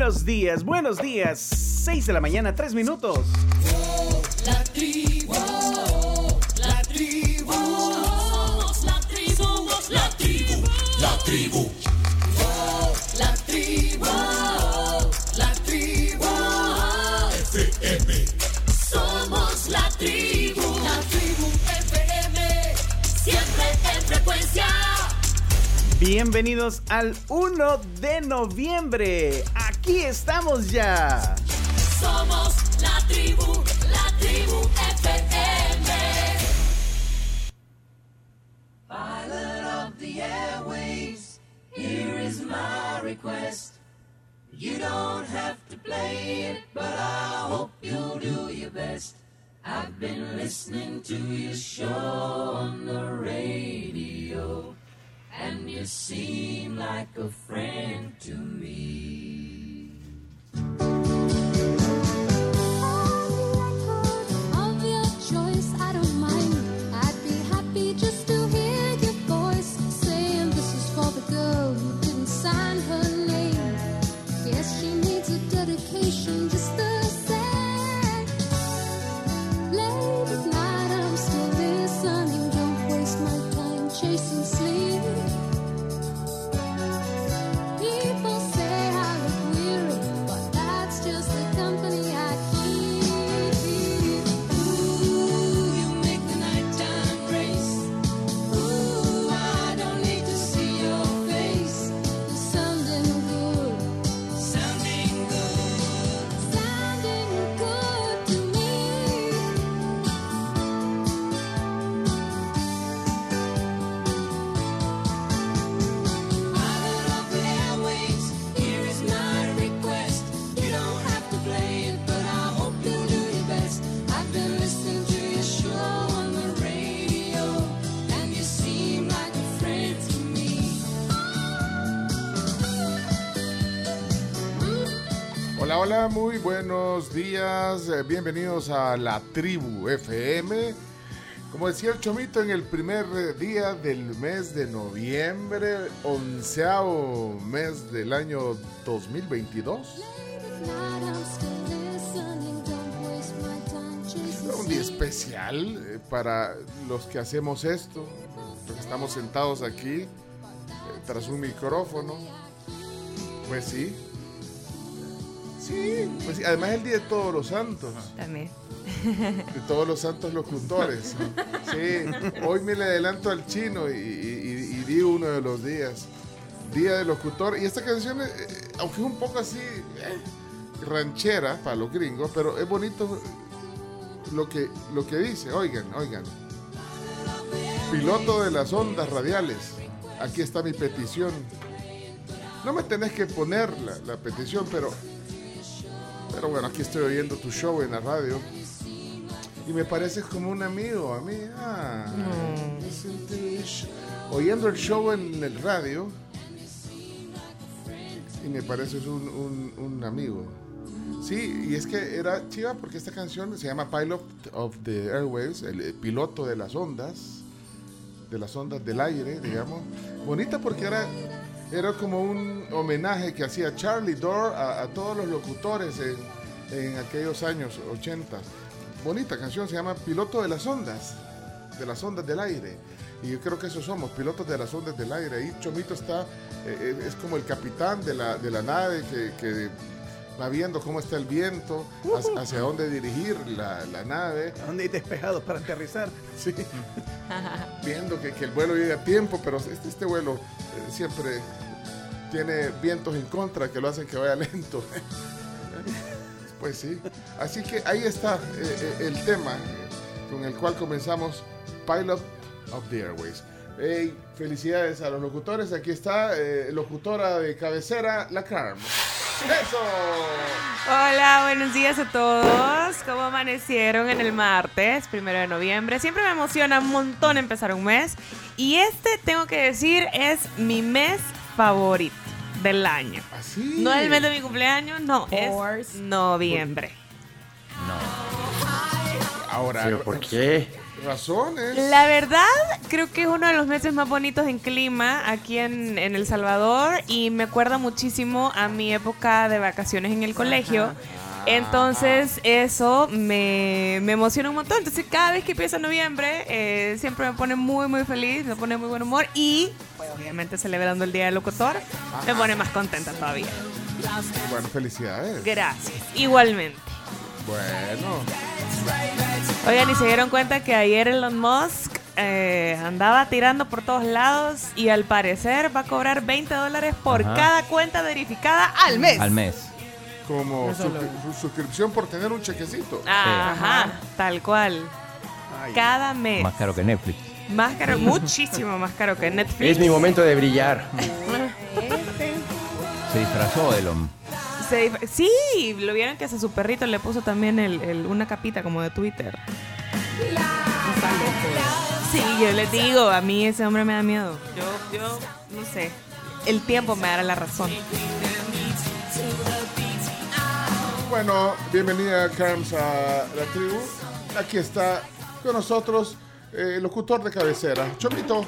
buenos días, buenos días. 6 de la mañana, 3 minutos. La tribu, la tribu, somos la tribu, somos la tribu, la tribu. La tribu, la tribu, FM. Somos la tribu, la tribu FM, siempre en frecuencia. Bienvenidos al 1 de noviembre. Aquí estamos ya. Somos la tribu, la tribu FM. Pilot of the airways, here is my request. You don't have to play it, but I hope you'll do your best. I've been listening to your show on the radio, and you seem like a buenos días. eh, Bienvenidos a la Tribu FM. Como decía el Chomito, en el primer eh, día del mes de noviembre, onceavo mes del año 2022. Night, I'm still listening. Don't waste my time chasing Un día especial eh, para los que hacemos esto, los que estamos sentados aquí tras un micrófono. Pues sí. Sí, pues sí. Además el Día de Todos los Santos. También. de todos los santos locutores. Sí, hoy me le adelanto al chino y, y- y digo uno de los días. Día del locutor. Y esta canción, eh, aunque es un poco así eh, ranchera para los gringos, pero es bonito lo que, lo que dice. Oigan, oigan. Piloto de las ondas radiales. Aquí está mi petición. No me tenés que poner la, la petición, pero pero bueno, aquí estoy oyendo tu show en la radio. Y me pareces como un amigo a mí. Ah, sh- Oyendo el show en el radio. Y me pareces un, un- un amigo. Sí, y es que era chiva porque esta canción se llama Pilot of the Airwaves, el, piloto de las ondas, de las ondas del aire, digamos. Bonita porque era, era como un homenaje que hacía Charlie Dore a, todos los locutores en, en aquellos años 80. Bonita canción, se llama Piloto de las ondas, de las ondas del aire. Y yo creo que eso somos, pilotos de las ondas del aire. Ahí Chomito está, eh, eh, es como el capitán de la, de la nave que va viendo cómo está el viento, hacia, hacia dónde dirigir la, la nave. ¿A dónde hay despejados para aterrizar? Sí. Viendo que, que el vuelo llegue a tiempo, pero este, este vuelo eh, siempre tiene vientos en contra que lo hacen que vaya lento. Pues sí. Así que ahí está eh, eh, el tema eh, con el cual comenzamos Pilot of the Airways. Hey, felicidades a los locutores. Aquí está eh, locutora de cabecera, la Carm. ¡Eso! Hola, buenos días a todos. ¿Cómo amanecieron en el martes, primero de noviembre? Siempre me emociona un montón empezar un mes. Y este, tengo que decir, es mi mes favorito del año. Así. No es el mes de mi cumpleaños, no, es noviembre. Ahora, ¿Pero por qué? Razones. La verdad, creo que es uno de los meses más bonitos en clima aquí en, en El Salvador y me acuerda muchísimo a mi época de vacaciones en el colegio. Entonces eso me, me emociona un montón. Entonces cada vez que empieza noviembre eh, siempre me pone muy muy feliz, me pone muy buen humor y pues, obviamente celebrando el Día del Locutor me pone más contenta todavía. Bueno, felicidades. Gracias. Igualmente. Bueno, Oigan, y se dieron cuenta que ayer Elon Musk eh, andaba tirando por todos lados y al parecer va a cobrar 20 dólares por Ajá. cada cuenta verificada al mes. Al mes. como su- suscripción por tener un chequecito. Ajá, tal cual. Ay, Cada mes. Más caro que Netflix. Más caro, muchísimo más caro que Netflix. Es mi momento de brillar. Se disfrazó Elon. Sí, lo vieron que a su perrito le puso también el- una capita como de Twitter. Sí, yo les digo, a mí ese hombre me da miedo. Yo, yo, no sé. El tiempo me dará la razón. Bueno, bienvenida Carms a la tribu. Aquí está con nosotros eh, el locutor de cabecera, Chomito.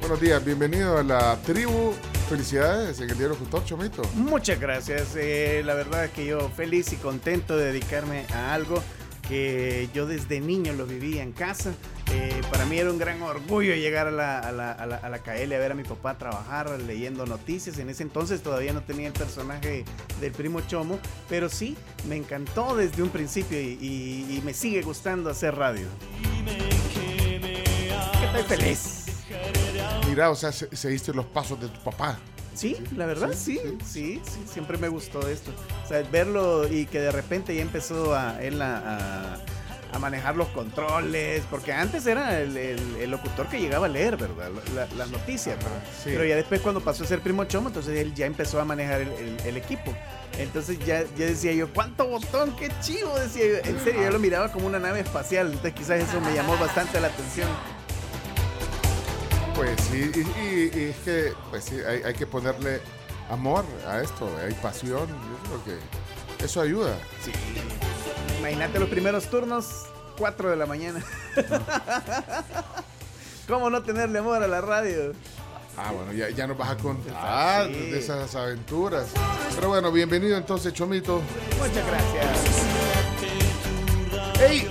Buenos días, bienvenido a la tribu. Felicidades en el día del locutor, Chomito. Muchas gracias. eh, la verdad es que yo feliz y contento de dedicarme a algo que yo desde niño lo vivía en casa. Eh, para mí era un gran orgullo llegar a la, a, la, a, la, a la KL a ver a mi papá trabajar leyendo noticias. En ese entonces todavía no tenía el personaje del primo Chomo, pero sí, me encantó desde un principio y, y- y me sigue gustando hacer radio. Estoy feliz. Mira, o sea, se- seguiste los pasos de tu papá. Sí, la verdad, sí, sí, sí, siempre me gustó esto. O sea, verlo y que de repente ya empezó a él a, a- a manejar los controles, porque antes era el, el- el locutor que llegaba a leer, ¿verdad? La- las noticias, ¿verdad? Sí. Pero ya después cuando pasó a ser primo chomo, entonces él ya empezó a manejar el equipo. Entonces ya, ya decía yo, ¿cuánto botón? ¡Qué chivo! Decía yo, en serio, yo lo miraba como una nave espacial, entonces quizás eso me llamó bastante la atención. Pues sí, y, y- y es que pues sí, hay, hay que ponerle amor a esto, hay pasión. Yo creo que eso ayuda. Sí. Imagínate los primeros turnos, 4 de la mañana. ¿Cómo no tenerle amor a la radio? Ah, bueno, ya, ya nos vas a contar Sí. de esas aventuras. Pero bueno, bienvenido entonces, Chomito. Muchas gracias. ¡Ey!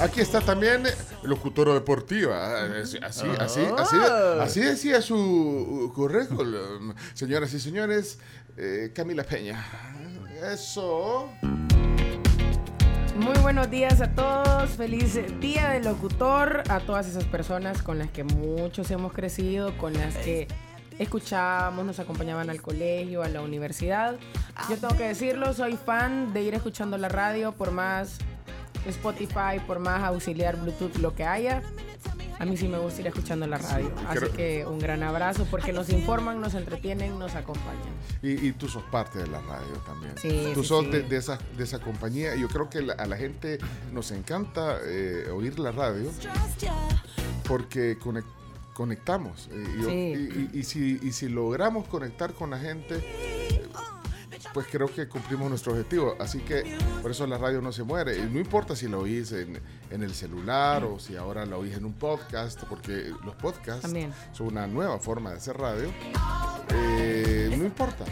Aquí está también el locutor deportiva. Ah, Así, así, así, así decía su currículum. Señoras y señores, eh, Camila Peña. Eso. Muy buenos días a todos, feliz día del locutor, a todas esas personas con las que muchos hemos crecido, con las que escuchábamos, nos acompañaban al colegio, a la universidad. Yo tengo que decirlo, soy fan de ir escuchando la radio por más Spotify, por más auxiliar Bluetooth, lo que haya. A mí sí me gusta ir escuchando la radio. Así creo- que un gran abrazo porque nos informan, nos entretienen, nos acompañan. Y, y tú sos parte de la radio también. Sí, tú sí, sos. De, de esa, de esa compañía. Yo creo que la- a la gente nos encanta eh, oír la radio porque conec- conectamos. Eh, y yo- Sí. y, y- y si, y si logramos conectar con la gente, pues creo que cumplimos nuestro objetivo. Así que por eso la radio no se muere. Y no importa si la oís en, en el celular o si ahora la oís en un podcast, porque los podcasts También. son una nueva forma de hacer radio. Eh, no importa,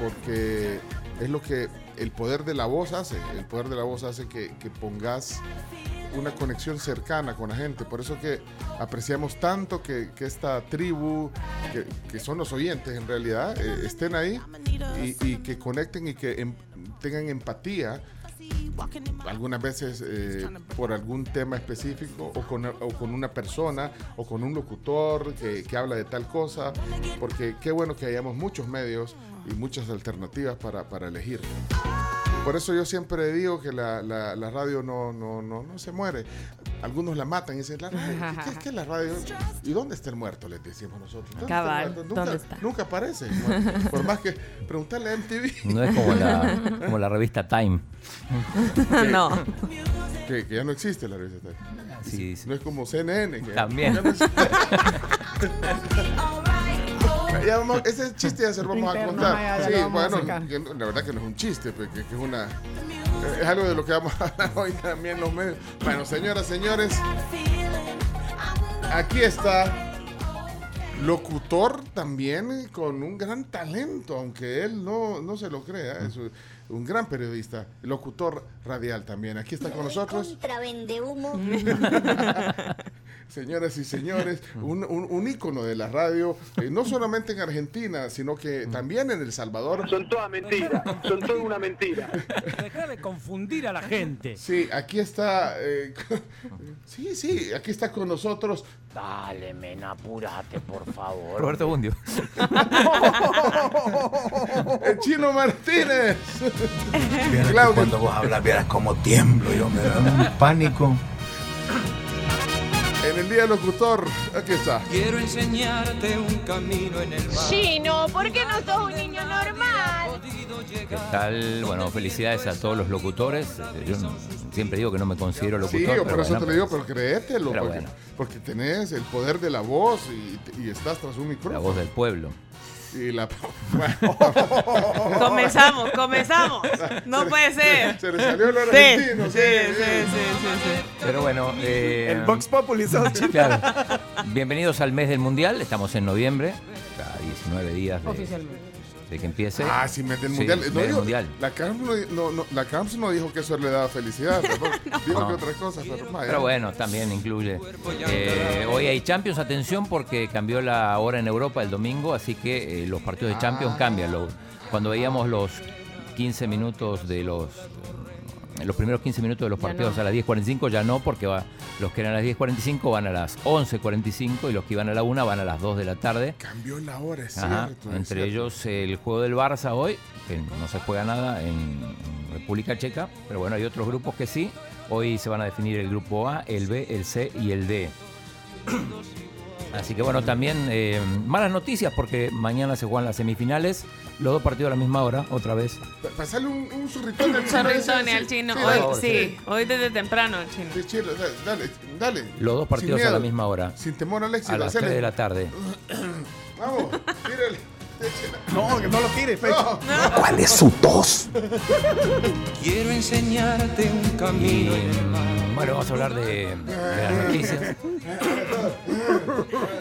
porque es lo que el poder de la voz hace. El poder de la voz hace que, que pongas una conexión cercana con la gente. Por eso que apreciamos tanto que, que esta tribu, que, que son los oyentes en realidad, eh, estén ahí y, y que conecten y que em- tengan empatía algunas veces eh, por algún tema específico o con, o con una persona o con un locutor que, que habla de tal cosa, porque qué bueno que hayamos muchos medios y muchas alternativas para, para elegir. Por eso yo siempre digo que la, la- la radio no, no, no, no se muere. Algunos la matan y dicen, la radio, ¿qué, qué es que la radio? ¿Y dónde está el muerto? Les decimos nosotros. ¿Dónde está el Cabal, muerto? Nunca, ¿dónde está? nunca aparece. Por más que preguntarle a MTV, No es como la, como la revista Time. no. que, que ya no existe la revista. Sí, sí. No es como CNN. Que También. ya no. Ya vamos- ese chiste ya se lo vamos a contar. ya, ya sí, bueno, la verdad que no es un chiste, pues, que, que es una, Es algo de lo que vamos a hablar hoy también los medios. Bueno, señoras, señores, aquí está locutor también con un gran talento, aunque él no, no se lo crea, es un, un gran periodista, locutor radial también. Aquí está con nosotros. Contra vende humo. Señoras y señores, un, un, un ícono de la radio, eh, no solamente en Argentina, sino que también en El Salvador. Son todas mentiras, son toda una mentira. Deja de confundir a la gente. Sí, aquí está. eh, sí, sí, aquí está con nosotros. Dale, men, apúrate, por favor. Roberto Bundio. El chino Martínez. Cuando vos hablas, vieras cómo tiemblo, yo me da un pánico. El día del locutor, aquí está. Quiero enseñarte un camino en el mar. Chino, ¿por qué no sos un niño normal? ¿Qué tal? Bueno, felicidades a todos los locutores. Yo siempre digo que no me considero locutor. Sí, yo pero por eso bueno, te lo digo, pero créetelo. Pero porque, bueno. porque tenés el poder de la voz y, y estás tras un La micrófono. voz del pueblo. Y la. Bueno. Comenzamos, comenzamos. No puede ser. Se le salió Sí, argentino. sí, sí, sí, sí, sí. Pero bueno, eh, El Vox Populi claro. Bienvenidos al mes del mundial. Estamos en noviembre. A 19 días de, Oficialmente. De que empiece. Ah, sí, mete el Sí, mundial. mete No dijo- mundial. La Camps no, la Camps no dijo que eso le daba felicidad. Dijo que otra cosa, pero. Pero bueno, también incluye. Eh, hoy hay Champions, atención, porque cambió la hora en Europa el domingo, así que eh, los partidos de Champions Ah. cambian. Lo- cuando veíamos los 15 minutos de los. Eh, Los primeros 15 minutos de los partidos no. a las 10.45 ya no, porque va, los que eran a las 10.45 van a las 11.45 y los que iban a la 1 van a las 2 de la tarde. Cambió la hora, es Ajá, cierto. es Entre cierto. ellos el juego del Barça hoy, que no se juega nada en, en República Checa, pero bueno, hay otros grupos que sí. Hoy se van a definir el grupo A, el B, el C y el D. Así que bueno, también eh, malas noticias porque mañana se juegan las semifinales, los dos partidos a la misma hora, otra vez. Pa- Pasale un, un al chino. Al chino. sí, Hoy, sí, hoy desde temprano el chino. Sí, chino, dale, dale. Los dos partidos a la misma hora, Sin temor al éxito. a las hacele. 3 de la tarde. Vamos, tírale. No, que no lo tires, pecho. No. ¿Cuál es su tos? Quiero enseñarte un camino en el mar. bueno, vamos a hablar de, de las noticias.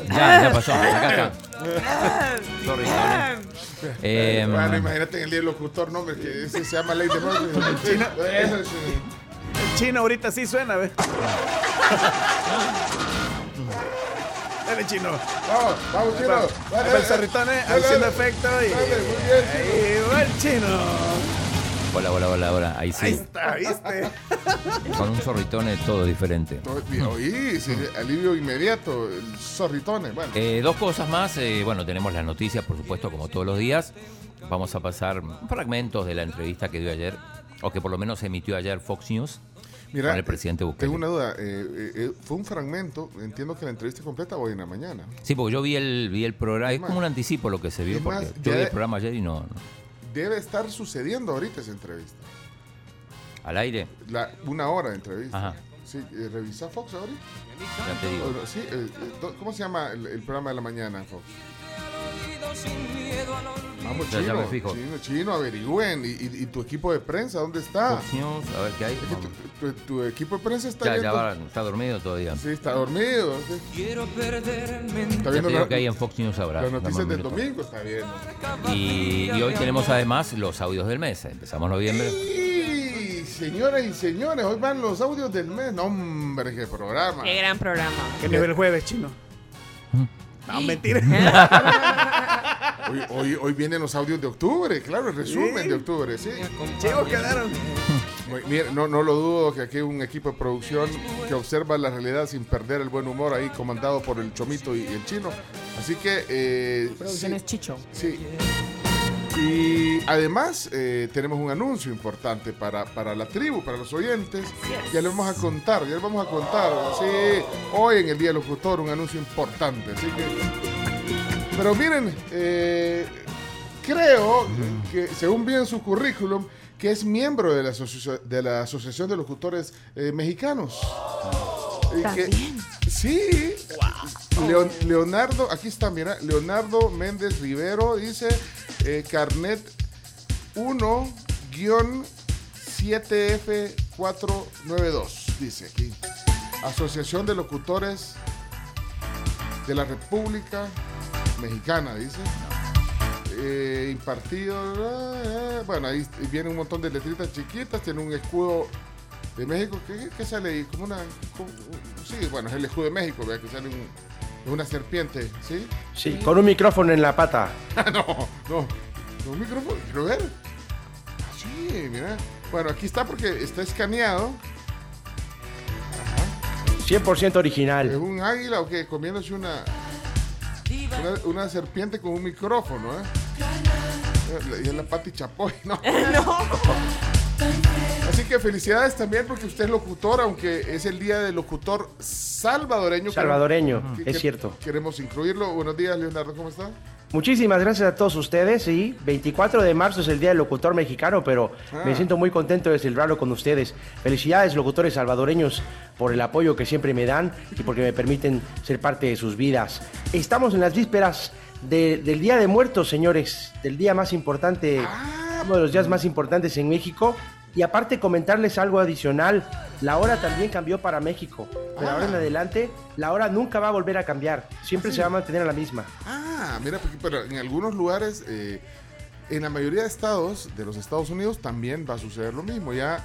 Ya, ya pasó, acá está. Sorry. Eh, Bueno, imagínate en el día del locutor, no, que ese se llama Ley de es, El chino ahorita sí suena, ¿ves? Dale, chino. Vamos, vamos, chino. Dale, va el zorritone dale, haciendo dale. efecto y. Dale, muy bien, chino. Ahí va el chino. hola, hola, hola, hola. Ahí Ahí sí. está, ¿viste? Con un zorritone todo diferente. Oí, sí, alivio inmediato, el zorritone. Bueno, Eh, dos cosas más. eh, bueno, tenemos las noticias, por supuesto, como todos los días. Vamos a pasar fragmentos de la entrevista que dio ayer, o que por lo menos emitió ayer Fox News mira, con el presidente Bukele. tengo una duda. eh, eh, eh, fue un fragmento, entiendo que la entrevista completa hoy en la mañana. Sí, porque yo vi el, vi el programa, es más, como un anticipo lo que se vio, es porque más, yo vi el programa ayer y no, no. Debe estar sucediendo ahorita esa entrevista. al aire, La, una hora de entrevista. Ajá. Sí, eh, ¿revisa Fox ahorita? ya te digo. Sí, eh, eh, ¿Cómo se llama el, el programa de la mañana Fox? Vamos, Ya- ya chino, me fijo. chino, chino, averigüen. ¿Y, y- y tu equipo de prensa dónde está? A ver qué hay. Que tu, tu- tu equipo de prensa está Ya, ya viendo... va, está dormido todavía. Sí, está dormido. sí. Quiero perderme Está viendo la- que hay en Fox News ahora. las noticias del domingo, está bien. Y, y hoy tenemos además los audios del mes. Empezamos noviembre. Y señoras y señores, hoy van los audios del mes. No, hombre, qué programa. Qué gran programa. ¿Qué nivel jueves, chino? No, mentira. Hoy, hoy, hoy vienen los audios de octubre, claro, el resumen Sí. de octubre, sí. Chicos quedaron. Mire, no, no lo dudo que aquí hay un equipo de producción que observa la realidad sin perder el buen humor ahí, comandado por el Chomito y, y el Chino. Así que... Eh, Producciones sí, Chicho. sí. Y además eh, tenemos un anuncio importante para, para la tribu, para los oyentes. Ya les vamos a contar, ya les vamos a contar. Sí, hoy en el Día del Locutor un anuncio importante. Así que... Pero miren, eh, creo que según vi en su currículum, que es miembro de la, de la Asociación de Locutores eh, Mexicanos. Y que- Sí. Leon- Leonardo, aquí está, mira, Leonardo Méndez Rivero dice eh, carnet 7F492, dice aquí. Asociación de Locutores de la República Mexicana, dice. Eh, impartido. eh, bueno, ahí viene un montón de letritas chiquitas. Tiene un escudo de México. ¿Qué, qué sale ahí? Como una. como- sí, bueno, es el escudo de México, vea que sale un- una serpiente, ¿sí? Sí, con un micrófono en la pata. no, no. No, un micrófono, quiero ver. Ah, sí, mira. Bueno, aquí está porque está escaneado. 100% ¿Es original. un águila o qué? Comiéndose una, una, una serpiente con un micrófono, ¿eh? Y es la Pati Chapoy, ¿no? Así que felicidades también porque usted es locutor, aunque es el día del locutor salvadoreño. Salvadoreño, Que- es que- cierto. Queremos incluirlo. Buenos días, Leonardo, ¿cómo está? Muchísimas gracias a todos ustedes. Sí, 24 de marzo es el Día del Locutor Mexicano, pero Ah. me siento muy contento de celebrarlo con ustedes. Felicidades, locutores salvadoreños, por el apoyo que siempre me dan y porque me permiten ser parte de sus vidas. Estamos en las vísperas de- del Día de Muertos, señores, del día más importante, Ah. Uno de los días más importantes en México. Y aparte comentarles algo adicional, la hora también cambió para México. De ahora en Ah. adelante, la hora nunca va a volver a cambiar, siempre se va a mantener a la misma. Ah, mira, porque- pero en algunos lugares, eh, en la mayoría de estados de los Estados Unidos también va a suceder lo mismo. Ya,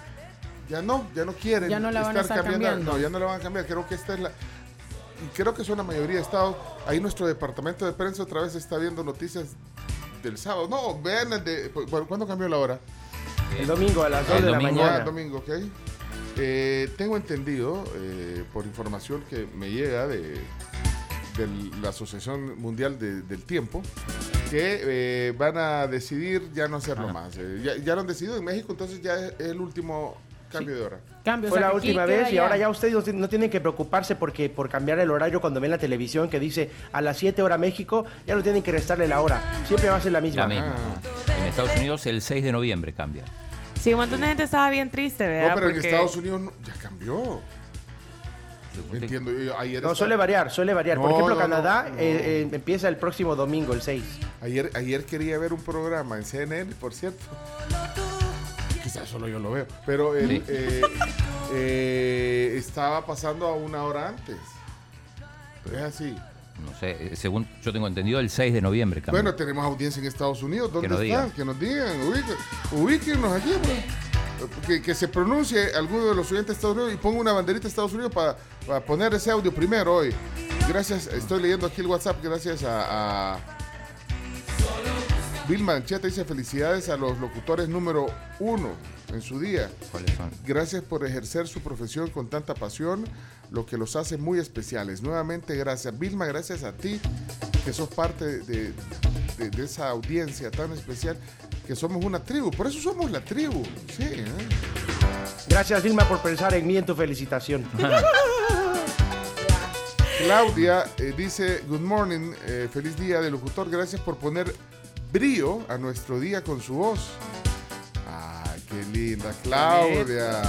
ya no, ya no quieren Ya no la van a estar cambiando. No, ya no la van a cambiar. Creo que esta es la. Y creo que son la mayoría de estados. Ahí nuestro departamento de prensa otra vez está viendo noticias del sábado. No, vean el de. bueno, ¿Cuándo cambió la hora? El domingo a las 2 El de la domingo. Ah, mañana. domingo, ok. Eh, tengo entendido, eh, por información que me llega de, de la Asociación Mundial de- del Tiempo, que eh, van a decidir ya no hacerlo Ah. más. Eh, ya, ya lo han decidido en México, entonces ya es el último cambio de hora. Cambio, o Fue sea, la última vez y ahora ya ustedes no tienen- que preocuparse porque por cambiar el horario cuando ven la televisión que dice a las 7 horas México, ya no tienen que restarle la hora. Siempre va a ser la misma. La misma. En Estados Unidos el 6 de noviembre cambia. Sí, un montón de gente estaba bien triste, ¿verdad? No, pero en Estados Unidos no- ya cambió. No entiendo. Ayer, No, suele variar, suele variar. Por ejemplo, no, Canadá no, no. eh, eh, empieza el próximo domingo, el 6. ayer, ayer quería ver un programa en CNN, por cierto. Quizás solo yo lo veo. Pero Sí. eh, eh, estaba pasando a una hora antes. Es así. No sé, eh, según yo tengo entendido, el 6 de noviembre. Bueno, tenemos audiencia en Estados Unidos. ¿Dónde nos están? digan. Que nos digan. ubíquennos aquí, pues. Que, que se pronuncie alguno de los oyentes de Estados Unidos y ponga una banderita de Estados Unidos para poner ese audio primero hoy. Gracias, estoy leyendo aquí el WhatsApp, gracias a, a Bill Mancheta dice felicidades a los locutores número uno en su día. ¿Cuáles son? Gracias por ejercer su profesión con tanta pasión, lo que los hace muy especiales. Nuevamente, gracias. Vilma, gracias a ti, que sos parte de, de- de esa audiencia tan especial, que somos una tribu. Por eso somos la tribu. Sí, ¿eh? Gracias, Vilma, por pensar en mí en tu felicitación. Claudia eh, dice, good morning, eh, feliz día de locutor, gracias por poner brío a nuestro día con su voz. Ay, qué linda, Claudia.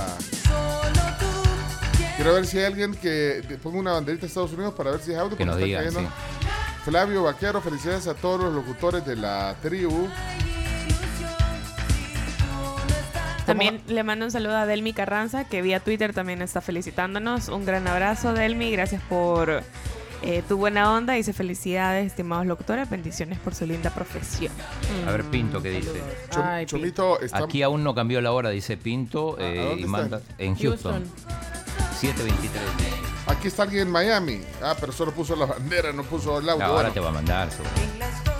Quiero ver si hay alguien que ponga una banderita de Estados Unidos para ver si es audio. Que porque nos está digan, cayendo. Flavio Vaquero, felicidades a todos los locutores de la tribu. También le mando un saludo a Delmi Carranza, que vía Twitter también está felicitándonos. Un gran abrazo, Delmi. Gracias por eh, tu buena onda. Dice felicidades, estimados locutores. Bendiciones por su linda profesión. A ver, Pinto, ¿qué dice? Ay, Chomito, está... Aquí aún no cambió la hora, dice Pinto, eh, ¿a dónde y está? manda en Houston. 723. Aquí está alguien en Miami. Ah, pero solo puso la bandera, no puso el audio. ahora Bueno. te va a mandar. seguro.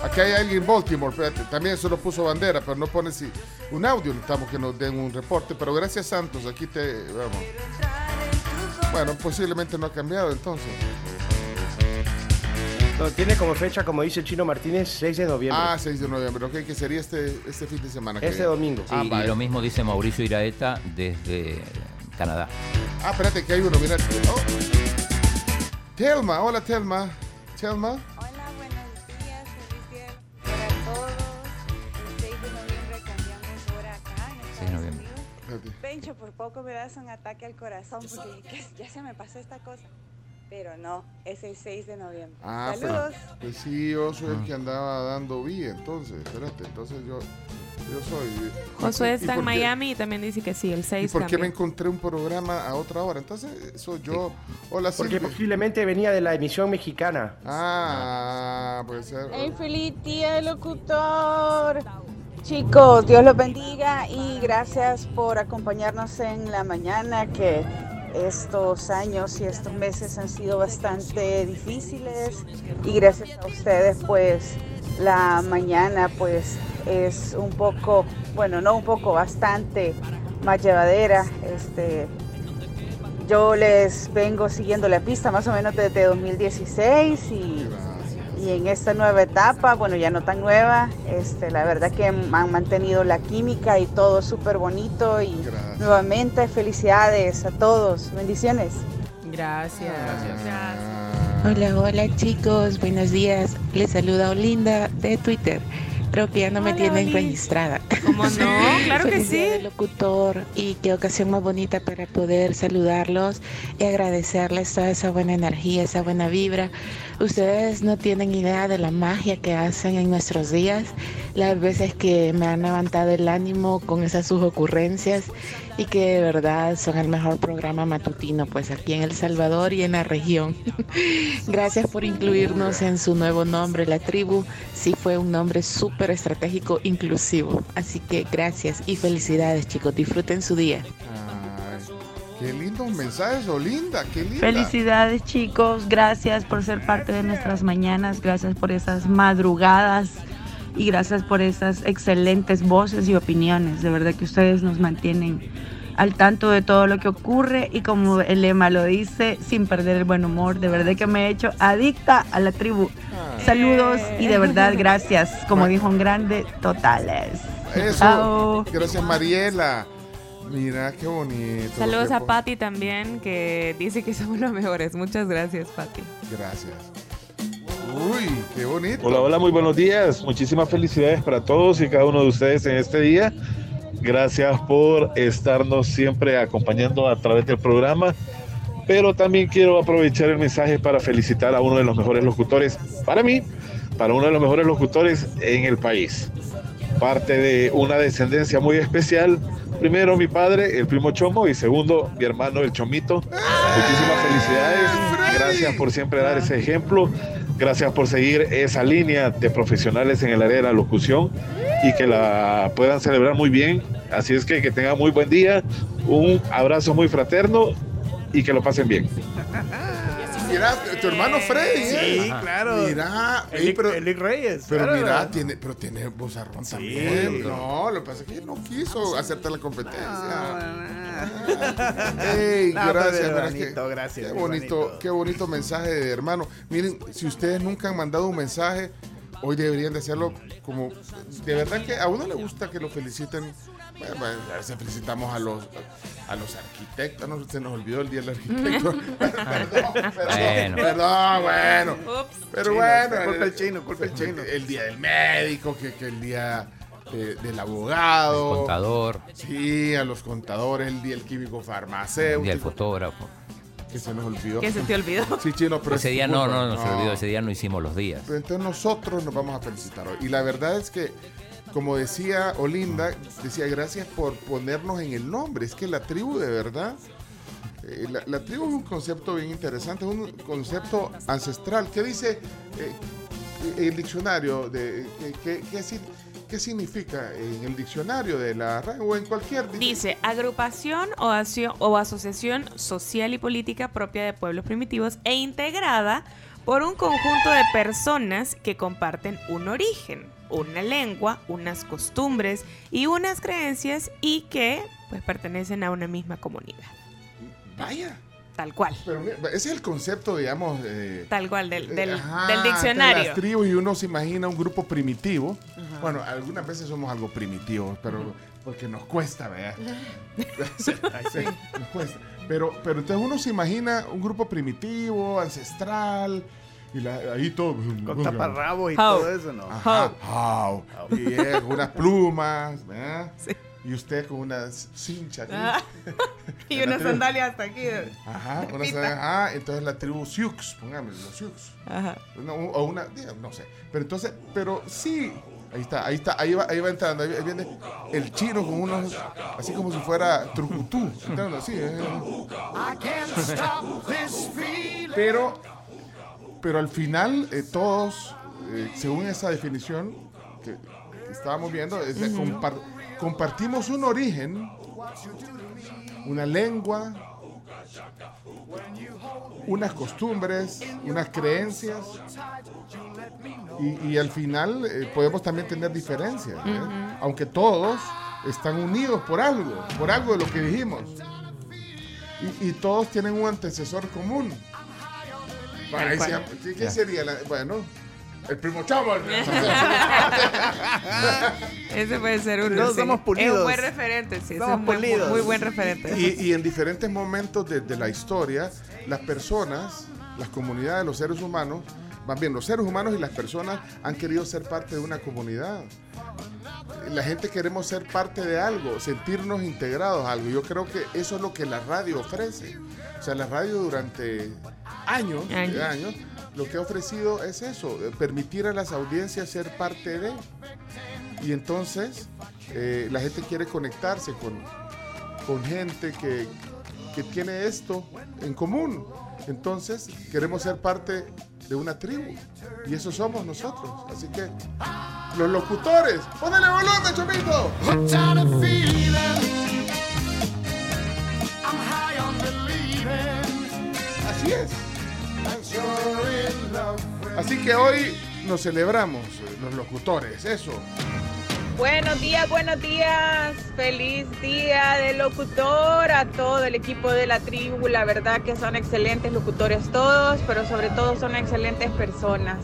Aquí hay alguien en Baltimore, espérate, también solo puso bandera, pero no pone si un audio, necesitamos que nos den un reporte, pero gracias Santos, aquí te vamos. Bueno, posiblemente no ha cambiado entonces. No, tiene como fecha, como dice Chino Martínez, 6 de noviembre. Ah, 6 de noviembre, ok, que sería este, este fin de semana. este domingo. Sí, Ah, y lo mismo dice Mauricio Iraeta desde Canadá. Ah, espérate, que hay uno, mira. Oh. Telma, hola Telma. Telma, Hola, buenos días, feliz día para todos. El 6 de noviembre cambiamos hora acá en 6 de noviembre. Pencho, por poco me das un ataque al corazón porque ¿qué? ya se me pasó esta cosa. Pero no, es el 6 de noviembre. Ah, Saludos. pero- pues sí, yo soy el que andaba dando vía, entonces, espérate, entonces yo... Yo soy. Josué ¿Y está en Miami y también dice que sí, el ¿Y 6 por qué me encontré un programa a otra hora? Entonces, soy yo. Hola, Porque Silvia. posiblemente venía de la emisión mexicana. Ah, puede ser. ¡Hey, feliz día, locutor! Chicos, Dios los bendiga y gracias por acompañarnos en la mañana que estos años y estos meses han sido bastante difíciles y gracias a ustedes pues la mañana pues es un poco, bueno, no un poco, bastante más llevadera. Este, yo les vengo siguiendo la pista más o menos desde 2016 y, y en esta nueva etapa, bueno, ya no tan nueva, este, la verdad que han mantenido la química y todo súper bonito y nuevamente felicidades a todos, bendiciones. Gracias. Hola, hola chicos, buenos días. Les saluda Olinda de Twitter. Creo que ya no me Hola, tienen Oli. registrada. ¿Cómo no? Claro que Feliz día sí. del locutor y qué ocasión más bonita para poder saludarlos y agradecerles toda esa buena energía, esa buena vibra. Ustedes no tienen idea de la magia que hacen en nuestros días, las veces que me han levantado el ánimo con esas sus ocurrencias y que de verdad son el mejor programa matutino pues aquí en El Salvador y en la región. Gracias por incluirnos en su nuevo nombre, la tribu. Sí fue un nombre súper estratégico, inclusivo. Así que gracias y felicidades chicos. Disfruten su día. Qué lindos mensajes, Olinda. Qué linda. Felicidades chicos, gracias por ser parte de nuestras mañanas, gracias por esas madrugadas y gracias por esas excelentes voces y opiniones. De verdad que ustedes nos mantienen al tanto de todo lo que ocurre y como el lema lo dice, sin perder el buen humor. De verdad que me he hecho adicta a la tribu. Saludos y de verdad gracias, como dijo un grande, totales. Eso. Chao. Gracias, Mariela. Mira, qué bonito. Saludos Qué a Patti también, que dice que somos los mejores. Muchas gracias, Patti. Gracias. Uy, qué bonito. Hola, hola, muy buenos días. Muchísimas felicidades para todos y cada uno de ustedes en este día. Gracias por estarnos siempre acompañando a través del programa. Pero también quiero aprovechar el mensaje para felicitar a uno de los mejores locutores, para mí, para uno de los mejores locutores en el país. Parte de una descendencia muy especial. Primero mi padre, el primo Chomo, y segundo mi hermano, el Chomito. Muchísimas felicidades. Gracias por siempre dar ese ejemplo. Gracias por seguir esa línea de profesionales en el área de la locución y que la puedan celebrar muy bien. Así es que que tengan muy buen día, un abrazo muy fraterno y que lo pasen bien. Mira, tu hermano Freddy. ¿eh? Sí, claro. Mira, ey, Elic, pero, Elic Reyes. pero claro. mira, tiene, pero tiene vozarrón también. No, lo que pasa es que no quiso aceptar la competencia. Ey, No, gracias, bonito, gracias, Qué bonito. qué bonito mensaje de hermano. Miren, si ustedes nunca han mandado un mensaje, hoy deberían de hacerlo como de verdad que a uno le gusta que lo feliciten. Bueno, bueno, a veces felicitamos a los a los arquitectos, no se nos olvidó el día del arquitecto. perdón, perdón, Bueno. perdón, bueno. Pero Chino, bueno, culpa el chino, culpa el chino. El día del médico, que, que el día de- del abogado. El contador. Sí, a los contadores, el día del químico farmacéutico. Un día el fotógrafo. Que se nos olvidó. ¿Qué se te olvidó? Sí, chino, pero ese es día no, culpa. no, no se olvidó. Ese día no hicimos los días. Pero entonces nosotros nos vamos a felicitar hoy. Y la verdad es que, como decía Olinda, decía gracias por ponernos en el nombre. Es que la tribu de verdad, eh, la, tribu es un concepto bien interesante, es un concepto ancestral. ¿Qué dice eh, el diccionario? De, ¿qué, qué, qué si- qué significa en el diccionario de la RAE o en cualquier... Dice, agrupación o asociación social y política propia de pueblos primitivos e integrada por un conjunto de personas que comparten un origen, una lengua, unas costumbres y unas creencias y que pues pertenecen a una misma comunidad. Vaya. Tal cual. Pero mira, ese es el concepto, digamos... eh, Tal cual, del, del, Ajá, del de diccionario. Las tribus y uno se imagina un grupo primitivo. Bueno, algunas veces somos algo primitivos, pero porque nos cuesta, ¿verdad? Sí, sí, nos cuesta. Pero, pero entonces uno se imagina un grupo primitivo, ancestral, y la- ahí todo. Con taparrabos y How. todo eso, ¿no? Ajá, how. Y él con unas plumas, ¿verdad? Y usted con unas cinchas. aquí. Ah, y una sandalia hasta aquí. Ajá, una Pepita. sa- ajá, entonces la tribu Sioux, pongámosle, los Sioux. Ajá. O una, no sé. Pero entonces, pero sí, Ahí está, ahí está, ahí va, ahí va entrando, ahí viene el chino con unos, así como si fuera trucutú, entrando así. eh. Pero, pero al final eh, todos, eh, según esa definición que, que estábamos viendo, es de Ujú. compar- compartimos un origen, una lengua, unas costumbres, unas creencias. Y, y al final eh, podemos también tener diferencias, aunque todos están unidos por algo, por algo de lo que dijimos. Y, y todos tienen un antecesor común. Bueno, ahí se llama- ¿qué, qué Ya. sería? la- bueno, el primo chavo. Ese puede ser uno. Todos sí. somos Es pulidos. un buen referente, sí. ese Somos es un pulidos. muy buen referente. Y, y en diferentes momentos de, de la historia, las personas, las comunidades, los seres humanos, más bien los seres humanos y las personas han querido ser parte de una comunidad. La gente queremos ser parte de algo, sentirnos integrados a algo. Yo creo que eso es lo que la radio ofrece. O sea, la radio durante años, Años. años lo que ha ofrecido es eso, eh, permitir a las audiencias ser parte de. Y entonces eh, la gente quiere conectarse con, con gente que, que tiene esto en común. Entonces queremos ser parte de una tribu. Y eso somos nosotros. Así que los locutores, ponele volumen, chomito. Así es. Así que hoy nos celebramos, eh, los locutores, eso. Buenos días, buenos días. Feliz día del locutor a todo el equipo de la tribu. La verdad que son excelentes locutores todos, pero sobre todo son excelentes personas.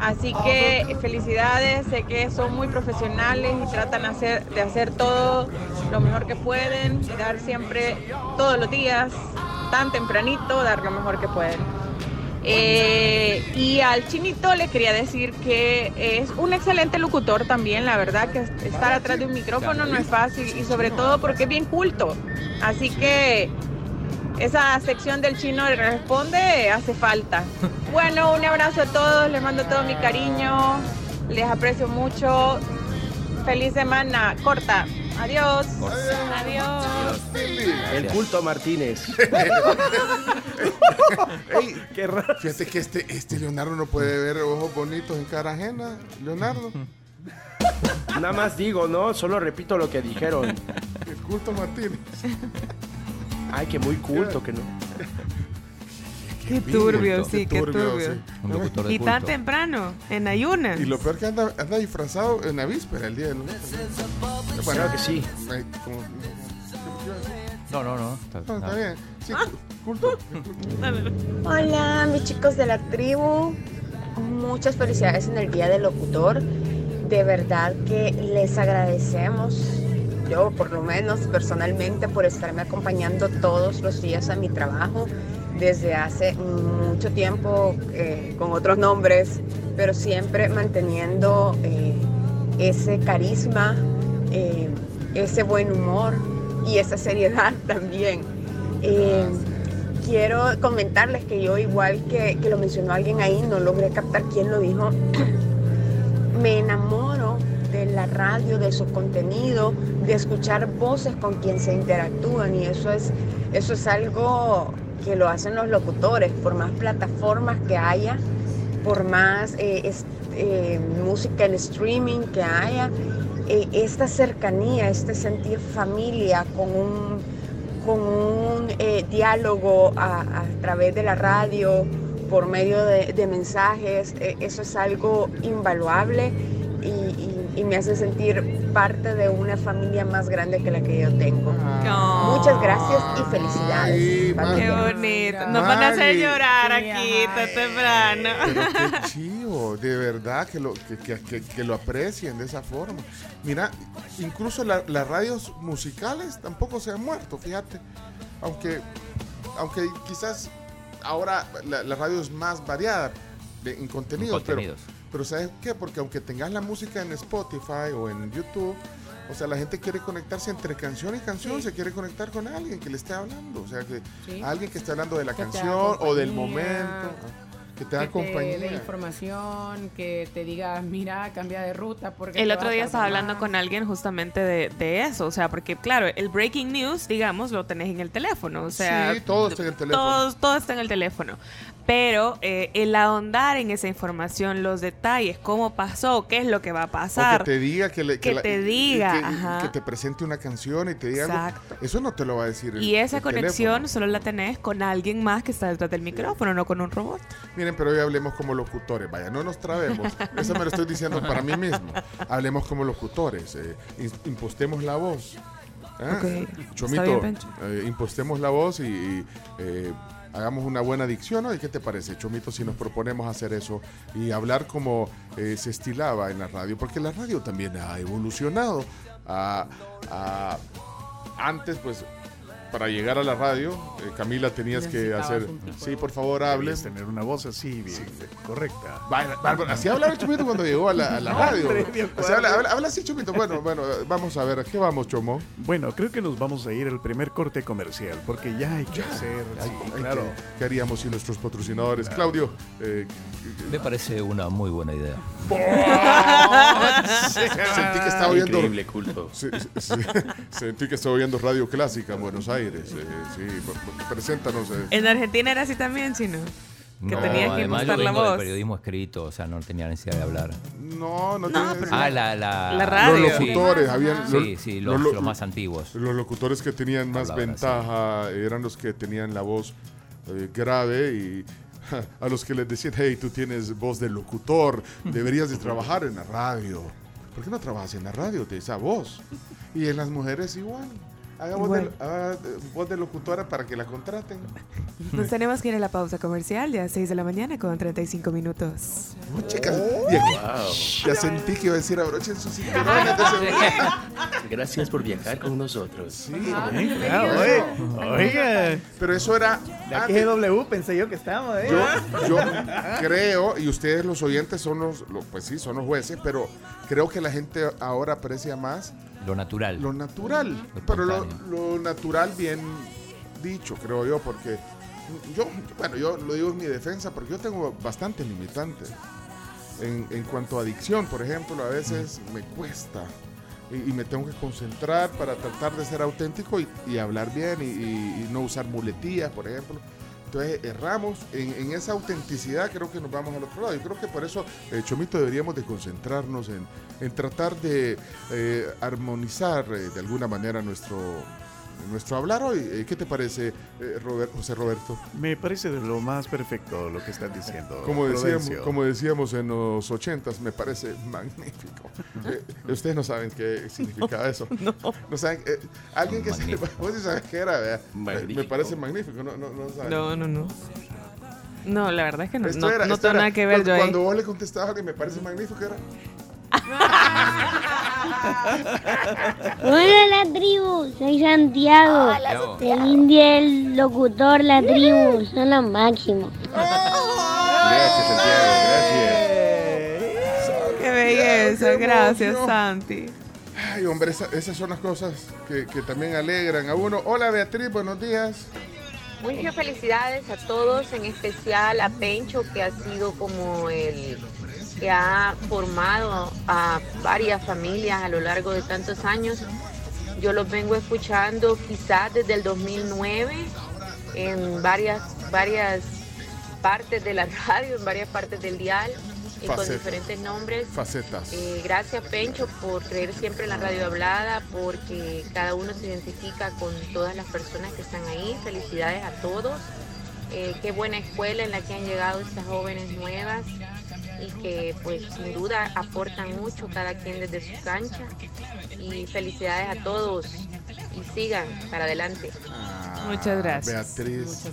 Así que felicidades, sé que son muy profesionales y tratan hacer- de hacer todo lo mejor que pueden dar siempre, todos los días, tan tempranito, dar lo mejor que pueden. Eh, y al chinito le quería decir que es un excelente locutor también, la verdad que estar atrás de un micrófono no es fácil y sobre todo porque es bien culto. Así que esa sección del chino le responde hace falta. Bueno, un abrazo a todos, les mando todo mi cariño, les aprecio mucho. Feliz semana corta. Adiós. Adiós. El culto Martínez. Ey, Fíjate que este, este Leonardo no puede ver ojos bonitos en cara ajena. Leonardo. Nada más digo, ¿no? Solo repito lo que dijeron. El culto Martínez. Ay, que muy culto que no. Qué turbio, sí, qué turbio, turbio. sí. Un locutor de Y tan temprano, en ayunas. Y lo peor que anda, anda disfrazado en la víspera, el día del Claro que sí. como- No, no, no. Está, no, está no. bien. Sí, culto. Hola, mis chicos de la tribu. Muchas felicidades en el Día del Locutor. De verdad que les agradecemos, yo por lo menos personalmente, por estarme acompañando todos los días a mi trabajo desde hace mucho tiempo eh, con otros nombres, pero siempre manteniendo eh, ese carisma, eh, ese buen humor y esa seriedad también. Quiero comentarles que yo, igual que, que lo mencionó alguien ahí, no logré captar quién lo dijo, me enamoro de la radio, de su contenido, de escuchar voces con quien se interactúan y eso es, eso es algo que lo hacen los locutores, por más plataformas que haya, por más eh, eh, música en streaming que haya, eh, esta cercanía, este sentir familia con un, con un diálogo a, través de la radio, por medio de, mensajes, eso es algo invaluable y me hace sentir parte de una familia más grande que la que yo tengo. Muchas gracias y felicidades. Qué bonito. Nos van a hacer Mari. llorar aquí tan temprano. Pero qué chivo, de verdad que lo, que, que- que- que lo aprecien de esa forma. Mira, incluso la- las radios musicales tampoco se han muerto, fíjate. Aunque, aunque quizás ahora la, la radio es más variada de- en contenidos, En contenidos. Pero, pero ¿sabes qué? Porque aunque tengas la música en Spotify o en YouTube, o sea, la gente quiere conectarse entre canción y canción, se quiere conectar con alguien que le esté hablando, o sea, que Sí. alguien que esté hablando de la Que canción o del compañía. momento. Que te da que te compañía. dé información, que te diga, mira, cambia de ruta. Porque El otro día estaba hablando más". con alguien justamente de, de eso, o sea, porque claro, el breaking news, digamos, lo tenés en el teléfono, o sea, Sí, todo está en el teléfono. Todo, todo está en el teléfono. Pero eh, el ahondar en esa información, los detalles, cómo pasó, qué es lo que va a O pasar. que te diga que, le- Que la- te diga, que, ajá. que te presente una canción y te diga algo. Exacto. Eso no te lo va a decir el- Y esa el conexión teléfono. solo la tenés con alguien más que está detrás del micrófono, no con un robot. Miren, pero hoy hablemos como locutores. Vaya, no nos trabemos. Eso me lo estoy diciendo para mí mismo. Hablemos como locutores. eh, impostemos la voz. ¿Ah? Ok, está Chomito, bien, eh, impostemos la voz y, y, hagamos una buena dicción. ¿no? ¿Y qué te parece, Chomito, si nos proponemos hacer eso y hablar como eh, se estilaba en la radio? Porque la radio también ha evolucionado. A, a- antes, pues, para llegar a la radio, eh, Camila, tenías que hacer... Sí, por favor, hable. Debías tener una voz así, bien correcta. Bárbaro, bárbaro. Así hablaba el Chomito cuando llegó a la, a la radio. O sea, habla, habla- habla así, Chomito. Bueno, bueno, vamos a ver, ¿a qué vamos, Chomo? Bueno, creo que nos vamos a ir al primer corte comercial, porque ya hay que hacer. Sí, ay, claro. ¿qué, qué haríamos sin nuestros patrocinadores? Claudio, eh, Me parece una muy buena idea. sentí que estaba oyendo. Increíble culto. Sí, sí, sí. sentí que estaba oyendo Radio Clásica en Buenos Aires. eh, sí, p- p- preséntanos. eh. En Argentina era así también, chino. Que No, tenías que yo la voz. periodismo escrito, o sea, no tenía necesidad de hablar. No, no, No, tiene- Ah, la, la, La radio. Los locutores, Sí. habían. Sí, sí, los, lo- los más antiguos. Los locutores que tenían más Hablaban ventaja eran los que tenían la voz eh, grave y a los que les decían, hey, tú tienes voz de locutor, deberías de trabajar en la radio. ¿Por qué no trabajas en la radio de esa voz? Y en las mujeres igual. Haga voz, de, haga, eh, voz de locutora para que la contraten. Nos tenemos que ir a la pausa comercial ya 6 de la mañana con 35 minutos. Oh, chicas, ya, ya sentí que iba a decir abrochen sus cinturones de ese- Gracias por viajar con nosotros. Sí, Bien, claro, oye, oiga. Pero eso era La antes. GW pensé yo que estábamos, ¿eh? Yo, yo creo, y ustedes los oyentes son los, lo- pues sí, son los jueces, pero creo que la gente ahora aprecia más Lo natural. lo natural. Lo pero lo, natural bien dicho, creo yo, porque yo, bueno, yo lo digo en mi defensa, porque yo tengo bastantes limitantes. En, en cuanto a adicción, por ejemplo, a veces me cuesta. Y, y me tengo que concentrar para tratar de ser auténtico y, y hablar bien y, y- y no usar muletillas, por ejemplo. Entonces erramos en, esa autenticidad, creo que nos vamos al otro lado. Y creo que por eso, eh, Chomito, deberíamos de concentrarnos en, en tratar de eh, armonizar eh, de alguna manera nuestro, nuestro hablar hoy. Eh, ¿Qué te parece, eh, Robert- José Roberto? Me parece de lo más perfecto lo que están diciendo. Como decíamos, como decíamos en los ochentas, me parece magnífico. Eh, ustedes no saben qué significa eso. No. No saben, eh, alguien que se Magnífico. vos sí sabes qué era, ¿verdad? Me- parece magnífico, no, no, no saben. No, no, no. No, la verdad es que no, Esto no, era- no tengo era nada que ver cuando, yo ahí. Cuando vos le contestabas que me parece magnífico, era. Hola la tribu, soy Santiago. Santiago. Feliz día el locutor, la tribu, son lo máximo. Gracias, Santiago. Gracias. Qué belleza, gracias. Santi. Ay, hombre, esa- esas son las cosas que, que también alegran a uno. Hola, Beatriz, buenos días. Muchas felicidades a todos, en especial a Pencho, que ha sido como el que ha formado a varias familias a lo largo de tantos años. Yo los vengo escuchando quizás desde el 2009 en varias, varias partes de la radio, en varias partes del dial y con Facetas. diferentes nombres. Facetas. Eh, gracias Pencho por creer siempre en la radio hablada, porque cada uno se identifica con todas las personas que están ahí. Felicidades a todos. Eh, qué buena escuela en la que han llegado estas jóvenes nuevas y que pues sin duda aportan mucho cada quien desde su cancha. Y felicidades a todos y sigan para adelante. Muchas gracias. Beatriz.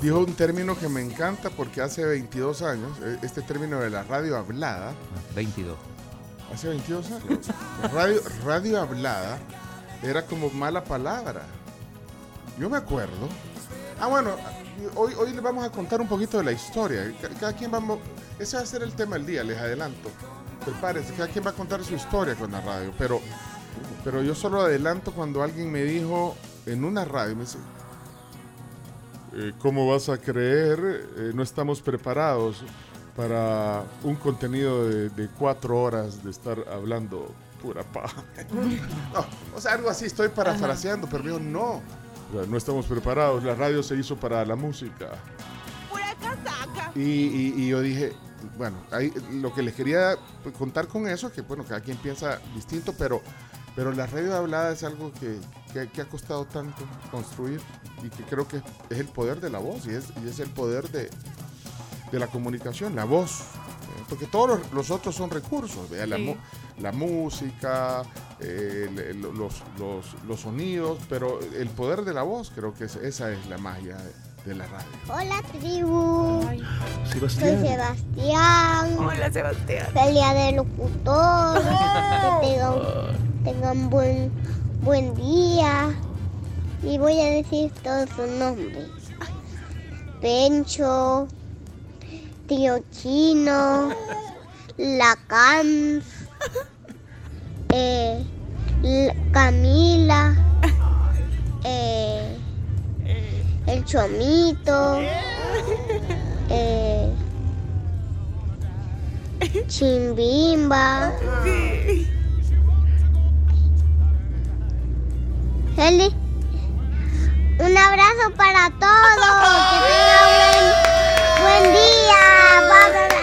Dijo un término que me encanta porque hace 22 años, eh, este término de la radio hablada, 22. hace 22 años, radio, radio hablada era como mala palabra. Yo me acuerdo. Ah, bueno, hoy, hoy les vamos a contar un poquito de la historia. Ca- Cada quien vamos, ese va a ser el tema del día, les adelanto. Prepárense, cada quien va a contar su historia con la radio, pero, pero yo solo adelanto cuando alguien me dijo en una radio, me dice, eh, ¿cómo vas a creer? Eh, no estamos preparados para un contenido de, de cuatro horas de estar hablando pura paja. No, o sea, algo así, estoy parafraseando, pero yo no. O sea, no estamos preparados, la radio se hizo para la música. Y, y- y yo dije, bueno, ahí, lo que les quería contar con eso, que bueno, cada quien piensa distinto, pero, pero la radio hablada es algo que, que- que ha costado tanto construir y que creo que es el poder de la voz y es, y es el poder de, de la comunicación, la voz. Porque todos los, los otros son recursos, ¿vea? la, Sí. mu- la música, eh, el- el- los, los, los sonidos, pero el poder de la voz creo que es- esa es la magia de, la radio. Hola tribu, soy Sebastián. Sebastián. Hola Sebastián. Pelea de locutor. Que tengan, tengan buen, buen día. Y voy a decir todos sus nombres. Pencho, Tío Chino, Lacan, eh, Camila, eh, el Chomito, eh, Chimbimba. Heli, un abrazo para todos. Que tengan buen, buen día.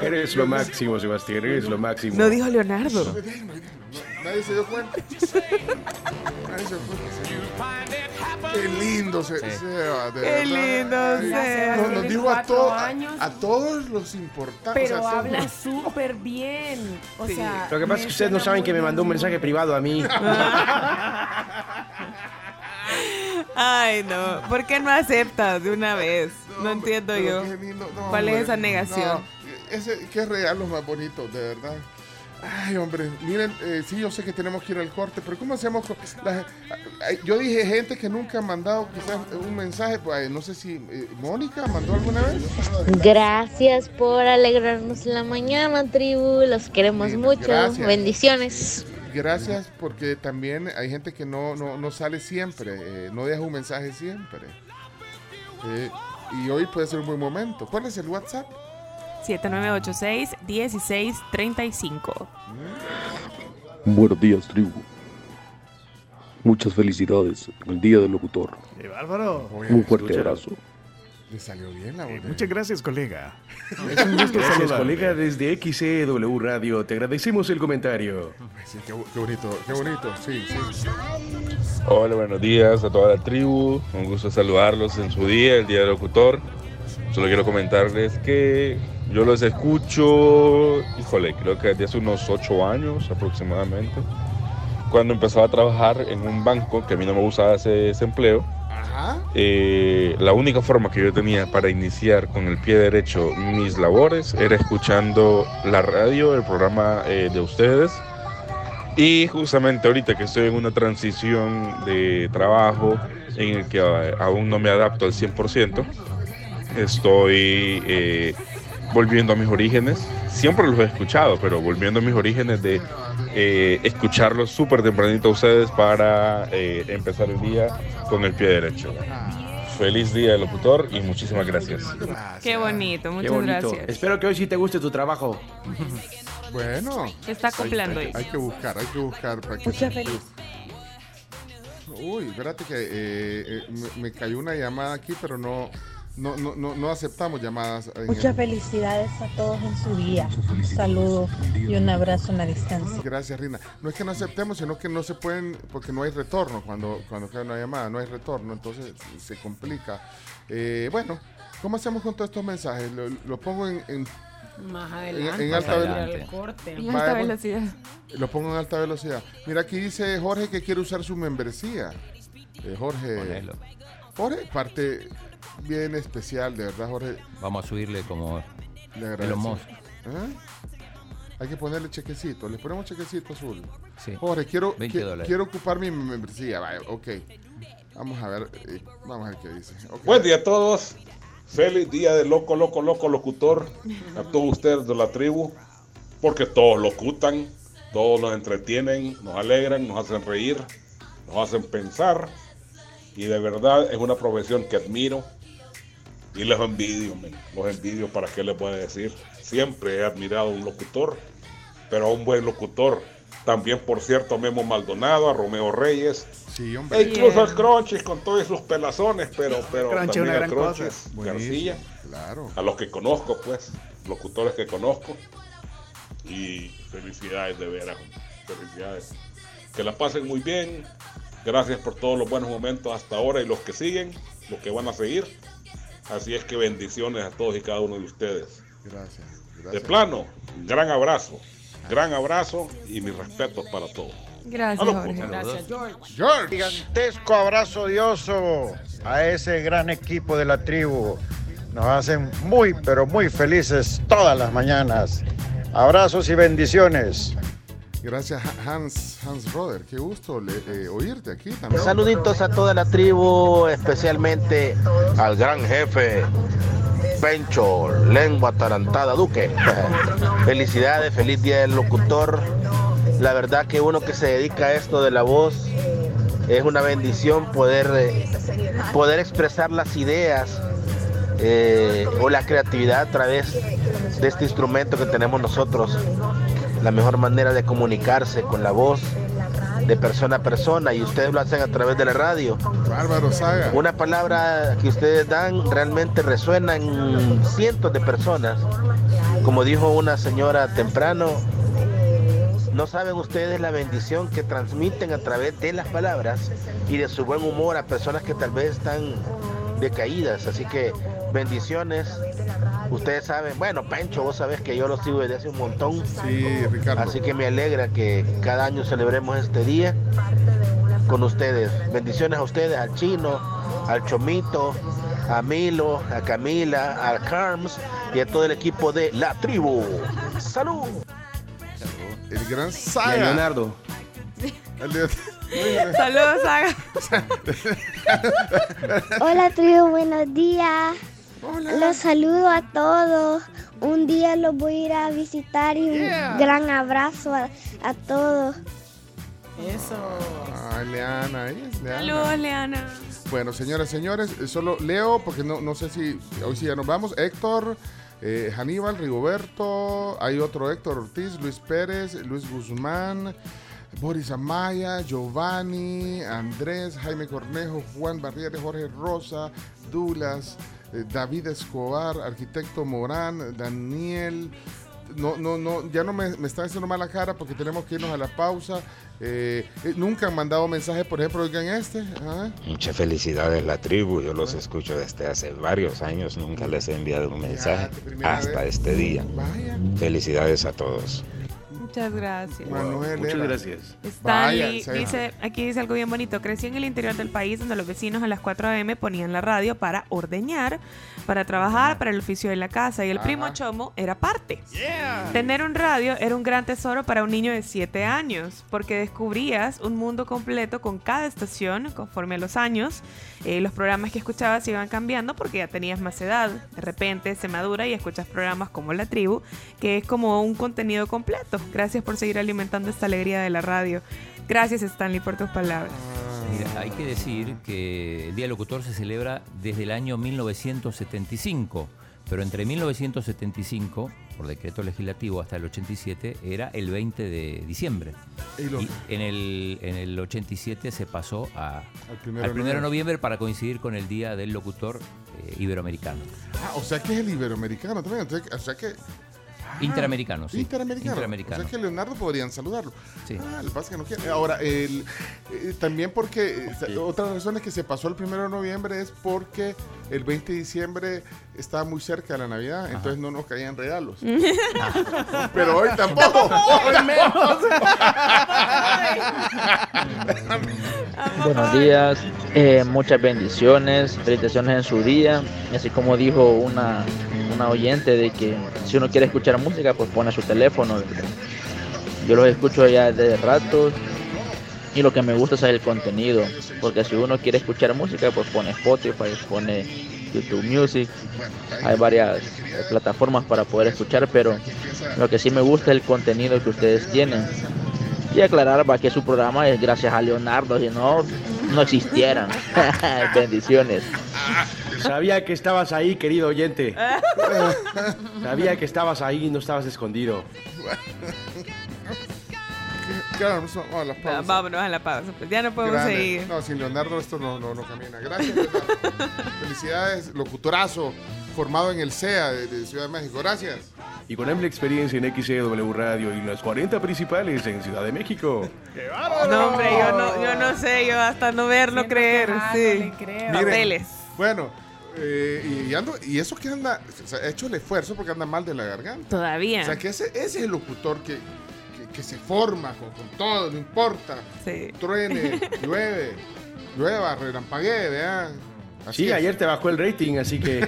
Eres lo máximo, Sebastián, eres lo máximo. No dijo Leonardo. Nadie se dio cuenta. Nadie se dio cuenta. Qué lindo se, Seba, de Qué verdad. lindo, Seba. no, Nos Tiene dijo a, to- a, años. a todos los importantes. Pero o sea, habla súper bien. O sea, Lo que pasa es que ustedes no saben que me mandó un mensaje privado a mí. Ay, no. ¿Por qué no aceptas de una vez? No entiendo pero yo. qué lindo. No, ¿Cuál es hombre, esa negación? Ese, qué regalos más bonitos, de verdad. Ay, hombre, miren, eh, sí, yo sé que tenemos que ir al corte, pero ¿cómo hacemos con la- Yo dije gente que nunca ha mandado quizás un mensaje, pues no sé si eh, Mónica mandó alguna vez. Gracias por alegrarnos la mañana, tribu. Los queremos mucho. gracias. Bendiciones. Gracias, porque también hay gente que no, no, no sale siempre, eh, no deja un mensaje siempre. Eh, y hoy puede ser un buen momento. ¿Cuál es el WhatsApp? 7986-1635. Buenos días, tribu. Muchas felicidades en el Día del Locutor. ¡Qué bárbaro! Un fuerte abrazo. Le salió bien la voz. de- Muchas gracias, colega. Es un gusto Gracias, colega, desde XCW Radio. Te agradecemos el comentario. Sí, qué, qué bonito, qué bonito. Sí, sí. Hola, buenos días a toda la tribu. Un gusto saludarlos en su día, el Día del Locutor. Solo quiero comentarles que yo los escucho, híjole, creo que desde hace unos ocho años aproximadamente. Cuando empezaba a trabajar en un banco, que a mí no me gustaba ese, ese empleo, eh, la única forma que yo tenía para iniciar con el pie derecho mis labores era escuchando la radio, el programa eh, de ustedes. Y justamente ahorita que estoy en una transición de trabajo en el que a- aún no me adapto al 100%, estoy eh, volviendo a mis orígenes. Siempre los he escuchado, pero volviendo a mis orígenes de eh, escucharlos súper tempranito a ustedes para eh, empezar el día con el pie derecho. Feliz día del locutor y muchísimas gracias. Qué bonito, muchas Qué bonito. gracias. Espero que hoy sí te guste tu trabajo. Bueno. Se está acoplando hay, ahí. hay que buscar, hay que buscar. Para que Mucha feliz. Uy, espérate que eh, eh, me, me cayó una llamada aquí, pero no, no, no, no, no aceptamos llamadas. Muchas el- felicidades a todos en su día. Un saludo y un abrazo en la distancia. Gracias, Rina. No es que no aceptemos, sino que no se pueden, porque no hay retorno cuando, cuando cae una llamada, no hay retorno, entonces se complica. Eh, bueno, ¿cómo hacemos con todos estos mensajes? Lo, lo pongo en, en- Más en- adelante. en alta velocidad. corte. En alta velocidad. Lo pongo en alta velocidad. Mira, aquí dice Jorge que quiere usar su membresía. Eh, Jorge. Ponelo. Jorge, parte bien especial, de verdad, Jorge. Vamos a subirle como Le. Musk. ¿Eh? Hay que ponerle chequecito. Le ponemos chequecito azul. Sí. Jorge, quiero, 20 qui- dólares. quiero ocupar mi membresía. Vaya, ok. Vamos a ver. eh, vamos a ver qué dice. Buen día a todos. Feliz día de loco, loco, loco, locutor. A todos ustedes de la tribu. Porque todos locutan, todos nos entretienen, nos alegran, nos hacen reír. nos hacen pensar y de verdad es una profesión que admiro y les envidio, men, los envidio para qué les voy a decir. Siempre he admirado a un locutor, pero a un buen locutor. También, por cierto, a Memo Maldonado, a Romeo Reyes, Sí, e hombre. incluso al Cronchis con todos sus pelazones, pero, pero Cronchis, también una gran cosa. Cronchis García, Claro. a los que conozco, pues, locutores que conozco. Y felicidades de veras, felicidades. Que la pasen muy bien. Gracias por todos los buenos momentos hasta ahora y los que siguen, los que van a seguir. Así es que bendiciones a todos y cada uno de ustedes. Gracias. De plano, gran abrazo, gran abrazo y mis respetos para todos. Gracias, Jorge. Gracias, George. George. Gigantesco abrazo dioso a ese gran equipo de la tribu. Nos hacen muy, pero muy felices todas las mañanas. Abrazos y bendiciones. Gracias, Ha- Hans, Hans Roder. Qué gusto eh, oírte aquí también. Saluditos a toda la tribu, especialmente al gran jefe Pencho, lengua atarantada Duque. Felicidades, feliz día del locutor. La verdad que uno que se dedica a esto de la voz es una bendición poder, eh, poder expresar las ideas eh, o la creatividad a través de este instrumento que tenemos nosotros. La mejor manera de comunicarse con la voz de persona a persona y ustedes lo hacen a través de la radio. Bárbaro Saga. Una palabra que ustedes dan realmente resuena en cientos de personas. Como dijo una señora temprano, no saben ustedes la bendición que transmiten a través de las palabras y de su buen humor a personas que tal vez están decaídas. Así que bendiciones. Ustedes saben, bueno, Pencho, vos sabés que yo lo sigo desde hace un montón. Sí, Ricardo. Así que me alegra que cada año celebremos este día con ustedes. Bendiciones a ustedes, al chino, al chomito, a Milo, a Camila, a Carms y a todo el equipo de La Tribu. ¡Salud! El gran Saga. Leonardo. Saludos, Saga. Hola tribu, buenos días. Los saludo a todos. Un día los voy a ir a visitar y un gran abrazo a, a todos. Eso. Ay, Leana, Leana. Saludos, Leana. Bueno, señoras, señores, eh, solo leo porque no, no sé si hoy sí ya nos vamos. Héctor, eh, Aníbal, Rigoberto, hay otro Héctor Ortiz, Luis Pérez, Luis Guzmán, Boris Amaya, Giovanni, Andrés, Jaime Cornejo, Juan Barrieres, Jorge Rosa, Douglas, eh, David Escobar, Arquitecto Morán, Daniel. No, no, no, ya no me, me están haciendo mala cara porque tenemos que irnos a la pausa. Eh, eh, nunca han mandado mensajes, por ejemplo, oigan este. ¿ah? Muchas felicidades la tribu, yo los escucho desde hace varios años, nunca les he enviado un mensaje hasta vez. este día. Vaya. Felicidades a todos. Muchas gracias. Manuel Muchas gracias. Stanley Vaya, dice, aquí dice algo bien bonito. Crecí en el interior del país donde los vecinos a las 4 a.m. ponían la radio para ordeñar, para trabajar, para el oficio de la casa y el primo Ajá. Chomo era parte. Tener un radio era un gran tesoro para un niño de 7 años porque descubrías un mundo completo con cada estación conforme a los años. Eh, los programas que escuchabas iban cambiando porque ya tenías más edad. De repente se madura y escuchas programas como La Tribu, que es como un contenido completo. Gracias por seguir alimentando esta alegría de la radio. Gracias Stanley por tus palabras. Mira, hay que decir que el Día del Locutor se celebra desde el año 1975, pero entre 1975, por decreto legislativo, hasta el 87, era el 20 de diciembre. Y lo- Y en el, en el 87 se pasó a, Al primero al de 1 de noviembre. noviembre para coincidir con el Día del Locutor eh, Iberoamericano. Ah, o sea que es el iberoamericano también. o sea que. Ah, Interamericano, sí. Interamericano. Interamericano. O sea que Leonardo podrían saludarlo. Sí. Ah, lo que pasa es que no quiere. Ahora, el, eh, también porque. eh, Otra razón es que se pasó el primero de noviembre es porque el 20 de diciembre estaba muy cerca de la Navidad, entonces no nos caían regalos. Pero hoy tampoco. hoy menos. Buenos días, eh, muchas bendiciones, felicitaciones en su día, así como dijo una, una oyente de que si uno quiere escuchar música, pues pone su teléfono. Yo los escucho ya de rato y lo que me gusta es el contenido, porque si uno quiere escuchar música, pues pone Spotify, pone YouTube Music, hay varias plataformas para poder escuchar, pero lo que sí me gusta es el contenido que ustedes tienen Y aclarar va que su programa es gracias a Leonardo, si no, no existieran. Bendiciones. Sabía que estabas ahí, querido oyente. Sabía que estabas ahí y no estabas escondido. Claro, vamos a la pausa. Vámonos a la pausa. Pues ya no podemos Grande. seguir. No, sin Leonardo esto no, no, no camina. Gracias, Leonardo. Felicidades, locutorazo, formado en el CEA de, de Ciudad de México. Gracias. Y con amplia experiencia en XCW Radio y las 40 principales en Ciudad de México. No, hombre, yo no, yo no sé, yo hasta no verlo creer. Sí. Miren, Papeles. Bueno, eh, y, ando, y eso que anda, o sea, ha hecho el esfuerzo porque anda mal de la garganta. Todavía. O sea, que ese, ese es el locutor que, que, que se forma con, con todo, no importa. Sí. Truene, llueve, llueva, relampaguee. Así Sí, es. ayer te bajó el rating, así que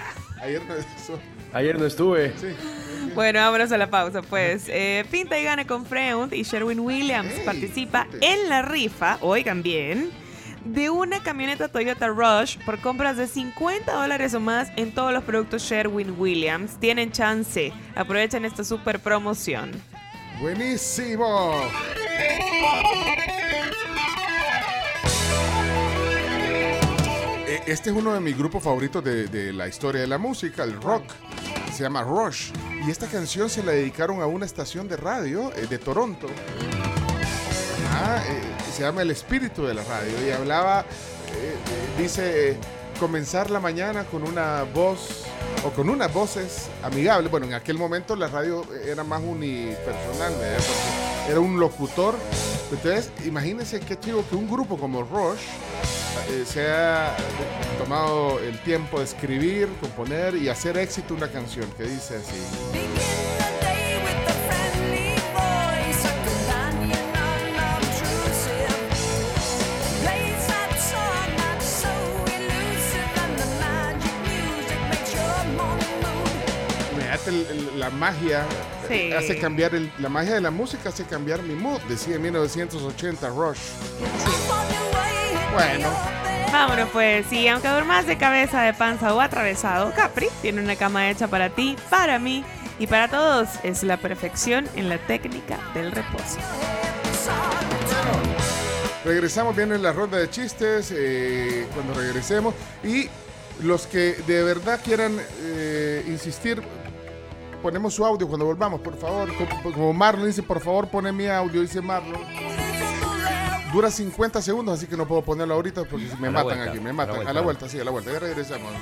Ayer no eso. ayer no estuve. Bueno, vámonos a la pausa, pues. Eh, Pinta y gana con Freund y Sherwin Williams participa en la rifa, oigan bien, de una camioneta Toyota Rush por compras de 50 dólares o más en todos los productos Sherwin Williams. Tienen chance. Aprovechen esta super promoción. Buenísimo. Eh, Este es uno de mis grupos favoritos de, de la historia de la música, el rock. Se llama Rush. Y esta canción se la dedicaron a una estación de radio eh, de Toronto. Ah, eh, se llama El espíritu de la radio. Y hablaba, eh, eh, dice, comenzar la mañana con una voz o con unas voces amigables. Bueno, en aquel momento la radio era más unipersonal, era un locutor. Entonces, imagínense qué chivo que un grupo como Rush eh, se ha tomado el tiempo de escribir, componer y hacer éxito una canción que dice así. Fíjate, el- el- la magia Sí. hace cambiar el- la magia de la música hace cambiar mi mood, decía en 1980 Rush. Bueno, Vámonos pues, y aunque duermas de cabeza, de panza o atravesado, Capri tiene una cama hecha para ti, para mí y para todos. Es la perfección en la técnica del reposo. regresamos bien en la ronda de chistes eh, cuando regresemos y los que de verdad quieran eh, insistir ponemos su audio cuando volvamos, por favor. Como, Marlon dice, por favor, pone mi audio, dice Marlon. Dura 50 segundos, así que no puedo ponerlo ahorita porque me matan vuelta, aquí, me a la matan. A la vuelta, sí, a la vuelta. Ya regresamos.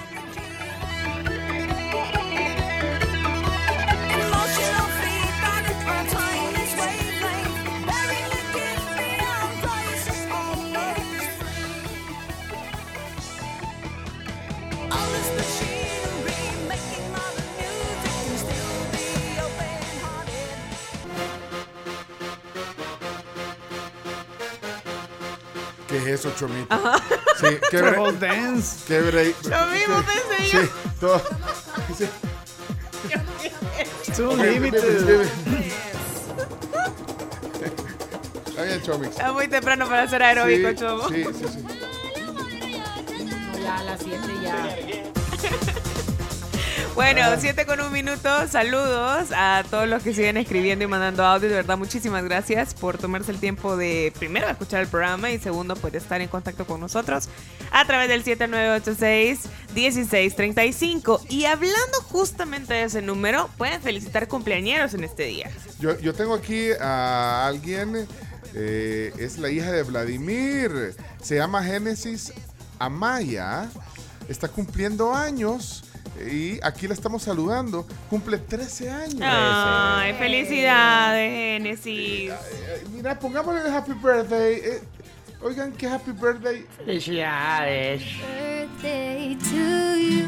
Es eso, Chomito? Sí, qué Trouble break. Dance. Qué break. Qué- pensé yo. Sí, todo. Sí. Too limited. Está bien, Chomix. Está muy temprano para hacer aeróbico, Sí, Chomo. Sí, sí, sí. Ya a las 7 ya. Bueno, 7 con un minuto. Saludos a todos los que siguen escribiendo y mandando audio. De verdad, muchísimas gracias por tomarse el tiempo de, primero, escuchar el programa y segundo, por estar en contacto con nosotros a través del 7986-1635. Y hablando justamente de ese número, pueden felicitar cumpleañeros en este día. Yo, yo tengo aquí a alguien, eh, es la hija de Vladimir, se llama Génesis Amaya, está cumpliendo años y aquí la estamos saludando, cumple 13 años. Ay, felicidades, Génesis. Eh, Mira, pongámosle el happy birthday. eh, oigan, qué happy birthday. Felicidades.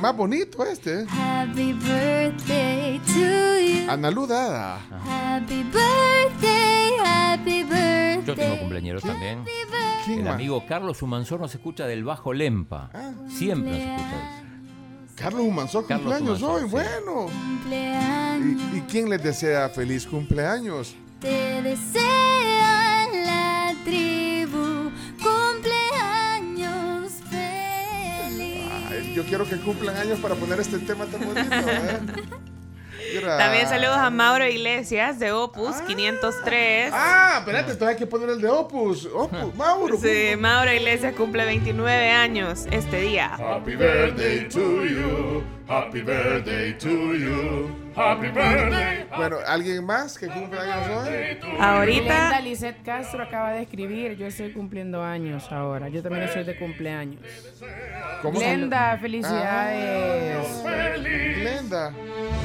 Más bonito este. eh. Happy birthday to you. Analu Dada. Happy birthday, happy birthday. Yo tengo cumpleañeros también. ¿Quién El más? amigo Carlos Humansor nos escucha del Bajo Lempa. Siempre nos escucha. Carlos Carlos cumpleaños hoy, sí. bueno. Cumpleaños. ¿Y, y quién les desea feliz cumpleaños? Te desea la tribu. Cumpleaños feliz. Ay, yo quiero que cumplan años para poner este tema tan bonito. ¿eh? También saludos a Mauro Iglesias de Opus 503. Ah, espérate, todavía hay que poner el de Opus. Opus, Mauro. Sí, Mauro Iglesias cumple 29 años este día. Happy birthday to you. Happy birthday to you. Happy birthday. Bueno, ¿alguien más que cumple años hoy? Ahorita. Lisette Castro acaba de escribir, yo estoy cumpliendo años ahora. Yo también estoy de cumpleaños. ¿Cómo? Glenda, felicidades. Glenda.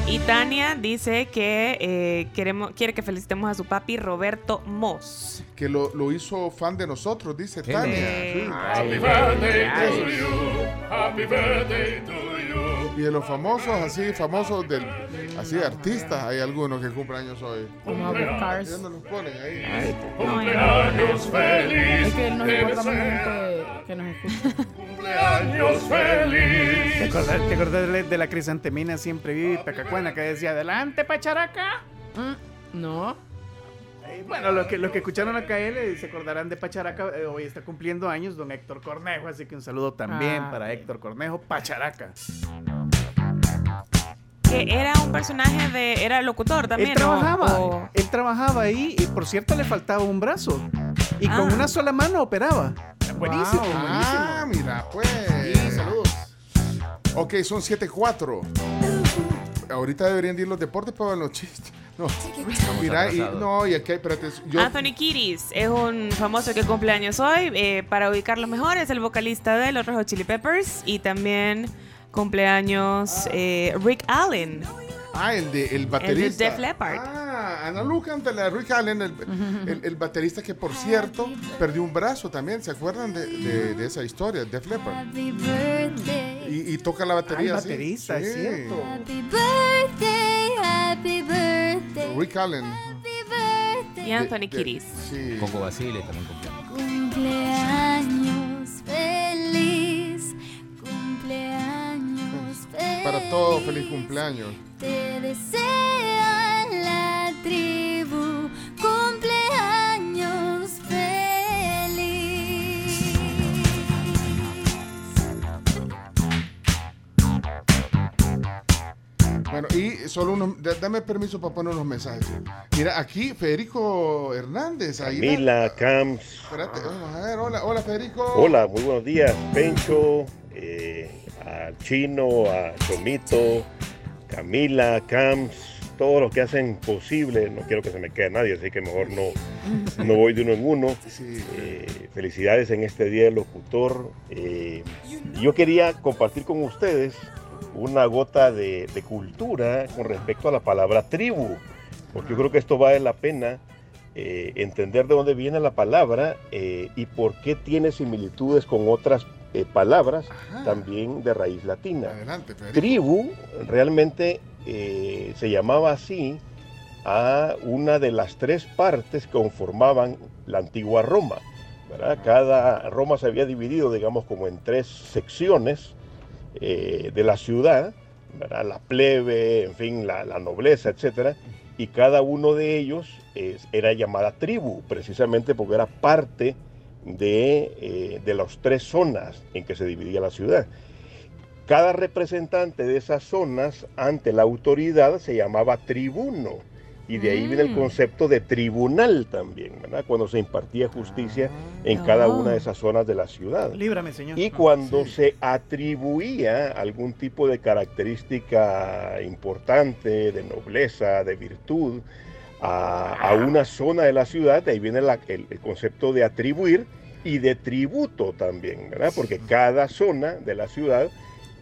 Y Tania dice que eh, queremos, quiere que felicitemos a su papi Roberto Moss. Que lo, lo hizo fan de nosotros, dice Tania. Sí. Happy birthday to you. Happy birthday to you. Y de los famosos, así, famosos del, así, artistas, hay algunos que cumplen años hoy. Vamos a buscar. ¿Dónde los ponen ahí? Cumpleaños feliz. Es que nos importa gente que nos escucha. Cumpleaños feliz. ¿Te acordás, te acordás de, de la crisantemina siempre vive y Pecacuana que decía, adelante Pacharaca? No. Eh, Bueno, los que, los que escucharon a KL se acordarán de Pacharaca. eh, hoy está cumpliendo años don Héctor Cornejo, así que un saludo también Ah. para Héctor Cornejo, Pacharaca. Que era un personaje de. Era locutor también. Él trabajaba, O- él trabajaba ahí y por cierto le faltaba un brazo. Y con Ah. una sola mano operaba. Buenísimo, Wow. buenísimo. Ah, mira, pues. Sí, saludos. Ok, son 7-4. Ahorita deberían ir los deportes para los chistes. No, mira, y, no, y aquí, espérate. Yo, Anthony Kiris es un famoso que cumple años hoy. eh, para ubicarlo mejor, es el vocalista de los Red Hot Chili Peppers. Y también cumpleaños eh, Rick Allen. ah, el de el baterista. Def Leppard. Ah, Ana Lu, cántale a Rick Allen, el, el- el baterista que, por cierto, perdió un brazo también. ¿Se acuerdan de, de- de esa historia? Def Leppard. Y, y toca la batería. Ah, el baterista, es Sí. cierto. Happy birthday. Happy birthday. Rick Allen. Y Anthony Kiris. Sí. Coco Basile también cumple. Cumpleaños feliz. Cumpleaños feliz. Para todos, feliz cumpleaños. Te desea la tribu. Bueno, y solo unos, da- dame permiso para poner unos mensajes. Mira, aquí Federico Hernández. Ahí Camila Camps. Espérate, vamos a ver, hola, hola Federico. Hola, muy buenos días. Pencho, eh, a Chino, a Chomito, Camila Camps, todos los que hacen posible. No quiero que se me quede nadie, así que mejor no, no voy de uno en uno. Eh, felicidades en este Día del Locutor. Eh, yo quería compartir con ustedes una gota de, de cultura con respecto a la palabra tribu, porque yo creo que esto vale la pena eh, entender de dónde viene la palabra eh, y por qué tiene similitudes con otras eh, palabras también de raíz latina. Adelante. Tribu realmente se llamaba así a una de las tres partes que conformaban la antigua Roma. ¿verdad? Cada Roma se había dividido, digamos, como en tres secciones eh, de la ciudad, la plebe, en fin, la, nobleza, etcétera, y cada uno de ellos era llamada tribu, precisamente porque era parte de, eh, de las tres zonas en que se dividía la ciudad. Cada representante de esas zonas ante la autoridad se llamaba tribuno. Y de ahí viene el Mm. concepto de tribunal también, ¿verdad? Cuando se impartía justicia en cada una de esas zonas de la ciudad. Líbrame, señor. Y cuando se atribuía algún tipo de característica importante, de nobleza, de virtud, a, a una zona de la ciudad, de ahí viene la- el, el concepto de atribuir y de tributo también, ¿verdad? Porque cada zona de la ciudad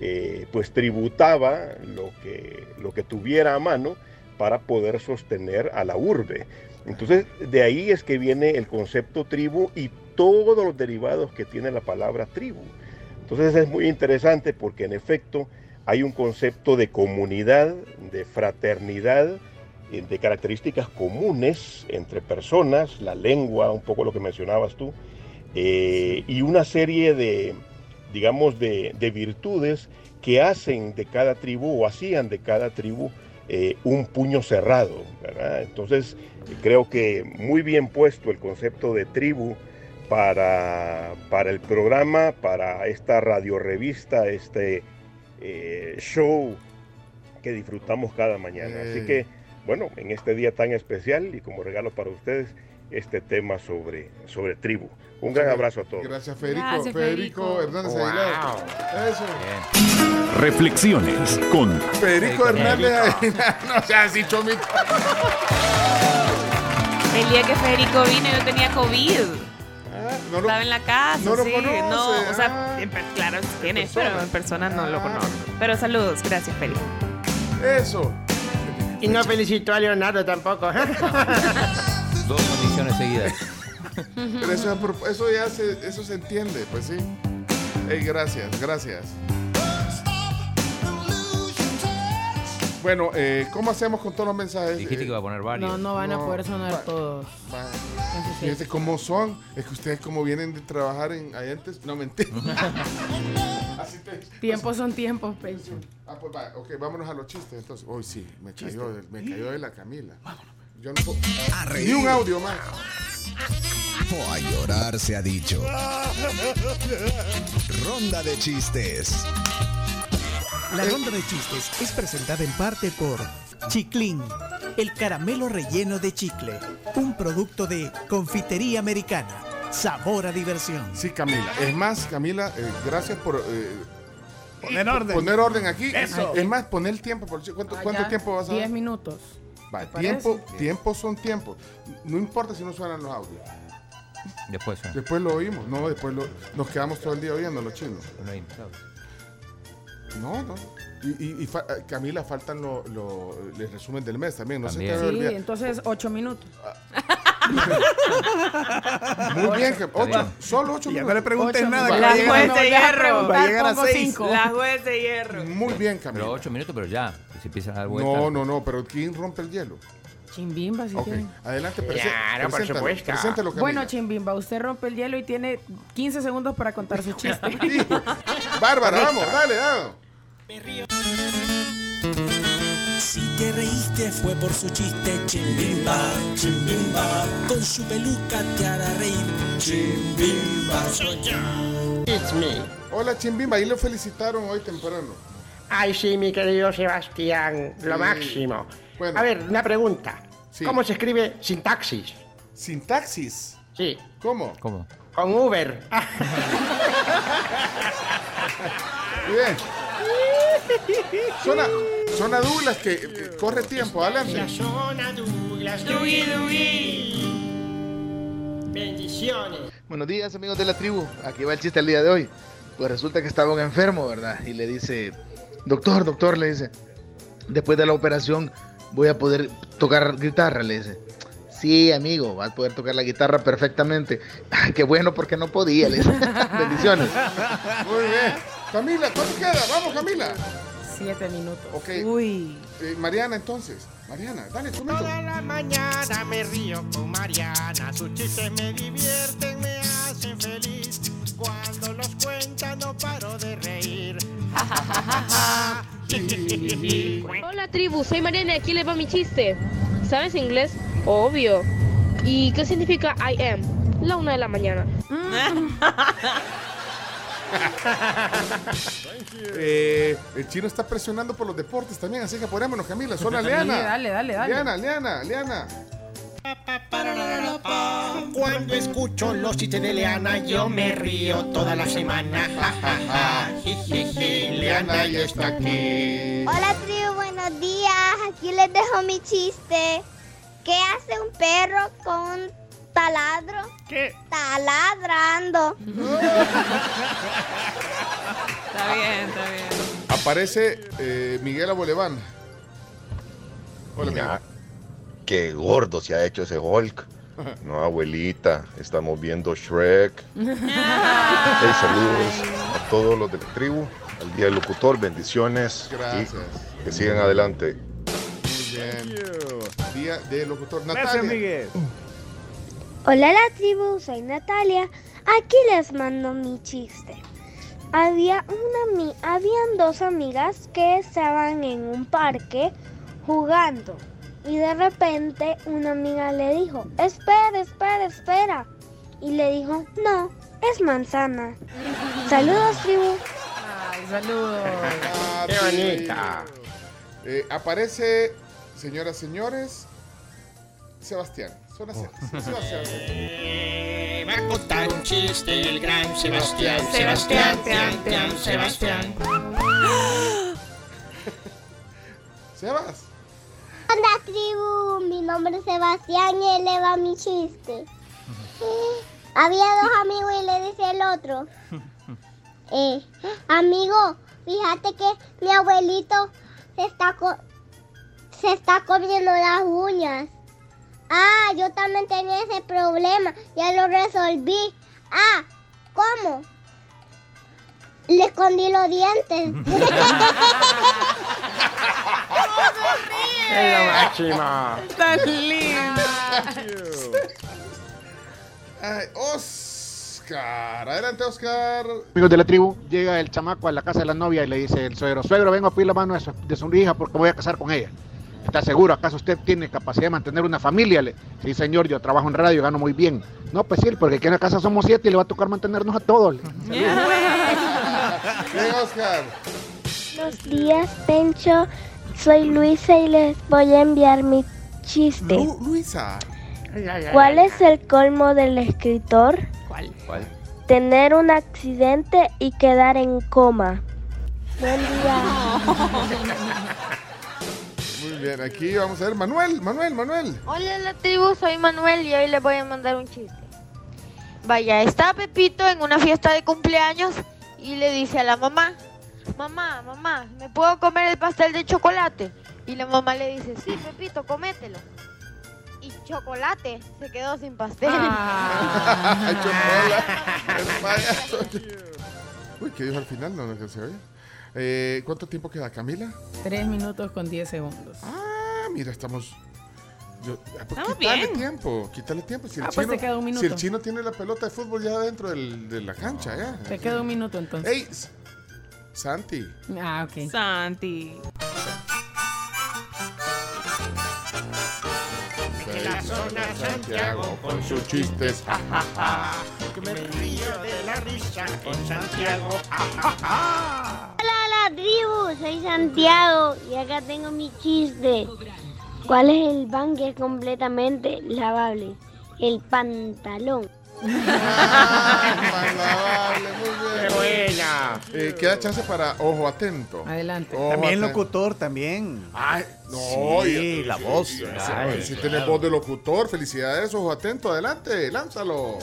eh, pues tributaba lo que, lo que tuviera a mano para poder sostener a la urbe. Entonces, de ahí es que viene el concepto tribu y todos los derivados que tiene la palabra tribu. Entonces es muy interesante porque en efecto hay un concepto de comunidad, de fraternidad, eh, de características comunes entre personas, la lengua, un poco lo que mencionabas tú, eh, y una serie de, digamos, de, de virtudes que hacen de cada tribu o hacían de cada tribu eh, un puño cerrado, ¿verdad? Entonces creo que muy bien puesto el concepto de tribu para, para el programa, para esta radiorevista, este eh, show que disfrutamos cada mañana. Así Eh. que, bueno, en este día tan especial y como regalo para ustedes, este tema sobre, sobre tribu. Un gran abrazo a todos. Gracias, Federico. Gracias, Federico Federico. Hernández Wow. Aguilar. Eso. Reflexiones con Federico Hernández Aguilar. No seas así, chomito. El día que Federico vino yo tenía COVID. no lo- Estaba en la casa, no lo sí. conoce, no, o sea, ah. en claro, es, pero en persona no lo conozco. Pero saludos, gracias, Federico. Eso. Y no felicito a Leonardo tampoco. Dos condiciones seguidas. Pero eso, a eso ya se, eso se entiende, pues sí. Ey, gracias, gracias. Bueno, eh, ¿cómo hacemos con todos los mensajes? Dijiste que iba a poner varios. No, no van a No, poder sonar va- todos. va. Fíjense cómo son. Es que ustedes como vienen de trabajar en agentes. No, mentira. Así te- Tiempos son tiempos, Pencho. Ah, pues va, ok, vámonos a los chistes. Entonces, hoy sí, me cayó, de, me cayó de la Camila. Yo no puedo- Ni un audio más. O a llorar se ha dicho. Ronda de chistes. La ronda de chistes es presentada en parte por Chiclín, el caramelo relleno de chicle, un producto de confitería americana. Sabor a diversión. Sí, Camila. Es más, Camila, eh, gracias por eh, Poner po- orden. Poner orden aquí. Eso. Es más, poner el tiempo. por- ¿Cuánto, Ah, cuánto tiempo vas a 10 dar? minutos. Va, ¿te tiempo, parece? tiempo son tiempos. No importa si no suenan los audios. Después suena. Después lo oímos. No, después lo- nos quedamos todo el día oyendo los chinos. No. No. Y, y- y fa- eh, Camila, faltan los lo, el resumen del mes también. No También. se te Sí, entonces 8 minutos. Muy bien, que ocho, solo ocho Y ya minutos. no le preguntes Ocho nada. minutos. que La va a llegar- juez de hierro. Va a llegar a seis. cinco. La juez de hierro. Muy bien, Camila. Pero ocho minutos, pero ya. Si empiezas a dar vueltas. No, no, no, pero ¿quién rompe el hielo? Chimbimba, si Ok, quieren. adelante, prese- Claro, por preséntalo, supuesto. preséntalo. Bueno, Chimbimba, usted rompe el hielo y tiene 15 segundos para contar su chiste. Bárbara, vamos, dale, dale. Si te reíste fue por su chiste, chimbimba, chimbimba. Con su peluca te hará reír, chimbimba. Soy yo. It's me. Hola, Chimbimba, ahí lo felicitaron hoy temprano. Ay, sí, mi querido Sebastián, lo Sí. máximo. Bueno. A ver, una pregunta. Sí. ¿Cómo se escribe sintaxis? Sintaxis. Sí, ¿Cómo? ¿Cómo? con Uber. Muy bien. Zona, zona Douglas que corre tiempo, adelante. zona Douglas, Dugui, Dugui. Bendiciones. Buenos días amigos de la tribu, aquí va el chiste el día de hoy. Pues resulta que estaba un enfermo, ¿verdad? Y le dice, doctor, doctor, le dice, después de la operación voy a poder tocar guitarra, le dice. Sí, amigo, vas a poder tocar la guitarra perfectamente. "Ah, Qué bueno porque no podía, le dice. Bendiciones. Muy bien. Camila, ¿cuánto queda? Vamos, Camila. 7 minutos. Ok. Uy. Eh, Mariana, entonces. Mariana, dale, tú. Toda la mañana me río con Mariana, sus chistes me divierten, me hacen feliz. Cuando los cuenta no paro de reír. Hola tribu, soy Mariana y aquí les va mi chiste. ¿Sabes inglés? Obvio. ¿Y qué significa I am? La una de la mañana. Eh, el chino está presionando por los deportes también, así que apurémonos, Camila. Sola Sí, Leana. dale, dale, dale. Leana, Leana, Leana. Cuando escucho los chistes de Leana, yo me río toda la semana. Ja, ja, ja. Jijiji, Leana ya está aquí. Hola tribu, buenos días. Aquí les dejo mi chiste. ¿Qué hace un perro con un taladro? ¿Qué? Taladrando. Está bien, está bien. Aparece eh, Miguel Aboleván. Hola, Mira, Miguel. Qué gordo se ha hecho ese Hulk. No, abuelita, estamos viendo Shrek. Hey, saludos a todos los de la tribu, al día del locutor, bendiciones. Gracias. Y que sigan adelante. Muy bien. Día del locutor. Gracias, Natalia. Hola la tribu, soy Natalia. Aquí les mando mi chiste. Había una habían dos amigas que estaban en un parque jugando y de repente una amiga le dijo, espera, espera, espera. Y le dijo, no, es manzana. Saludos tribu. Ay, saludos. Qué bonita. Eh, aparece, señoras, señores, Sebastián. Son Oh. las Sebastián. Va a contar un chiste el gran Sebastián, Sebastián, Sebastián, Sebastián. Sebas. Hola tribu, mi nombre es Sebastián y él le va mi chiste. Había dos amigos y le dice el otro, eh, amigo, fíjate que mi abuelito se está, co- se está comiendo las uñas. Ah, yo también tenía ese problema, ya lo resolví. Ah, ¿cómo? Le escondí los dientes. Es lo máximo. Tan lindo. Ay, Oscar. Adelante, Oscar. Amigos de la tribu, llega el chamaco a la casa de la novia y le dice el suegro, suegro, vengo a pedir la mano de su, de su hija porque voy a casar con ella. ¿Está seguro? ¿Acaso usted tiene capacidad de mantener una familia? Le- sí, señor, yo trabajo en radio, gano muy bien. No, pues sí, porque aquí en la casa somos siete y le va a tocar mantenernos a todos. le. Bien, Oscar. Buenos días, Pencho. Soy Luisa y les voy a enviar mi chiste. Lu- Luisa. ¿Cuál es el colmo del escritor? ¿Cuál? ¿Cuál? Tener un accidente y quedar en coma. Buen día. Bien, aquí vamos a ver. Manuel, Manuel, Manuel. Hola la tribu, soy Manuel y hoy les voy a mandar un chiste. Vaya, está Pepito en una fiesta de cumpleaños y le dice a la mamá, mamá, mamá, ¿me puedo comer el pastel de chocolate? Y la mamá le dice, sí, Pepito, comételo. Y chocolate se quedó sin pastel. Ay, chocola, el payaso. Uy, ¿qué dijo al final? No, no que se oye. Eh, ¿Cuánto tiempo queda, Camila? Tres minutos con 10 segundos. Ah, mira, estamos. Yo, ah, pues Estamos quítale bien. tiempo, quítale tiempo. Si el, Ah, pues chino, te queda un minuto. si el chino tiene la pelota de fútbol ya dentro del- de la cancha, ya. Te queda un minuto entonces. Ey, Santi. Ah, ok. Santi. De la zona Santiago con sus chistes. ja, ja, ja. Que me río de la risa en Santiago. ah, Hola, la tribu. Soy Santiago y acá tengo mi chiste. ¿Cuál es el pan que es completamente lavable? El pantalón. Lavable, muy bien. ¡Qué buena! Eh, queda chance para ojo atento. Adelante. Ojo También atento. locutor, también. Ay, no, Sí, y- la voz. Sí, Ay, si claro. tenés voz de locutor, felicidades, ojo atento, adelante, lánzalo.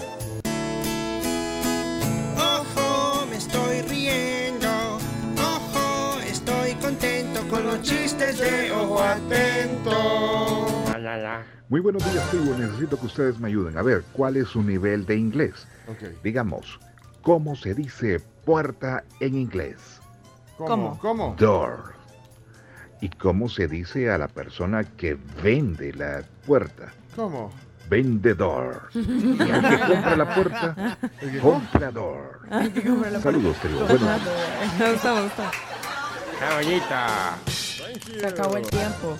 Los chistes de ojo atento. Muy buenos días, tribu. Necesito que ustedes me ayuden. A ver, ¿cuál es su nivel de inglés? Ok. Digamos, ¿cómo se dice puerta en inglés? ¿Cómo? ¿Cómo? Door. ¿Y cómo se dice a la persona que vende la puerta? ¿Cómo? Vendedor. Y al que compra la puerta, comprador. Saludos, tribu. Buenos días. Caballita. Se acabó el tiempo.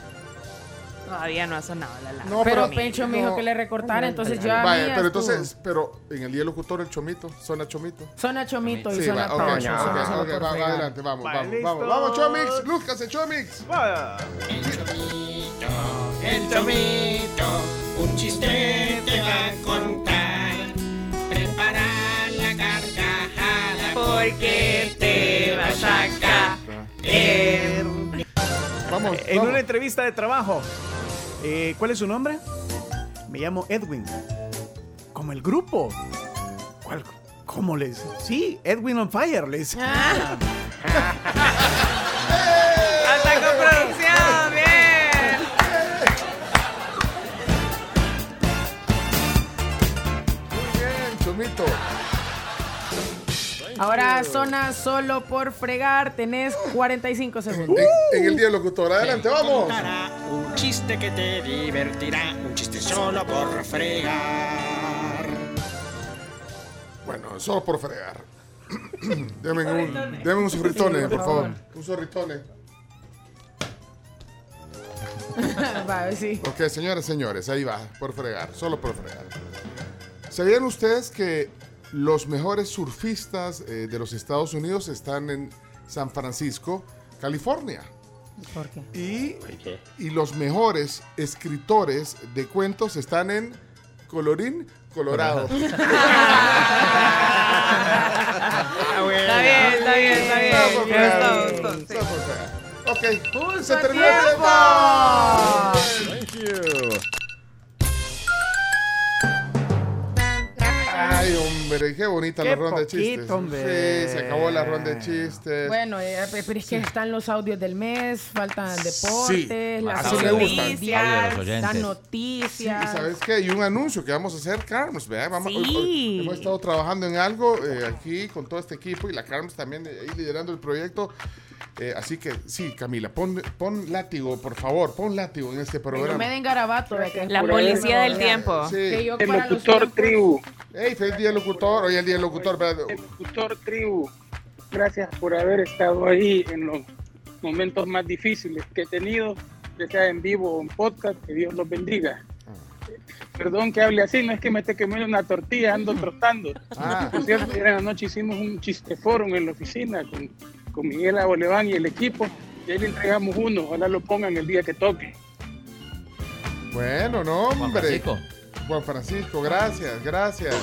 Todavía no ha sonado la la. No, pero pero- Pencho me dijo no. que le recortara, entonces yo Vaya, mí pero entonces, pero en el día del locutor el chomito, suena chomito. Zona Chomito y Sí, zona va, ok, Pencho. ok, zona ok, solo ok, por va- adelante, vamos, Va, vamos, vamos, vamos, Chomix, lúzcase, Chomix. El chomito, un chiste te va a contar. Prepara la carcajada porque te vas a caer. Vamos, En vamos. una entrevista de trabajo. eh, ¿Cuál es su nombre? Me llamo Edwin. Como el grupo. ¿Cuál? ¿Cómo les? Sí, Edwin on Fire, les. Ahora zona solo por fregar, tenés 45 segundos. En, en el día del locutor, adelante, vamos. Un chiste que te divertirá, un chiste solo por fregar. Bueno, solo por fregar. Deme un, deme un zorritone, Sí, por por favor. favor. Un zorritone. Va, sí. Ok, señores, señores, ahí va, por fregar, solo por fregar. ¿Sabían ustedes que los mejores surfistas eh, de los Estados Unidos están en San Francisco, California? ¿Por qué? Y, y los mejores escritores de cuentos están en Colorín Colorado. Está bien, está bien, está bien. Sí. somos feos. Ok, se ¡Pulso terminó el tiempo! tiempo. Thank you. Qué bonita Qué la ronda de poquito, chistes. hombre. Sí, se acabó la ronda de chistes. Bueno, eh, pe- pero es que están los audios del mes, faltan deportes, las así me gustan. noticias, de las Sí, noticias. y sabes qué, hay un anuncio que vamos a hacer, Carms, ¿verdad? Vamos, Sí. hoy- hoy hemos estado trabajando en algo eh, aquí con todo este equipo y la Carms también eh, ahí liderando el proyecto. Eh, así que sí, Camila, pon, pon látigo, por favor, pon látigo en este Que no programa. me den garabato. de que- La policía del tiempo. Sí. Que yo El para los locutor tiempos- tribu. Hey, feliz día locutor, hoy es el día del locutor. El locutor tribu. Gracias por haber estado ahí en los momentos más difíciles que he tenido, ya sea en vivo o en podcast. Que Dios los bendiga. Perdón que hable así, no es que me esté quemando una tortilla, ando trotando. Ah. Por cierto, ayer en la noche hicimos un chiste forum en la oficina con, con Miguel Aboleván y el equipo. Y ahí le entregamos uno, ojalá lo pongan el día que toque. Bueno, no, Juan hombre. Francisco. Juan Francisco, gracias, gracias.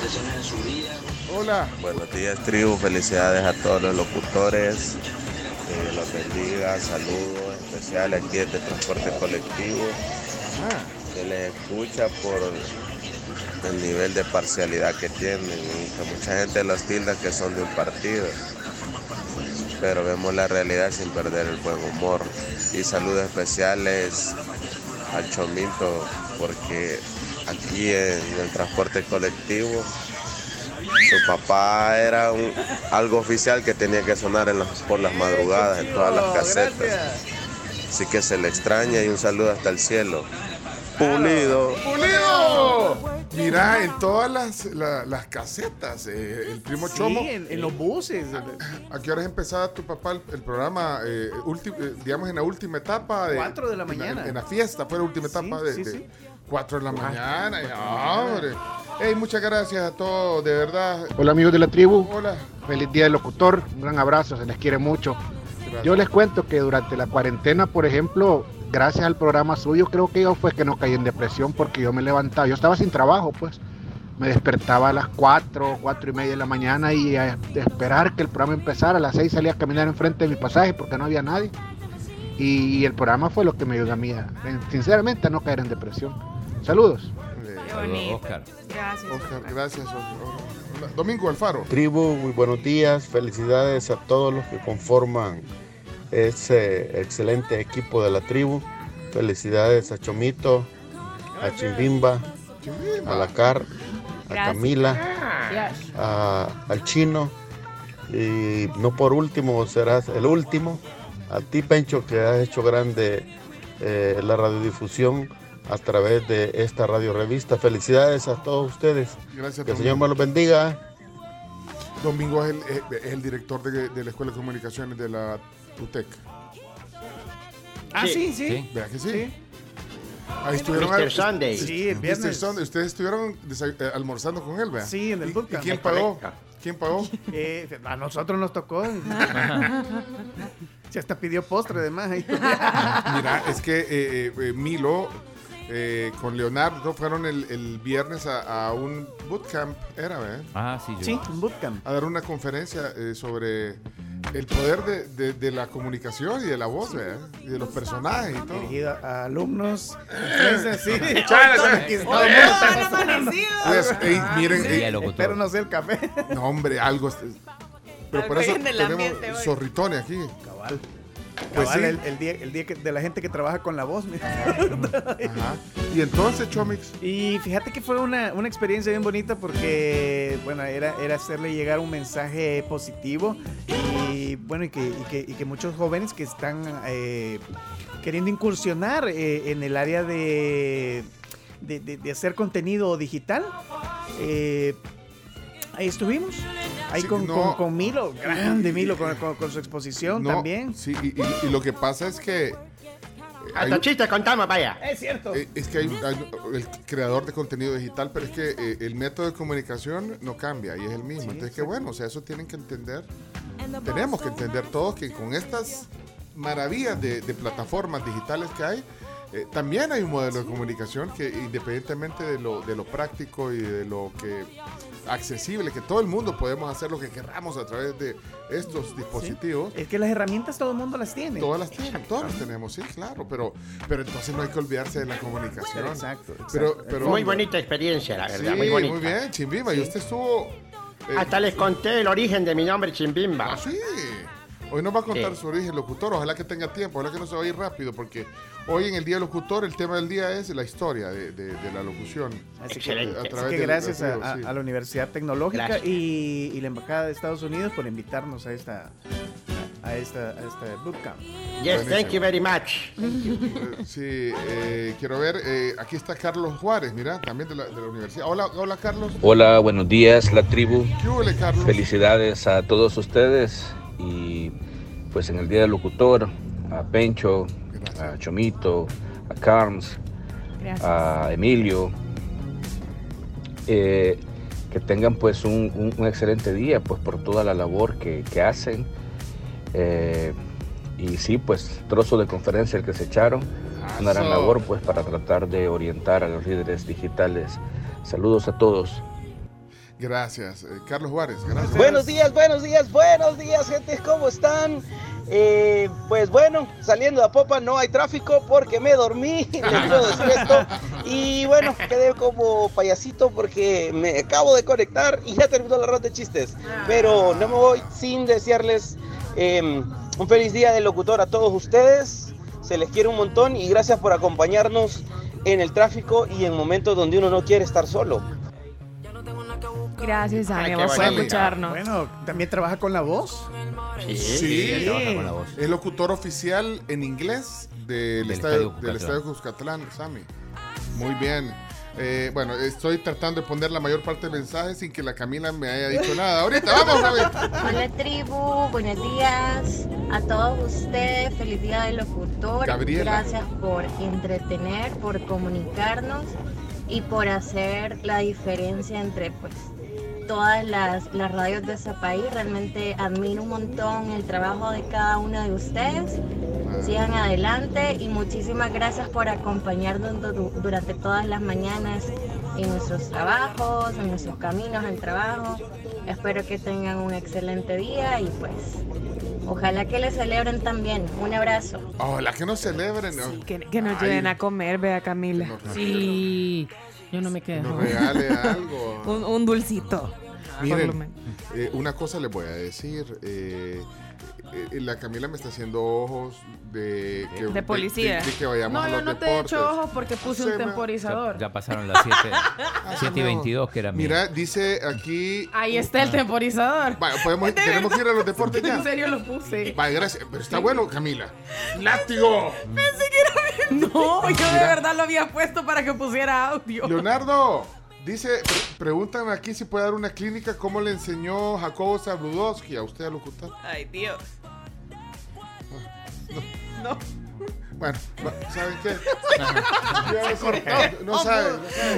Hola. Buenos días, tribu. Felicidades a todos los locutores. Que Dios los bendiga. Saludos especiales aquí desde Transporte Colectivo. Ah, Que les escucha por el nivel de parcialidad que tienen. Y que mucha gente los tilda que son de un partido. Pero vemos la realidad sin perder el buen humor. Y saludos especiales al Chomito, porque aquí en el transporte colectivo su papá era un, algo oficial que tenía que sonar en las- por las madrugadas en todas las casetas. Así que se le extraña y un saludo hasta el cielo. Pulido. ¡Pulido! Mira, en todas las, la- las casetas, eh, el primo Sí, Chomo. en, en los buses. ¿A qué horas empezaba tu papá el, el programa, eh, ulti- eh, digamos, en la última etapa? De, Cuatro de la en mañana. En la, fiesta, fue la última etapa de, sí, de sí. cuatro de la mañana. ya, hombre. Hey, muchas gracias a todos, de verdad. Hola amigos de la tribu, Hola. feliz día del locutor, un gran abrazo, se les quiere mucho. Gracias. Yo les cuento que durante la cuarentena, por ejemplo, gracias al programa suyo, creo que yo fue que no caí en depresión porque yo me levantaba, yo estaba sin trabajo, pues. Me despertaba a las 4, 4 y media de la mañana y a esperar que el programa empezara. A las 6 salía a caminar enfrente de mi pasaje porque no había nadie. Y, el programa fue lo que me ayudó a mí, a- sinceramente, a no caer en depresión. Saludos. Eh, Saludos. Oscar. Gracias. Oscar, gracias. Oscar. Domingo Alfaro. Tribu, muy buenos días. Felicidades a todos los que conforman ese excelente equipo de la tribu. Felicidades a Chomito, a Chimbimba, a la Car, a. Camila, Yes. a- al Chino y no por último serás el último. A ti, Pencho, que has hecho grande eh, la radiodifusión a través de esta radio revista. Felicidades a todos ustedes. Gracias, Que el. Señor me los bendiga. Domingo es el, es el director de, de la Escuela de Comunicaciones de la UTEC. Ah, sí, sí. Sí. ¿Verdad que sí? Sí. Ahí estuvieron Mr. al- Sunday. Sí, el Mr. viernes. Sunday. Ustedes estuvieron eh, almorzando con él, ¿verdad? Sí, en el ¿Y- ¿Y, bootcamp. quién pagó? ¿Quién pagó? Eh, a nosotros nos tocó. Se hasta pidió postre, además. Mira, es que eh, Milo eh, con Leonardo fueron el, el viernes a, a un bootcamp, era, ¿verdad? Ah, sí, yo. Sí, un bootcamp. A dar una conferencia eh, sobre el poder de, de- de la comunicación y de la voz, ¿verdad? Y de los personajes y todo. Dirigido a alumnos. Entonces, sí. Miren. Espero no sea el café. no, hombre, algo. Pero por eso tenemos zorritones aquí. Cabal. Pues Cabal, sí. el, el día, el día que- de la gente que trabaja con la voz. mira. Ajá. Y entonces, Chomix, Y fíjate que fue una, una experiencia bien bonita porque, bueno, era, era hacerle llegar un mensaje positivo y, bueno, y que, y que, y que muchos jóvenes que están eh, queriendo incursionar eh, en el área de, de, de- de hacer contenido digital, eh, ahí estuvimos. Ahí Sí, con, no. con- con Milo, grande Milo, con, con- con su exposición no, también. Sí, y, y- y lo que pasa es que. hay- Hasta chiste contamos, vaya. Es cierto. eh, es que hay, hay el creador de contenido digital, pero es que eh, el método de comunicación no cambia y es el mismo. Entonces, qué bueno, o sea, eso tienen que entender. Tenemos que entender todos que con estas maravillas de, de plataformas digitales que hay, eh, también hay un modelo de comunicación que independientemente de lo, de lo práctico y de lo que accesible, que todo el mundo podemos hacer lo que queramos a través de estos dispositivos. Es que las herramientas todo el mundo las tiene. Todas las tienen, todas las tenemos, sí, claro, pero, pero entonces no hay que olvidarse de la comunicación. Exacto, exacto. Pero, pero, muy bonita experiencia, la verdad, Sí, muy bonita. muy bien, Chimbimba. Y usted estuvo. eh, Hasta les conté el origen de mi nombre, Chimbimba. Ah, sí. Hoy nos va a contar Sí. su origen, locutor. Ojalá que tenga tiempo, ojalá que no se vaya a ir rápido, porque hoy en el Día del Locutor el tema del día es la historia de, de- de la locución. Así que, Excelente. A así que del gracias a, radio, a- sí. a la Universidad Tecnológica y, y la Embajada de Estados Unidos por invitarnos a esta a esta, a esta bootcamp. Yes, thank you very much. Eh, Sí, eh, quiero ver, eh, aquí está Carlos Juárez, mira, también de la, de la universidad. Hola, hola Carlos. Hola, buenos días, la tribu. ¿Qué hubo, Carlos? Felicidades a todos ustedes y pues en el Día del Locutor, a Pencho, a Chomito, a Carms, Gracias. a Emilio. eh, que tengan pues un, un- un excelente día pues por toda la labor que, que hacen. Eh, y sí, pues trozo de conferencia el que se echaron. Una gran labor pues para tratar de orientar a los líderes digitales. Saludos a todos. Gracias, eh, Carlos Juárez, gracias. Buenos días, buenos días, buenos días, gente, ¿cómo están? Eh, pues bueno, saliendo a Popa no hay tráfico porque me dormí, les puedo decir esto. Y bueno, quedé como payasito porque me acabo de conectar y ya terminó la ronda de chistes. Pero no me voy sin desearles eh, un feliz día del locutor a todos ustedes. Se les quiere un montón y gracias por acompañarnos en el tráfico y en momentos donde uno no quiere estar solo. Gracias, Ania, por escucharnos. Bueno, también trabaja con la voz. Sí, sí, trabaja con la voz. Es locutor oficial en inglés del, Del estadio, Estadio del Estadio Cuscatlán, Sammy. Muy bien. Eh, bueno, estoy tratando de poner la mayor parte del mensaje sin que la Camila me haya dicho nada. Ahorita, vamos a ver. Hola tribu, buenos días a todos ustedes, feliz día del locutor. Gabriela. Gracias por entretener, por comunicarnos y por hacer la diferencia entre pues todas las, las radios de ese país. Realmente admiro un montón el trabajo de cada uno de ustedes. Sigan adelante y muchísimas gracias por acompañarnos du- durante todas las mañanas en nuestros trabajos, en nuestros caminos al trabajo. Espero que tengan un excelente día y pues ojalá que le celebren también. Un abrazo. Ojalá que no celebren. ¿no? Que, que nos Ay, lleven a comer, vea Camila. Sí, yo no me quedo. Nos regale algo. Un, un dulcito. Miren, eh, una cosa les voy a decir. eh, eh, la Camila me está haciendo ojos de que, De policía. de- de que vayamos No, a yo los no te he hecho ojos porque puse un temporizador. Ya pasaron las 7 7 y no. 22 que era mi. Mira, dice aquí. Ahí está el temporizador. Vaya, podemos, tenemos que ir a los deportes ya. En serio lo puse. Vaya, gracias. Pero está bueno, Camila. ¡Látigo! No, yo de verdad lo había puesto para que pusiera audio. Leonardo, dice, pre- preguntan aquí si puede dar una clínica, ¿cómo le enseñó Jacobo Zabludowski a usted a locutar? Ay, Dios. No. No. Bueno, ¿saben qué? No sabe. no sabe.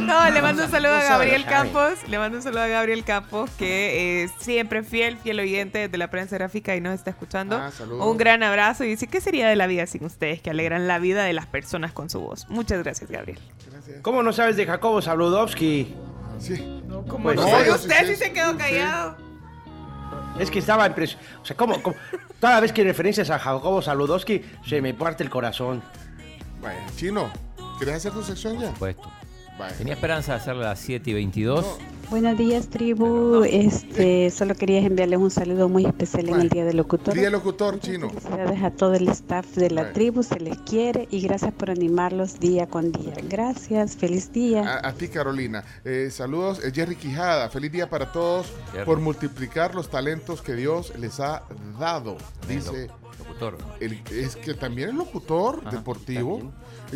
No, le mando un saludo No a sabe. Gabriel Campos. Le mando un saludo a Gabriel Campos, que es siempre fiel, fiel oyente de la prensa gráfica y nos está escuchando. Ah, un gran abrazo y dice, ¿qué sería de la vida sin ustedes que alegran la vida de las personas con su voz? Muchas gracias, Gabriel. ¿Cómo no sabes de Jacobo Zabludowski? Sí. ¿Cómo Pues, no? no, usted sí, sí, sí, se quedó sí. callado. Es que estaba impresionado. O sea, ¿cómo, cómo? Toda vez que referencias a Jacobo Zabludowski, se me parte el corazón. Vaya, Chino, ¿quieres hacer tu sección ya? Supuesto. Tenía esperanza de hacerla a las 7 y 22. Buenos días, tribu. Este, solo quería enviarles un saludo muy especial en el Día del Locutor. Día locutor, Chino. Felicidades a todo el staff de la tribu, se les quiere y gracias por animarlos día con día. Gracias, feliz día. A, a ti, Carolina. Eh, saludos, eh, Jerry Quijada. Feliz día para todos Jerry. por multiplicar los talentos que Dios les ha dado. Dice. Locutor. el- es que también es locutor Ajá, deportivo.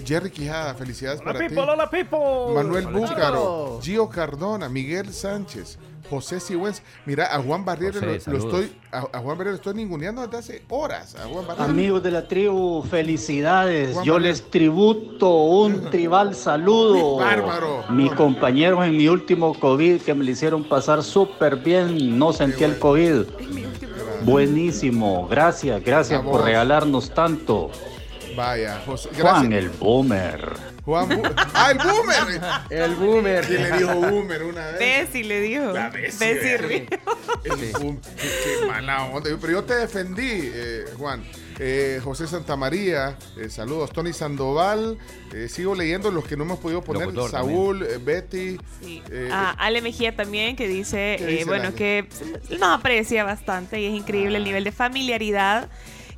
Jerry Quijada, felicidades Hola, para people, ti. hola, people. Manuel Hola, Búcaro. Gio Cardona, Miguel Sánchez, José Sigüenz. Mira, a Juan Barriera José, lo, estoy, a, a Juan Barriera lo estoy ninguneando desde hace horas. A Juan Barriera. Amigos de la tribu, felicidades. Juan Yo les tributo un tribal saludo. Bárbaro. Mis compañeros en mi último COVID que me lo hicieron pasar súper bien, no sentí el COVID. Buenísimo, gracias, gracias por regalarnos tanto. Vaya, José. Juan el Boomer. Juan Bu- ¡Ah, el boomer! El boomer. ¿Quién le dijo boomer una vez? Bessie le dijo. La Bessie, Bessie ¿verdad? Río. El. Qué, mala onda. Pero yo te defendí, eh, Juan. Eh, José Santamaría, eh, saludos. Tony Sandoval, eh, sigo leyendo los que no hemos podido poner. Locutor Saúl, eh, Betty. eh, Ah, Ale Mejía también que dice, ¿Qué eh, bueno, que nos aprecia bastante y es increíble el nivel de familiaridad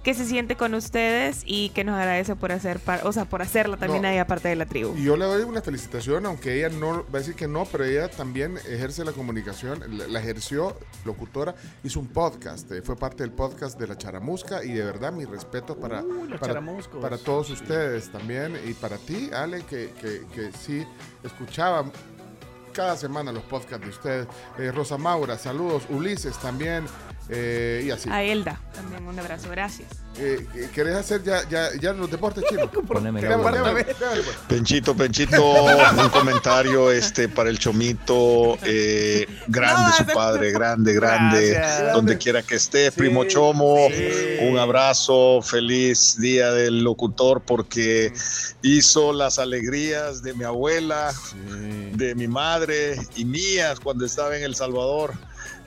que se siente con ustedes y que nos agradece por hacer, par- o sea, por hacerla también No. ahí aparte de la tribu. Y yo le doy una felicitación, aunque ella no va a decir que no, pero ella también ejerce la comunicación, la, la ejerció locutora, hizo un podcast, eh, fue parte del podcast de la Charamusca y de verdad mi respeto para, Uh, para, para todos ustedes también y para ti, Ale, que, que, que sí escuchaba cada semana los podcasts de ustedes. Eh, Rosa Maura, saludos, Ulises también. Eh, y así. A Elda también un abrazo, gracias. Eh, eh, ¿Querés hacer ya, ya, ya los deportes pues. Penchito, Penchito, un comentario este para el Chomito, eh, grande su padre, grande, grande, Gracias. donde quiera que esté, primo Chomo, un abrazo, feliz día del locutor porque hizo las alegrías de mi abuela, de mi madre y mías cuando estaba en El Salvador.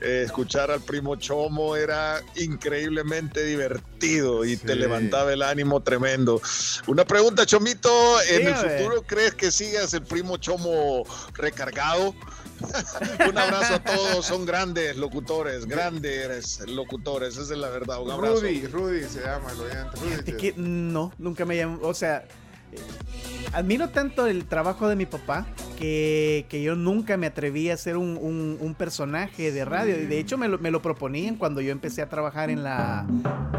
Eh, escuchar al primo Chomo era increíblemente divertido y te levantaba el ánimo tremendo. Una pregunta, Chomito, ¿en el futuro crees que sigas el primo Chomo recargado? Un abrazo a todos, son grandes locutores, grandes locutores, esa es la verdad. Un abrazo. Rudy, Rudy se llama el oyente. Rudy, que no, nunca me llamó. O sea, admiro tanto el trabajo de mi papá que, que yo nunca me atreví a hacer un, un- un personaje de radio. Y de hecho, me lo, me lo proponían cuando yo empecé a trabajar en la.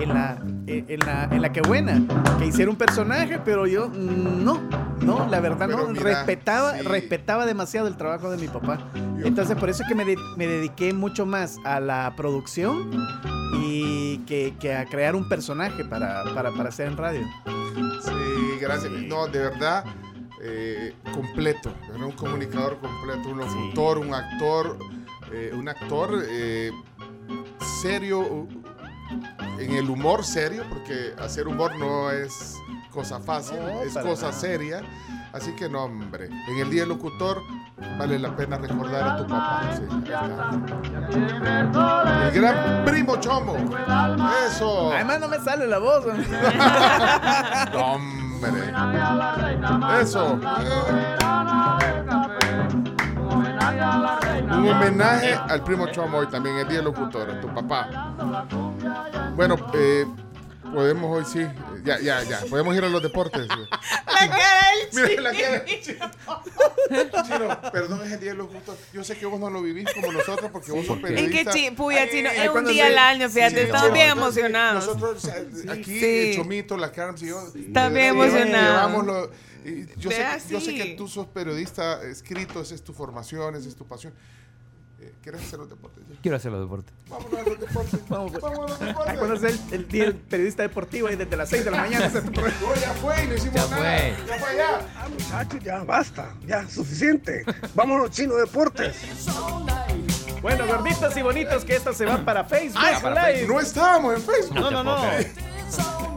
En la, eh, en la, en la que buena, que hiciera un personaje, pero yo no, no, la verdad Pero no, mira, respetaba, sí. respetaba demasiado el trabajo de mi papá. Entonces por eso es que me, de- me dediqué mucho más a la producción y que, que a crear un personaje para, para, para hacer en radio. Sí, gracias. No, de verdad, eh, completo. Era un comunicador completo, un locutor, un actor, eh, un actor eh, serio, en el humor serio, porque hacer humor no es cosa fácil, No, es cosa nada. seria. Así que no, hombre, en el Día del Locutor vale la pena recordar a tu papá. Sí. El gran primo Chomo. Eso. Además no me sale la voz. hombre. Eso. Un homenaje al primo Chomo hoy también, el día locutor, a tu papá. Bueno, eh, podemos hoy sí. Ya, ya, ya. Podemos ir a los deportes. La cara del Mira la cara del chino. Chino, perdón, es el día del locutor. Yo sé que vos no lo vivís como nosotros porque vos sos Es periodista. que chi, puya, chino, Ay, es un día al año, fíjate, Sí, estamos bien emocionados. Nosotros, o sea, aquí, Sí. el Chomito, la Carms y yo. Están bien eh, emocionados. Lo- yo, sé yo sé que tú sos periodista escrito, esa es tu formación, esa es tu pasión. ¿Quieres hacer los deportes? Quiero hacer los deportes. Vámonos a los deportes. Vamos. Vamos a los deportes. cuando sea el, el día del periodista deportivo ahí desde las 6 de la mañana. No, ya fue y no hicimos Ya nada. fue. Ya fue ya. Ah, muchachos, ya basta, ya suficiente. Vámonos, chino deportes. Bueno, gorditos y bonitos, que esta se va para Facebook Ah, para Live. No estábamos en Facebook. No, no, no.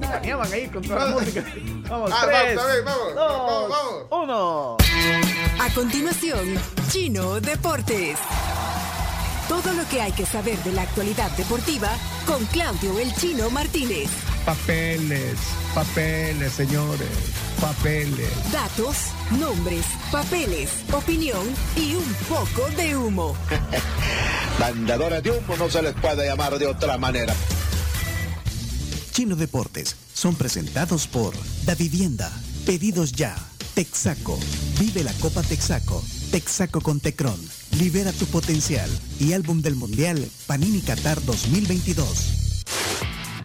Planeaban ahí con toda la música. Vamos, Ah, tres, vamos, bien, vamos, dos, vamos, uno. A continuación, Chino Deportes. Todo lo que hay que saber de la actualidad deportiva con Claudio El Chino Martínez. Papeles, papeles, señores, papeles. Datos, nombres, papeles, opinión y un poco de humo. Mandadores de humo no se les puede llamar de otra manera. Chino Deportes son presentados por Da Vivienda, Pedidos Ya, Texaco, Vive la Copa Texaco, Texaco con Tecron, Libera tu Potencial y Álbum del Mundial Panini Qatar 2022.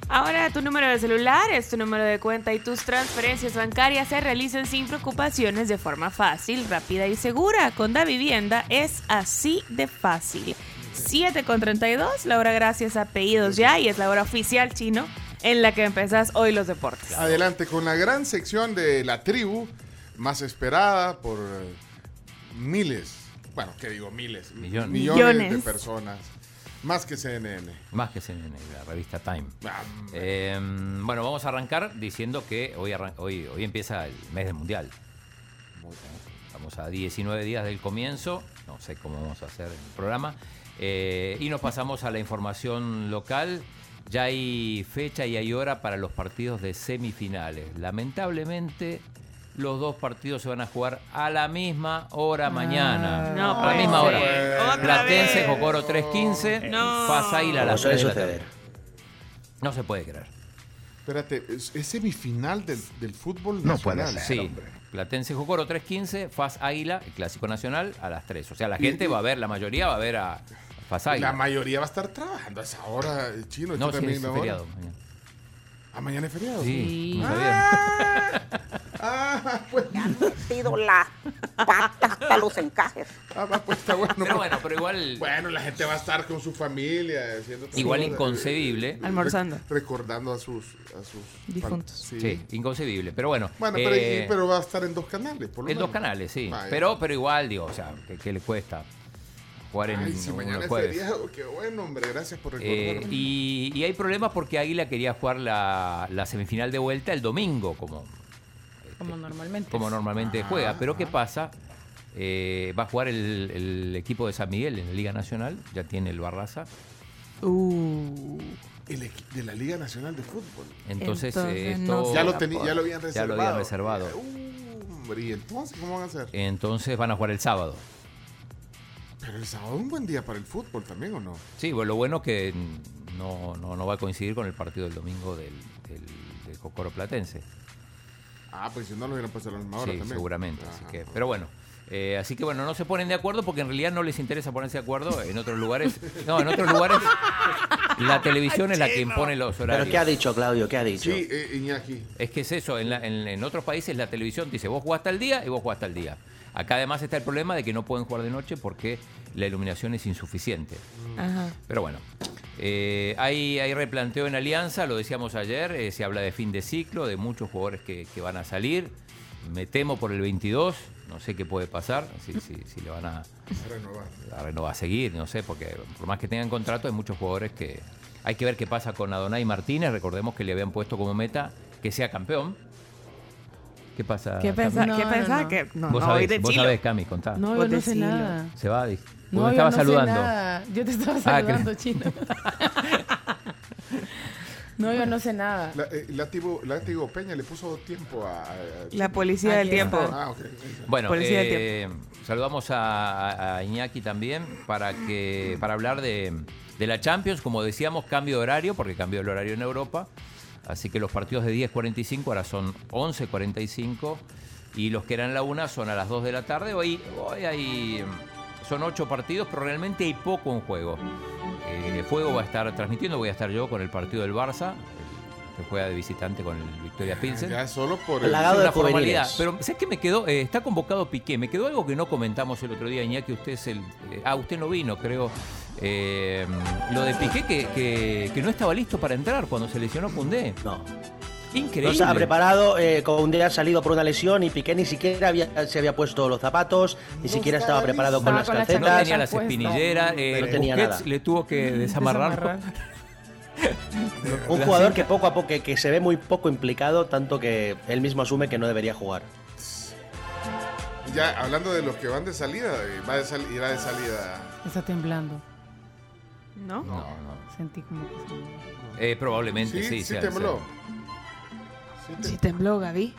Ahora tu número de celular es tu número de cuenta y tus transferencias bancarias se realizan sin preocupaciones de forma fácil, rápida y segura. Con Da Vivienda es así de fácil. 7 con 32, la hora gracias a Pedidos Ya y es la hora oficial chino en la que empezás hoy los deportes. Adelante con la gran sección de la tribu, más esperada por eh, miles, bueno, ¿qué digo? Miles, Millones. millones de personas. Más que CNN. Más que CNN, la revista Time. Ah, Eh, bueno, vamos a arrancar diciendo que hoy, arran- hoy, hoy empieza el mes del Mundial. Estamos a 19 días del comienzo, no sé cómo vamos a hacer el programa. Eh, y nos pasamos a la información local. Ya hay fecha y hay hora para los partidos de semifinales. Lamentablemente, los dos partidos se van a jugar a la misma hora mañana. No a la misma hora. ser. Platense. Jocoro 3.15, No. Faz Águila a Como las suele 3 de la suceder. tarde. No se puede creer. Espérate, ¿es, es semifinal del, del fútbol No puede nacional? Sí. Platense Jocoro 3.15, Faz Águila, el clásico nacional, a las 3. O sea, la gente y- va a ver, la mayoría va a ver a Faz Águila. La mayoría va a estar trabajando a esa hora, eh, chino. No, sí, también es feriado. mañana. Ah, mañana es feriado. Sí, no Ah, ah, pues. metido la pata hasta los encajes. Ah, va, pues está bueno. Pero bueno, pero igual. Bueno, la gente va a estar con su familia. haciendo Igual inconcebible. Almorzando. rec- Recordando a sus, a sus Difuntos. Sí. Sí, inconcebible. Pero bueno. Bueno, pero, eh, pero va a estar en dos canales, por lo en dos canales, sí. Vaya. Pero, pero igual, digo, o sea, ¿qué, qué le cuesta jugar en Ay, si uno mañana jueves? feriado, qué bueno, hombre. Gracias por Eh, recordarme. y, y hay problemas porque Águila quería jugar la, la semifinal de vuelta el domingo, como, Como normalmente. como normalmente Ah, juega. Pero ¿qué pasa? Eh, va a jugar el, el equipo de San Miguel en la Liga Nacional, ya tiene el Barraza. Uh. El de la Liga Nacional de Fútbol. Entonces, Entonces, eh, no esto- Ya lo, ya lo habían Ya reservado. lo habían reservado. Uh, hombre, ¿y entonces cómo van a hacer? Entonces van a jugar el sábado. Pero el sábado es un buen día para el fútbol también, ¿o no? Sí, bueno, lo bueno que no, no, no va a coincidir con el partido del domingo del, del, del Cocoro Platense. Ah, pues si no lo hubieran puesto a la misma hora Sí, también. seguramente. Así que, pero bueno. eh, así que bueno, no se ponen de acuerdo porque en realidad no les interesa ponerse de acuerdo en otros lugares. No, en otros lugares la televisión es la que impone los horarios. ¿Pero qué ha dicho, Claudio? ¿Qué ha dicho? Sí, eh, Iñaki. Es que es eso, en, la- en- en otros países la televisión dice vos jugás tal día y vos jugás tal día. Acá además está el problema de que no pueden jugar de noche porque la iluminación es insuficiente. Ajá. Pero bueno, eh, hay, hay replanteo en Alianza, lo decíamos ayer, eh, se habla de fin de ciclo, de muchos jugadores que, que van a salir. Me temo por el 22, no sé qué puede pasar, si, si, si le van a, Renovar. a renovar, a seguir, no sé, porque por más que tengan contrato hay muchos jugadores que... Hay que ver qué pasa con Adonai Martínez, recordemos que le habían puesto como meta que sea campeón. ¿Qué pasa? ¿Qué pensás? No, ¿Qué no, pensás? no. Que no, vos sabés, de vos sabés, Cami, contá. No, yo no sé nada. Se va, di- No, me yo estabas no sé saludando. nada. Yo te estaba Ah, saludando, que- chino. no, yo no sé nada. La, eh, látigo, Látigo Peña le puso tiempo a. a- La policía del tiempo. Ah, ok. Bueno, Policía del eh, saludamos a, a- a Iñaki también para que para hablar de, de la Champions. Como decíamos, cambio de horario, porque cambió el horario en Europa. Así que los partidos de 10.45 ahora son 11.45 y los que eran la una son a las 2 de la tarde. Hoy, hoy hay, son 8 partidos, pero realmente hay poco en juego. Eh, Fuego va a estar transmitiendo, voy a estar yo con el partido del Barça, el que juega de visitante con el Victoria Pilsen. Ya solo por el. De una formalidad. Pero ¿sabes qué me quedó? Eh, está convocado Piqué. Me quedó algo que no comentamos el otro día, Iñaki. Usted es el. eh, ah, usted no vino, creo. Eh, lo de Piqué que, que- que no estaba listo para entrar cuando se lesionó Cundé. No. Increíble. No estaba preparado, eh, Koundé ha salido por una lesión y Piqué ni siquiera había- se había puesto los zapatos, ni siquiera estaba preparado con las con la No calcetas. tenía las espinilleras. eh, No tenía Busquets nada. le tuvo que. Desamarrar. Un jugador que poco a poco, que, que se ve muy poco implicado, tanto que él mismo asume que no debería jugar. Ya hablando de los que van de salida, eh, va de sal- irá de salida. Está temblando. ¿No? No, no. Sentí como que se... Eh, probablemente sí. Sí, sí tembló. sea- Sí te- Sí tembló, Gaby.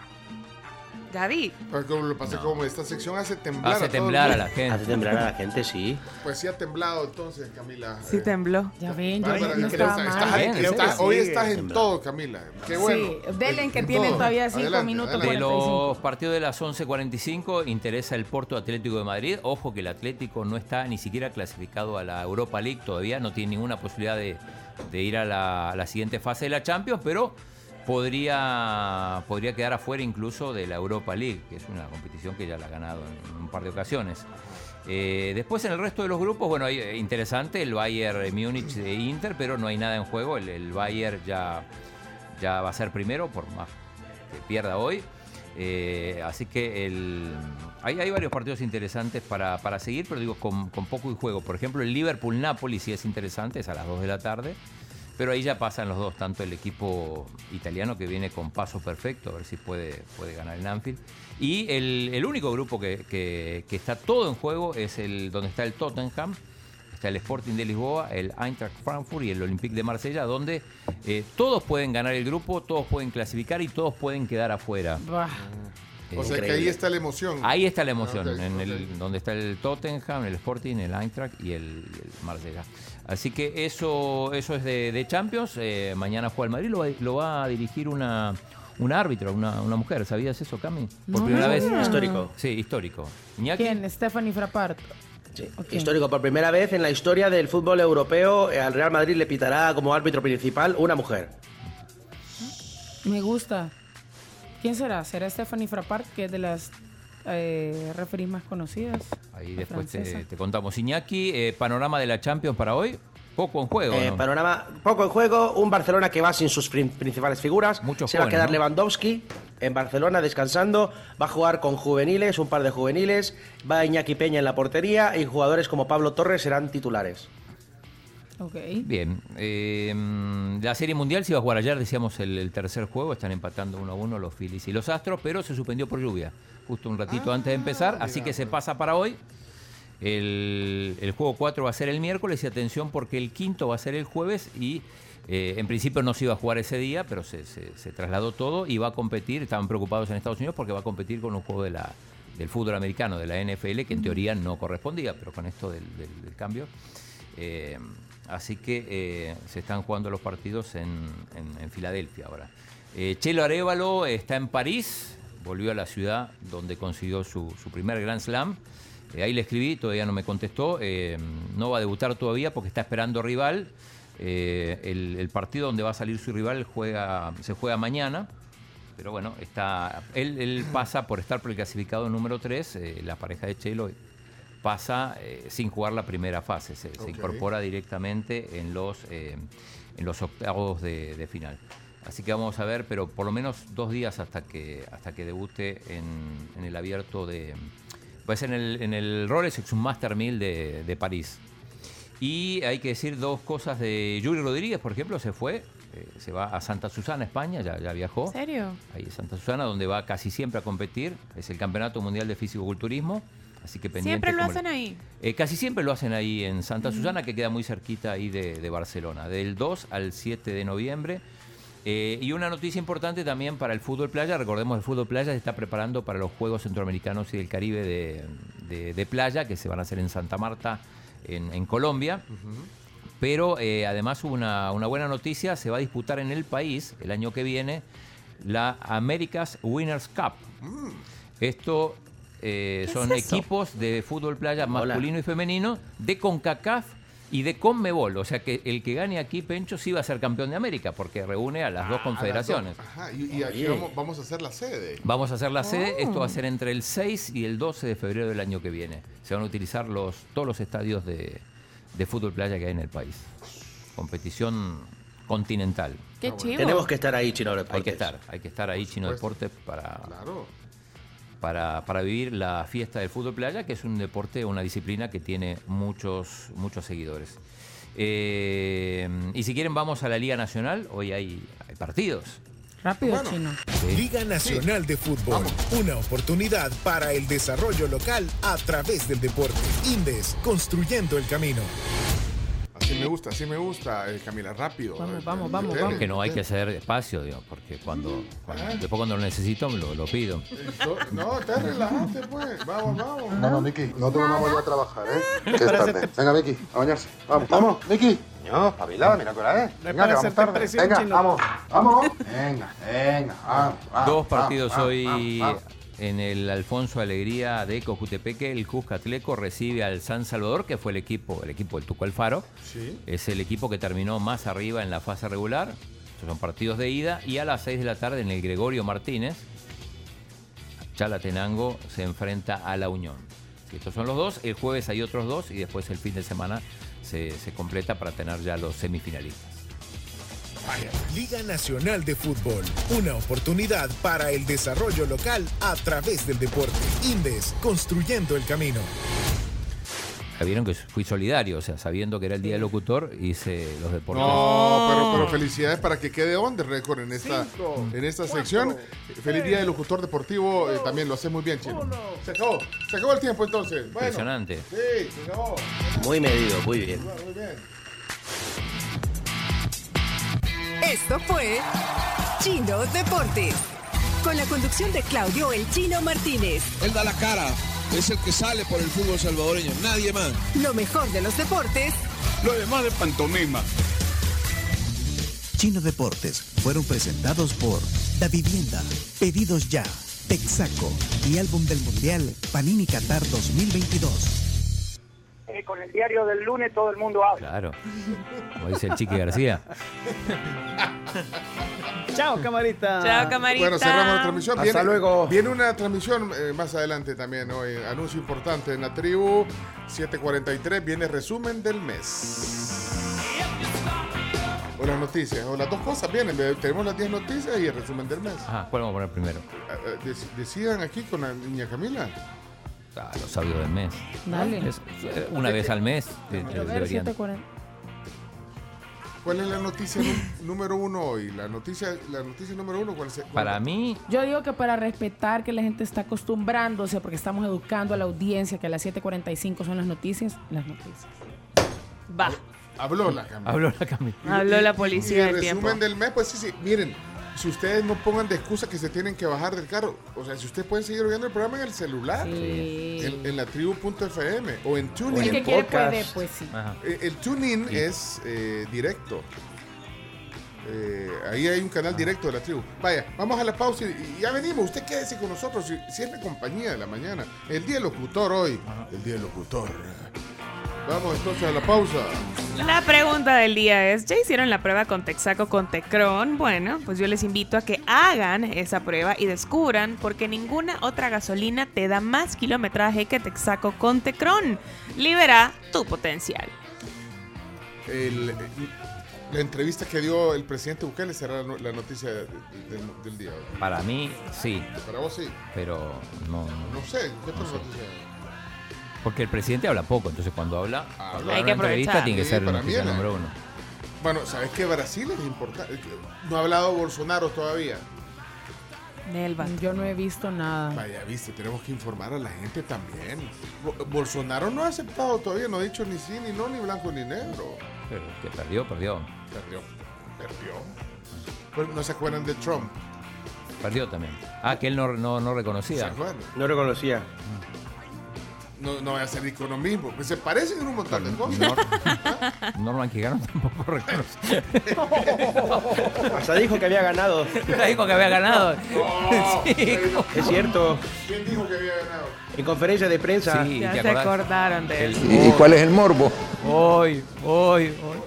Gaby. Pues lo pasa como esta sección hace temblar Hace a temblar a la gente. Hace temblar a la gente, sí. Pues sí ha temblado entonces, Camila. Sí Eh, tembló. Ya ven, yo Bárbara, no, no que estaba estás- mal. estás- Bien, estás- creo que hoy estás en todo, Camila. Qué bueno. Sí, denle En- que todo. todavía cinco Adelante, minutos De adelante. 45. los partidos de las 11.45 interesa el Porto Atlético de Madrid. Ojo que el Atlético no está ni siquiera clasificado a la Europa League todavía, no tiene ninguna posibilidad de, de ir a la, a la siguiente fase de la Champions, pero podría, podría quedar afuera incluso de la Europa League, que es una competición que ya la ha ganado en, un par de ocasiones. Eh, después en el resto de los grupos, bueno, hay, eh, interesante el Bayern Múnich de Inter, pero no hay nada en juego. El, el Bayern ya, ya va a ser primero, por más que pierda hoy. Eh, así que hay, hay varios partidos interesantes para, para seguir, pero digo, con, con poco y juego. Por ejemplo, el Liverpool-Napoli sí es interesante, es a las 2 de la tarde. Pero ahí ya pasan los dos, tanto el equipo italiano que viene con paso perfecto, a ver si puede, puede ganar el Anfield. Y el, el único grupo que, que- está todo en juego es el donde está el Tottenham, está el Sporting de Lisboa, el Eintracht Frankfurt y el Olympique de Marsella, donde eh, todos pueden ganar el grupo, todos pueden clasificar y todos pueden quedar afuera. O sea que ahí está la emoción. Ahí está la emoción, Ah, en el, donde está el Tottenham, el Sporting, el Eintracht y el, el Marsella. Así que eso, eso es de, de Champions. Eh, mañana juega el Madrid, lo va, lo va a dirigir una, una árbitra, una, una mujer. ¿Sabías eso, Cami? Por No, primera no vez. Histórico. Sí, histórico. Iñaki. ¿Quién? Stephanie Frappart. Histórico, por primera vez en la historia del fútbol europeo, eh, al Real Madrid le pitará como árbitro principal una mujer. Me gusta. ¿Quién será? ¿Será Stephanie Frappart, que es de las eh, referees más conocidas? Ahí después te, contamos. Iñaki, eh, panorama de la Champions para hoy. Poco en juego, Eh, ¿no? Panorama poco en juego, un Barcelona que va sin sus prin- principales figuras. Muchos Se va a quedar ¿no? Lewandowski en Barcelona descansando. Va a jugar con juveniles, un par de juveniles. Va Iñaki Peña en la portería y jugadores como Pablo Torres serán titulares. Bien, eh, mm, la Serie Mundial se iba a jugar ayer, decíamos el, el tercer juego, están empatando uno a uno los Phillies y los Astros, pero se suspendió por lluvia, justo un ratito antes de empezar, así que se pasa para hoy. El, el juego 4 va a ser el miércoles y atención porque el quinto va a ser el jueves y eh, en principio no se iba a jugar ese día, pero se, se- se trasladó todo y va a competir, estaban preocupados en Estados Unidos porque va a competir con un juego de la, del fútbol americano, de la NFL, que en teoría no correspondía, pero con esto del, del- del cambio. eh, así que eh, se están jugando los partidos en, Filadelfia ahora. Eh, Chelo Arevalo está en París, volvió a la ciudad donde consiguió su, primer Grand Slam. Eh, ahí le escribí, todavía no me contestó. no va a debutar todavía porque está esperando rival. El, el partido donde va a salir su rival juega, se juega mañana. Pero bueno, está, él, él pasa por estar por el clasificado número 3. la pareja de Chelo pasa eh, sin jugar la primera fase. Se, se Ok. incorpora directamente en los, eh, en los octavos de, de final. Así que vamos a ver, pero por lo menos dos días hasta que, hasta que debute en, en el abierto de. Ser en el, en el Rolex Exum Master 1000 de, de París. Y hay que decir dos cosas de Yuri Rodríguez, por ejemplo, se fue, eh, se va a Santa Susana, España, ya, ya viajó. ¿En serio? Ahí en Santa Susana, donde va casi siempre a competir. Es el Campeonato Mundial de Fisicoculturismo. Así que pendiente. Siempre lo como hacen ahí. eh, casi siempre lo hacen ahí en Santa. Susana, que queda muy cerquita ahí de, de Barcelona, del 2 al 7 de noviembre. Eh, y una noticia importante también para el fútbol playa. Recordemos, el fútbol playa se está preparando para los Juegos Centroamericanos y del Caribe de, de- de playa, que se van a hacer en Santa Marta, en, en Colombia. Pero eh, además hubo una, una buena noticia, se va a disputar en el país el año que viene la America's Winners Cup. Esto eh, ¿Qué son es equipos de fútbol playa masculino y femenino de CONCACAF y de CONMEBOL. O sea que el que gane aquí, Pencho, sí va a ser campeón de América, porque reúne a las dos Ah, confederaciones. a las dos. Ajá, y, y aquí vamos, vamos a hacer la sede. Vamos a hacer la sede, esto Oh. va a ser entre el 6 y el 12 de febrero del año que viene. Se van a utilizar los, todos los estadios de, de fútbol playa que hay en el país. Competición continental. Qué chivo. Tenemos que estar ahí, Chino Deportes. Hay que estar, hay que estar ahí, Chino Deportes, para, para, para vivir la fiesta del fútbol playa, que es un deporte, una disciplina que tiene muchos, muchos seguidores. Eh, y si quieren, vamos a la Liga Nacional. Hoy hay, hay partidos. Rápido, chino. Liga Nacional de Fútbol. Una oportunidad para el desarrollo local a través del deporte. Indes, construyendo el camino. Así me gusta, así me gusta, eh, Camila, rápido. Vamos, eh, vamos, vamos, metele, Porque no hay que hacer despacio, digo, porque cuando, cuando- después cuando lo necesito lo, lo pido. No, te relajate, pues. Vamos, vamos. Vamos, Miki, nosotros vamos ya a trabajar, ¿eh? Que es tarde. Venga, Miki, a bañarse. Vamos, vamos, Miki. No, espabila, mira hora es. No Venga, para que vamos tarde. Venga, vamos, vamos. Venga, venga, vamos, vamos, Dos partidos vamos, hoy vamos, vamos. En el Alfonso Alegría de Cojutepeque. El Cuscatleco recibe al San Salvador, que fue el equipo, el equipo del Tuco Alfaro. Sí. Es el equipo que terminó más arriba en la fase regular. Estos son partidos de ida. Y a las 6 de la tarde en el Gregorio Martínez, Chalatenango se enfrenta a la Unión. Estos son los dos. El jueves hay otros dos y después el fin de semana se, se completa para tener ya los semifinalistas. Liga Nacional de Fútbol, una oportunidad para el desarrollo local a través del deporte. Indes, construyendo el camino. Ya Vieron que fui solidario, o sea, sabiendo que era el día del locutor, hice los deportes. No, pero, pero felicidades para que quede on the record en esta, en esta sección. Feliz día del locutor deportivo, eh, también lo hace muy bien, Chino. Se acabó, se acabó el tiempo entonces. Bueno, Impresionante. Sí, se acabó. Muy medido, muy bien. Muy bien. Esto fue Chino Deportes. Con la conducción de Claudio El Chino Martínez. Él da la cara, es el que sale por el fútbol salvadoreño, nadie más. Lo mejor de los deportes Lo demás de pantomima. Chino Deportes fueron presentados por Da Vivienda, Pedidos Ya, Texaco y Álbum del Mundial Panini Qatar 2022. Eh, con el diario del lunes todo el mundo habla. Claro. Como dice el Chiqui García. Chao, camarita. Chao, camarita. Bueno, cerramos la transmisión. Hasta luego. Viene una transmisión eh, más adelante también hoy. Anuncio importante en la tribu 743. Viene resumen del mes. O las noticias, o las dos cosas vienen. Tenemos las 10 noticias y el resumen del mes. Ajá, ¿cuál vamos a poner primero? Eh, eh, dec- Decidan aquí con la niña Camila. Ah, los audios del mes. Dale. Es, eh, una vez al mes de- de- A ver, deberían. 7:40. ¿Cuál es la noticia número uno hoy? La noticia, la noticia número uno, ¿cuál es? cuál- Para mí, Yo digo que para respetar que la gente está acostumbrándose, porque estamos educando a la audiencia que a las 7:45 son las noticias, las noticias. Va. Habló la Camila. habló la Camila. Habló la Y policía el del resumen tiempo. del mes, pues sí, sí. Miren, si ustedes no pongan de excusa que se tienen que bajar del carro, o sea, si ustedes pueden seguir oyendo el programa en el celular, Sí. en, en la tribu.fm o en El TuneIn. que quiere podcast. puede, pues sí. Ajá. Eh, El TuneIn es eh, directo. Eh, ahí hay un canal directo de la tribu. Vaya, vamos a la pausa y, y ya venimos. Usted quédese con nosotros. Si, si es la compañía de la mañana. El día del locutor hoy. El día del locutor. Vamos entonces a la pausa. La pregunta del día es, ¿ya hicieron la prueba con Texaco con Tecron? Bueno, pues yo les invito a que hagan esa prueba y descubran porque ninguna otra gasolina te da más kilometraje que Texaco con Tecron. Libera tu potencial. El- la entrevista que dio el presidente Bukele será la, no- la noticia de- de- del, del día. para mí sí, Para vos sí. pero no, no. No sé. ¿Qué otra No sé. noticia? Porque el presidente habla poco, entonces cuando habla, cuando Hay que una entrevista tiene que Sí, ser noticia era- número uno. Bueno, ¿sabes que Brasil es importante? No ha hablado Bolsonaro todavía. Nelva. Yo no he visto nada. Vaya, viste, tenemos que informar a la gente también. Bo- Bolsonaro no ha aceptado todavía, no ha dicho ni sí, ni no, ni blanco, ni negro. Pero que perdió, perdió. Perdió, perdió. Pues, ¿No se acuerdan de Trump? Perdió también. Ah, que él no, no, no ¿Se reconocía. acuerdan? No reconocía. No, no va a ser economismo. Pues se parecen en un montón de cosas. Nor- Norman Quijano tampoco reconoce. Hasta dijo que había ganado. Dijo que había ganado. Sí. Es cierto. ¿Quién dijo que había ganado? En conferencia de prensa. Sí, Ya ¿te se acordaron de él. ¿Y cuál es el morbo? Hoy, hoy, hoy.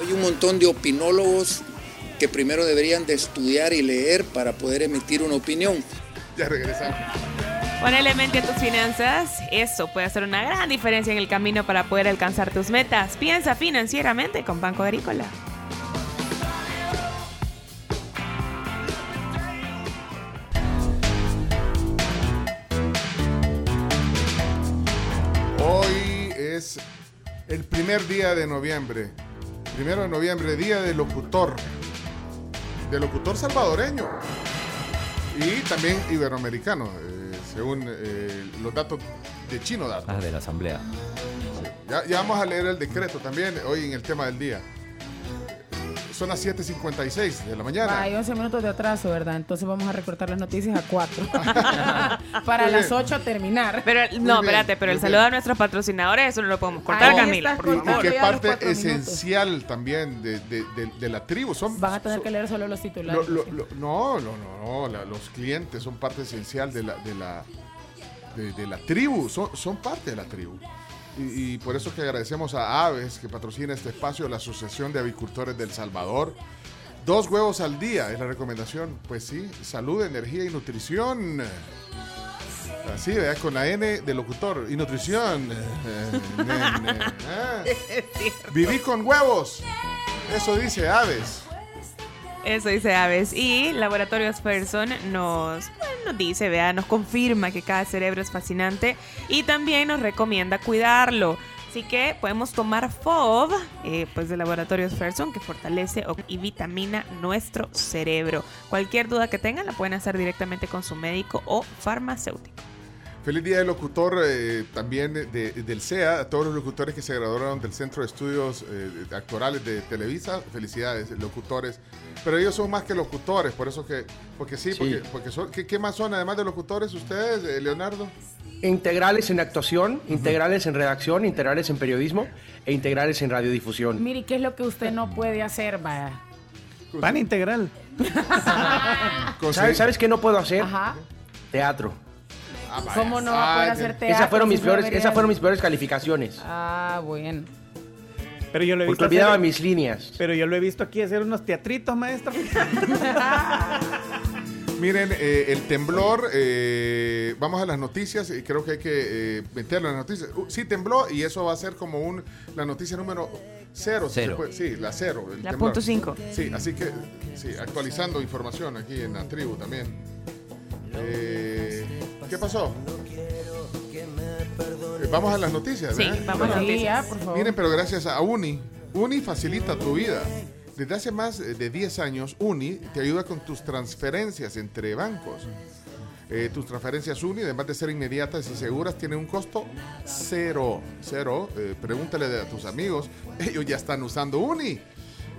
Hay un montón de opinólogos que primero deberían de estudiar y leer para poder emitir una opinión. Ya regresamos. Ponele mente a tus finanzas. Eso puede hacer una gran diferencia en el camino para poder alcanzar tus metas. Piensa financieramente con Banco Agrícola. Hoy es el primer día de noviembre. Primero de noviembre, día del locutor. Del locutor salvadoreño. Y también iberoamericano, según eh, los datos de Chino Datos. Ah, de la asamblea. Ya, ya vamos a leer el decreto también hoy en el tema del día. Son las 7.56 de la mañana. Hay 11 minutos de atraso, ¿verdad? Entonces vamos a recortar las noticias a 4. Para Muy las bien. 8 terminar. Pero no, bien, espérate, pero el saludo bien. a nuestros patrocinadores, eso no lo podemos cortar, Ahí Camila. estás por Y- favor. y que parte minutos. esencial también de, de- de- de la tribu. Son, Van a tener son- que leer solo los titulares. lo- lo- lo- no, no, no, no, la- los clientes son parte esencial de la, de la, de, de la tribu, son, son parte de la tribu. Y, y por eso que agradecemos a Aves que patrocina este espacio, la Asociación de Avicultores del Salvador. Dos huevos al día es la recomendación. Pues sí, salud, energía y nutrición. Así, ¿verdad? Con la N de locutor. Y nutrición. Eh, ah. Viví con huevos. Eso dice Aves. Eso dice Aves. Y Laboratorios Person nos, dice, vea, nos confirma que cada cerebro es fascinante y también nos recomienda cuidarlo. Así que podemos tomar FOB, eh, pues de Laboratorios Ferson, que fortalece y vitamina nuestro cerebro. Cualquier duda que tengan la pueden hacer directamente con su médico o farmacéutico. Feliz día del locutor eh, también de- de- del CEA, a todos los locutores que se graduaron del Centro de Estudios eh, Actorales de Televisa. Felicidades, locutores. Pero ellos son más que locutores, por eso que, porque sí, Sí. porque, porque son, ¿qué, qué más son además de locutores ustedes, eh, Leonardo? Integrales en actuación, integrales en redacción, integrales en periodismo e integrales en radiodifusión. Mire, ¿qué es lo que usted no puede hacer, vaya? Pan integral. ¿Sabes, ¿Sabes qué no puedo hacer? Ajá. Teatro. ¿Cómo no va a poder hacer teatro? Esas fueron, si mis peores, ver esas fueron mis peores calificaciones. Ah, bueno. Pero yo lo he Porque visto. olvidaba hacer- mis líneas. Pero yo lo he visto aquí hacer unos teatritos, maestro. Miren, eh, el temblor, eh, vamos a las noticias y creo que hay que eh, meterlo en las noticias. Uh, sí tembló y eso va a ser como un la noticia número cero. Cero. puede- sí, la cero. el La temblor. punto cinco. Sí, así que sí, actualizando información aquí en la tribu también. Eh, ¿Qué pasó? Eh, vamos a las noticias, Sí, ¿verdad? vamos a las noticias. por favor. Miren, pero gracias a Uni, Uni facilita tu vida. Desde hace más de 10 años, Uni te ayuda con tus transferencias entre bancos. Eh, tus transferencias Uni, además de ser inmediatas y seguras, tienen un costo cero. Cero. Eh, pregúntale a tus amigos. Ellos ya están usando Uni.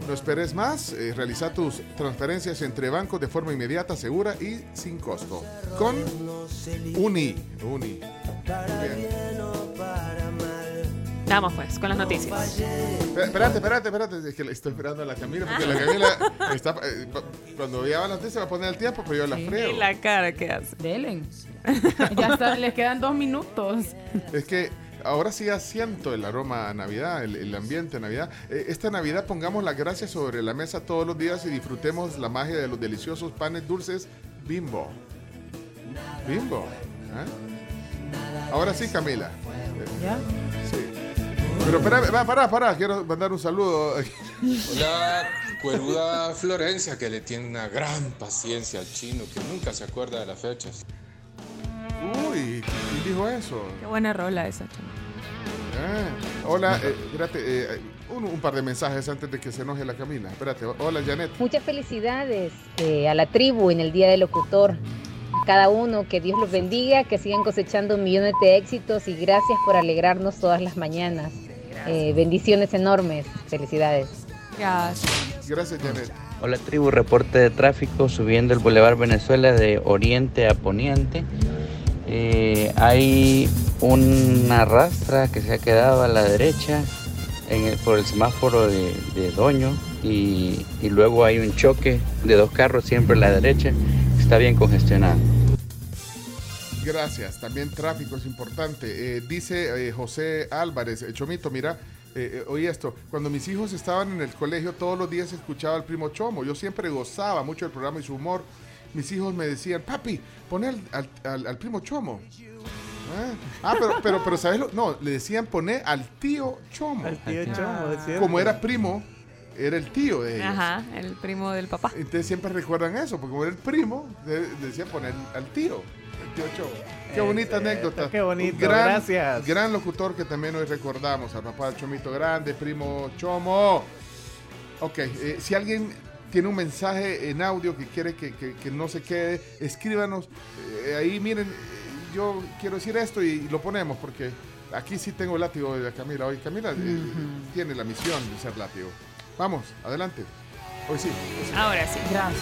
No esperes más. eh, realiza tus transferencias entre bancos de forma inmediata, segura y sin costo. Con Uni. Uni. Muy bien. Vamos pues, con las noticias. Espera- Espérate, espérate, espérate. Es que le estoy esperando a la Camila. Porque la Camila está. eh, pa- cuando ya va la noticia va a poner el tiempo, pero yo la Y freo. la cara que hace. Delen. ya está, les quedan dos minutos. Es que ahora sí ya siento el aroma a Navidad, el, el ambiente a Navidad. Eh, esta Navidad pongamos las gracias sobre la mesa todos los días y disfrutemos la magia de los deliciosos panes dulces Bimbo. Bimbo. ¿eh? Ahora sí, Camila. ¿Ya? Sí. Pero espera, va, para, para, quiero mandar un saludo. La cueruda Florencia, que le tiene una gran paciencia al chino, que nunca se acuerda de las fechas. Uy, ¿quién dijo eso? Qué buena rola esa, chamo. Ah, hola, eh, espérate, eh, un, un par de mensajes antes de que se enoje la Camila. Espérate, hola Janet. Muchas felicidades eh, a la tribu en el Día del Locutor. A cada uno, que Dios los bendiga, que sigan cosechando millones de éxitos y gracias por alegrarnos todas las mañanas. Eh, bendiciones enormes. Felicidades. Gracias. Gracias Janet. Hola tribu, reporte de tráfico subiendo el Boulevard Venezuela de oriente a poniente. Eh, hay una rastra que se ha quedado a la derecha en el- por el semáforo de, Doño y, luego hay un choque de dos carros siempre a la derecha. Está bien congestionado. Gracias. También tráfico es importante. Eh, dice eh, José Álvarez, eh, Chomito, mira, eh, oí esto. Cuando mis hijos estaban en el colegio, todos los días escuchaba al primo Chomo. Yo siempre gozaba mucho del programa y su humor. Mis hijos me decían, papi, pone al, al- al- al primo Chomo. Ah, Ah, pero, pero, pero, ¿sabes lo? No, le decían poner al tío Chomo. Al tío Chomo, cierto. Como era primo, era el tío de ellos. Ajá, el primo del papá. Entonces siempre recuerdan eso, porque como era el primo, le le decían poner al tío, el tío Chomo. Qué Es bonita anécdota. qué bonito, gran, gracias. Gran locutor que también hoy recordamos, al papá Chomito Grande, primo Chomo. Ok, eh, si alguien tiene un mensaje en audio que quiere que, que- que no se quede, escríbanos. Eh, ahí miren, eh, yo quiero decir esto y, lo ponemos porque aquí sí tengo el látigo de Camila. Hoy Camila eh, tiene la misión de ser látigo. Vamos, adelante. Hoy sí. hoy sí. Ahora sí. Gracias.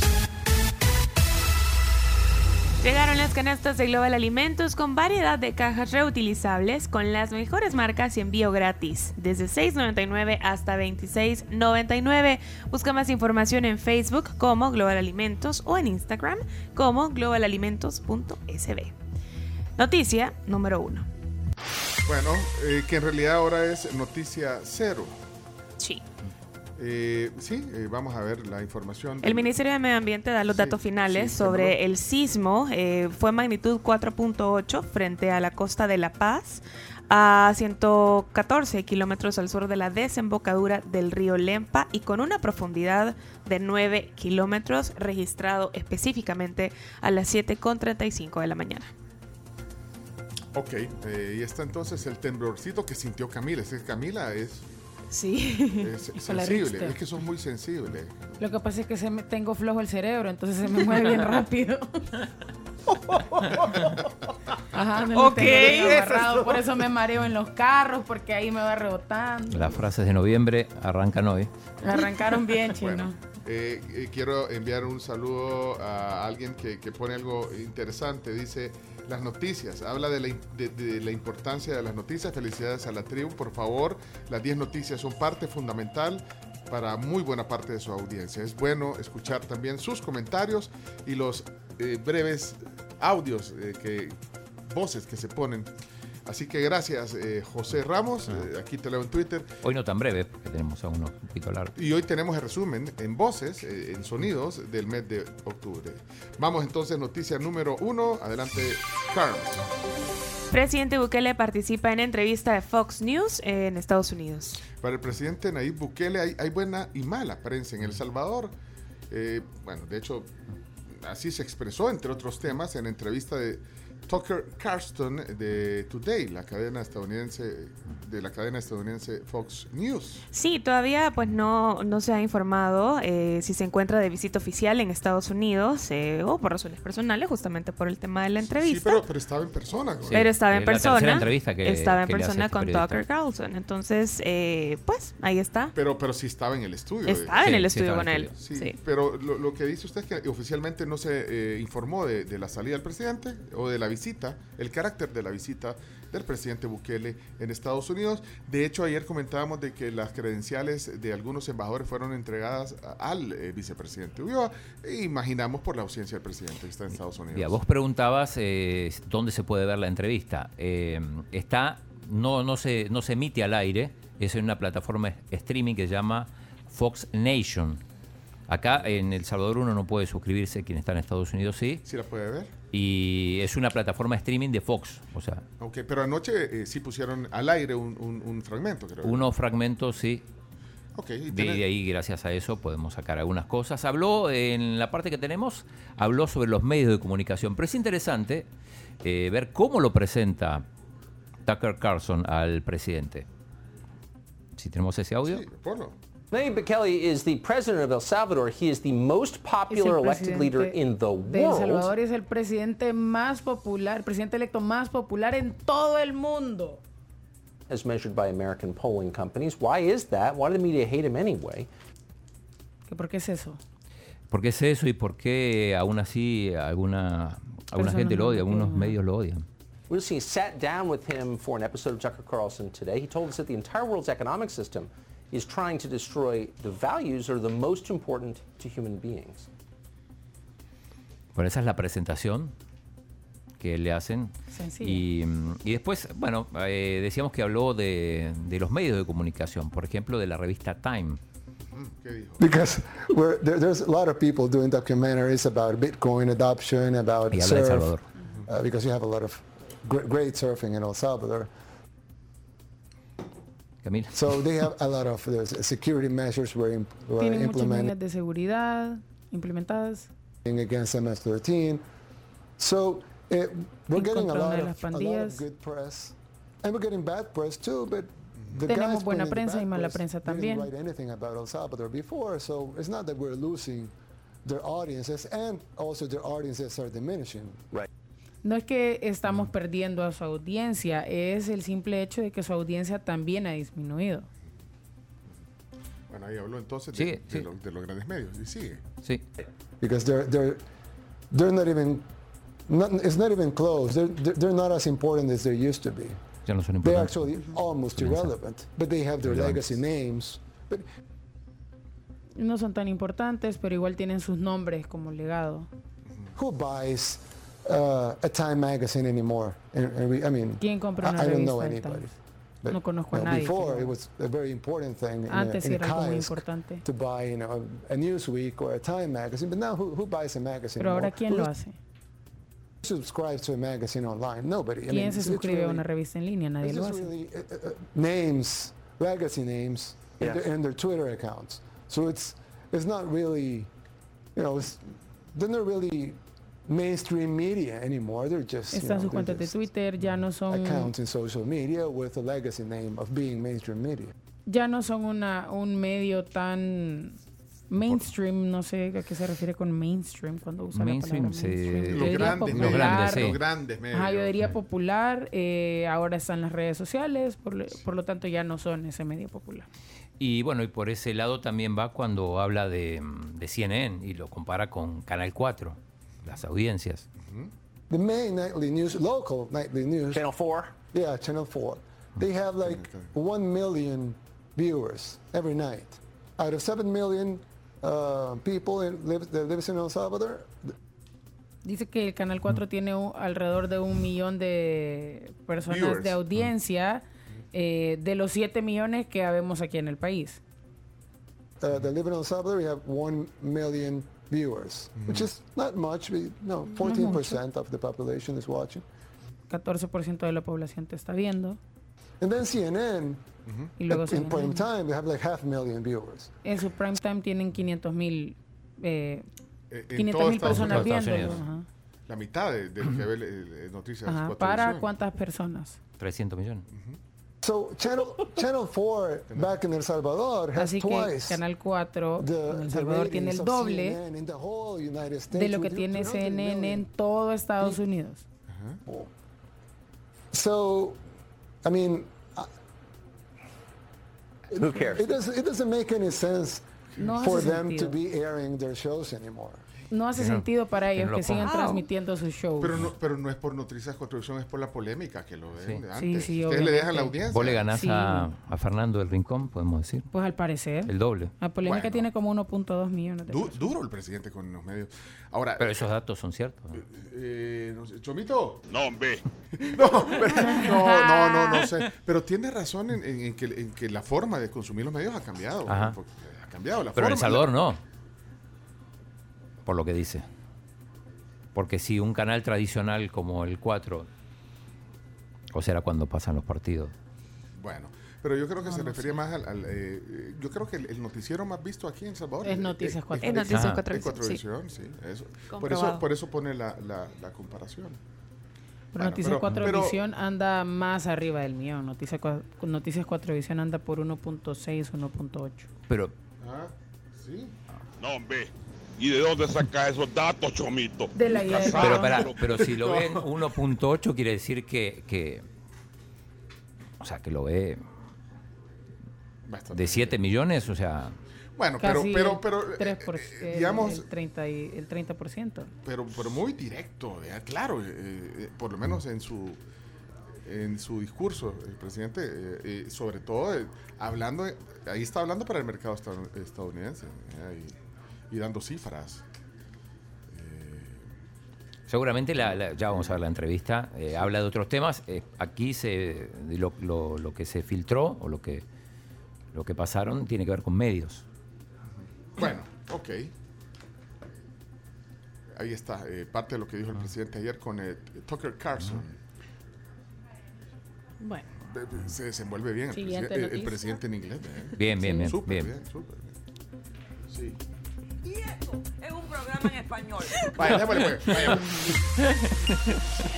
Llegaron las canastas de Global Alimentos con variedad de cajas reutilizables con las mejores marcas y envío gratis, desde 6.99 hasta 26.99. Busca más información en Facebook como Global Alimentos o en Instagram como globalalimentos.sb. Noticia número 1. Bueno, eh, que en realidad ahora es noticia cero. Sí. Eh, sí, eh, vamos a ver la información. El Ministerio de Medio Ambiente da los datos finales sobre el sismo. Eh, fue magnitud 4.8 frente a la costa de La Paz, a 114 kilómetros al sur de la desembocadura del río Lempa y con una profundidad de 9 kilómetros registrado específicamente a las 7.35 de la mañana. Ok, eh, y está entonces el temblorcito que sintió Camila. Es que Camila es, Sí. es sensible, es que son muy sensibles. Lo que pasa es que se me, tengo flojo el cerebro, entonces se me mueve bien rápido. Ajá, me Ok, son- por eso me mareo en los carros, porque ahí me va rebotando. Las frases de noviembre arrancan hoy. Me arrancaron bien, chino. Bueno, eh, eh, quiero enviar un saludo a alguien que, que pone algo interesante. Dice, las noticias, habla de la, de la importancia de las noticias. Felicidades a la tribu, por favor. Las 10 noticias son parte fundamental para muy buena parte de su audiencia. Es bueno escuchar también sus comentarios y los eh, breves audios, eh, que, voces que se ponen. Así que gracias, eh, José Ramos. Eh, aquí te leo en Twitter. Hoy no tan breve, porque tenemos a uno un poquito largo. Y hoy tenemos el resumen en voces, eh, en sonidos del mes de octubre. Vamos entonces, noticia número uno. Adelante, Carlos. Presidente Bukele participa en entrevista de Fox News en Estados Unidos. Para el presidente Nayib Bukele hay, hay buena y mala prensa en El Salvador. Eh, bueno, de hecho, así se expresó, entre otros temas, en entrevista de Tucker Carlson de Today, la cadena estadounidense, de la cadena estadounidense Fox News. Sí, todavía pues no, no se ha informado eh, si se encuentra de visita oficial en Estados Unidos eh, o por razones personales, justamente por el tema de la Sí, entrevista. pero, pero estaba en persona. pero estaba en es la tercera persona. entrevista que- estaba en que persona este con periodista. Tucker Carlson. Entonces, eh, pues ahí está. Pero, pero sí estaba en el estudio. Estaba en Sí, el sí estudio con en él. Sí, Sí. pero lo, lo que dice usted es que oficialmente no se eh, informó de, de la salida del presidente o de la visita, el carácter de la visita del presidente Bukele en Estados Unidos. De hecho, ayer comentábamos de que las credenciales de algunos embajadores fueron entregadas al eh, vicepresidente Ulloa. E imaginamos por la ausencia del presidente que está en Estados Unidos. Mira, vos preguntabas eh, dónde se puede ver la entrevista. Eh, está, no, no, se, no se emite al aire, es en una plataforma streaming que se llama Fox Nation. Acá en El Salvador uno no puede suscribirse, quien está en Estados Unidos sí. ¿Sí la puede ver? Y es una plataforma streaming de Fox. O sea, Ok, pero anoche eh, sí pusieron al aire un, un- un fragmento, creo. unos fragmentos sí. Ok, y De, de ahí, gracias a eso, podemos sacar algunas cosas. Habló, en la parte que tenemos, habló sobre los medios de comunicación. Pero es interesante eh, ver cómo lo presenta Tucker Carlson al presidente. Si tenemos ese audio. ponlo. Nayib Bukele is the president of El Salvador. He is the most popular elected leader in the de El world. Salvador y es el presidente más popular, el presidente electo más popular en todo el mundo. as measured by American polling companies. Why is that? Why do the media hate him anyway? ¿Que ¿Por qué es eso? ¿Por qué es eso y por qué aún así alguna, alguna Personas gente lo no odia, lo algunos quieren. medios lo odian? Wilson sat down with him for an episode of Tucker Carlson today. He told us that the entire world's economic system is trying to destroy the values that are the most important to human beings. Bueno, esa es la presentación que le hacen. Sencilla. Y, mm, y después, bueno, eh, decíamos que habló de, de los medios de comunicación, por ejemplo, de la revista Time. Because we're, there, there's a lot of people doing documentaries about Bitcoin adoption, about Y habla de El surf, uh, because you have a lot of gr- great surfing in El Salvador. Camila. So they have a lot of uh, security measures were, imp- were Tienen muchas implemented medidas de seguridad implementadas. against MS-13. So uh, we're getting a lot, of, a lot of good press, and we're getting bad press too. But the Tenemos guys buena putting the prensa y mala press prensa didn't write anything about El Salvador before, so it's not that we're losing their audiences, and also their audiences are diminishing. Right. No es que estamos perdiendo a su audiencia, es el simple hecho de que su audiencia también ha disminuido. Bueno, ahí habló entonces de, Sigue, de sigue. lo- de los grandes medios. Y sigue. Sí. because they're they're they're not even not, it's not even close. They're, they're, they're not as important as they used to be. Ya no son They're importantes. actually almost irrelevant, but they have their legacy names. But No son tan importantes, pero igual tienen sus nombres como legado. who buys uh, a Time magazine anymore? And, and we, I mean, ¿Quién compra I, una I don't know anybody. Times? No conozco a you know, nadie Before, que it was a very important thing in, a, Antes in era algo muy importante. to buy, you know, a Newsweek or a Time magazine. But now, who, who buys a magazine? Pero ahora anymore? ¿quién Who lo hace? subscribes to a magazine online? Nobody. I ¿Quién mean, se it's- it's suscribe a really- una revista en línea? Nadie lo hace. really uh, uh, names, legacy names, in Yes. their- in their Twitter accounts. So it's it's not really, you know, it's, they're not really mainstream media anymore. They're just you Están know, sus cuentas de just Twitter, ya no son accounts in social media with a legacy name of being mainstream media. ya no son una, un medio tan mainstream, no sé a qué se refiere con mainstream cuando usa Mainstream, la palabra mainstream. Yo grandes popular. medios, Los grandes, sí. los grandes medios. Ajá, yo diría popular, eh, ahora están las redes sociales, por, lo- por lo tanto ya no son ese medio popular. Y bueno, y por ese lado también va cuando habla de, mm, de CNN y lo compara con Canal 4, las audiencias. The main nightly news, local nightly news. Channel 4? Yeah, Channel 4. They have like 1 million viewers every night. Out of 7 million uh, people in, live, that lives in El Salvador, Dice que el Canal 4 tiene un- alrededor de un millón de personas Viewers. de audiencia eh, de los 7 millones que habemos aquí en el país. uh, that live in El Salvador, we have 1 million viewers, which is not much. We, no, 14% of the population is watching. 14% de la población te está viendo. And then CNN, Y luego in prime CNN. time, they have like half a million viewers. En su prime time tienen 500 mil eh, Eh, en 500 todo mil personas ajá. La mitad de, de lo que ve eh, eh, noticias. Ajá, ¿Para cuántas personas? 300 millones. So Channel Channel 4 back in El Salvador has Así que twice Canal 4 the, en El the Salvador tiene ratings el of doble CNN in the United States de lo que tiene 200 CNN en todo Estados Unidos. So, I mean, uh, Who cares? It doesn't, it doesn't make any sense No for them to be airing their shows anymore. No hace sentido para ellos lo que sigan transmitiendo sus shows. Pero no, pero no es por Noticias Construcción, es por la polémica que lo ven Sí. de Sí, antes. sí, Ustedes le dejan la audiencia. Vos le ganás Sí. a, a Fernando del Rincón, podemos decir. Pues al parecer. El doble. La polémica Bueno. tiene como 1.2 millones de Du- duro el presidente con los medios. Ahora, Pero esos datos son ciertos. ¿no? eh, no sé, Chomito. No, hombre. No, pero- no, no, no, no sé. Pero tiene razón en, en- en que, en que la forma de consumir los medios ha cambiado. Ajá. Ha cambiado la Pero en forma. El Salvador no. Por lo que dice. Porque si un canal tradicional como el 4, o será cuando pasan los partidos. Bueno, pero yo creo que se refería más al. al, eh, yo creo que el, el noticiero más visto aquí en Salvador Es Noticias Cuatro Es Noticias. Cuatro es Visión, sí. Eso. Por, eso, por eso pone la, la, la comparación. Pero Bueno, Noticias pero- 4 pero- Visión anda más arriba del millón. Noticias, cua- Noticias 4 Visión anda por 1.6, 1.8. Pero Ah, sí. No, hombre. ¿Y de dónde saca esos datos, Chomito? De la Casado. Pero, pará, pero si lo ven 1.8 quiere decir que, que- O sea, que lo ve Bastante de 7 millones, o sea... Bueno, pero, Casi pero, pero, eh, 3%, eh, el- digamos, el 30%. y- El 30%. pero, pero muy directo, ¿verdad? claro, eh, eh, por lo menos en su en su discurso, el presidente, eh, eh, sobre todo eh, hablando, eh, ahí está hablando para el mercado estadoun- estadounidense y, y dando cifras. Seguramente la- la- ya vamos a ver la entrevista, eh, habla de otros temas. eh, aquí se lo, lo- lo que se filtró o lo que lo que pasaron tiene que ver con medios. Bueno, ok. Ahí está, eh, parte de lo que dijo el presidente ayer con eh, Tucker Carlson. Bueno. Se desenvuelve bien el, presidente- el- presidente en inglés. ¿eh? Bien, bien, bien, Súper bien. bien, súper bien. Sí. Y esto es un programa en español. Vaya, démosle, pues, vaya.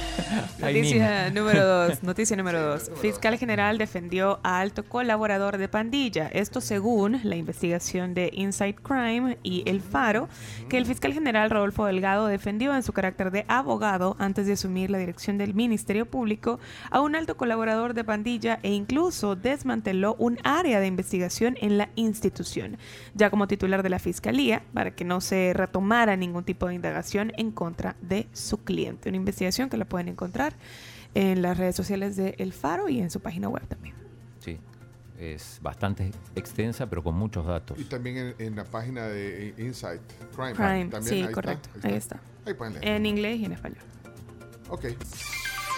Noticia número dos. Noticia número dos. Fiscal general defendió a alto colaborador de pandilla. Esto según la investigación de Inside Crime y El Faro, que el fiscal general Rodolfo Delgado defendió en su carácter de abogado antes de asumir la dirección del Ministerio Público a un alto colaborador de pandilla e incluso desmanteló un área de investigación en la institución, ya como titular de la fiscalía, para que no se retomara ningún tipo de indagación en contra de su cliente. Una investigación que la pueden encontrar en las redes sociales de El Faro y en su página web también. Sí, es bastante extensa, pero con muchos datos. Y también en, en la página de Insight Crime. Crime, también sí, ahí correcto. Está, ahí está. Ahí pueden leer. En inglés y en español. Ok.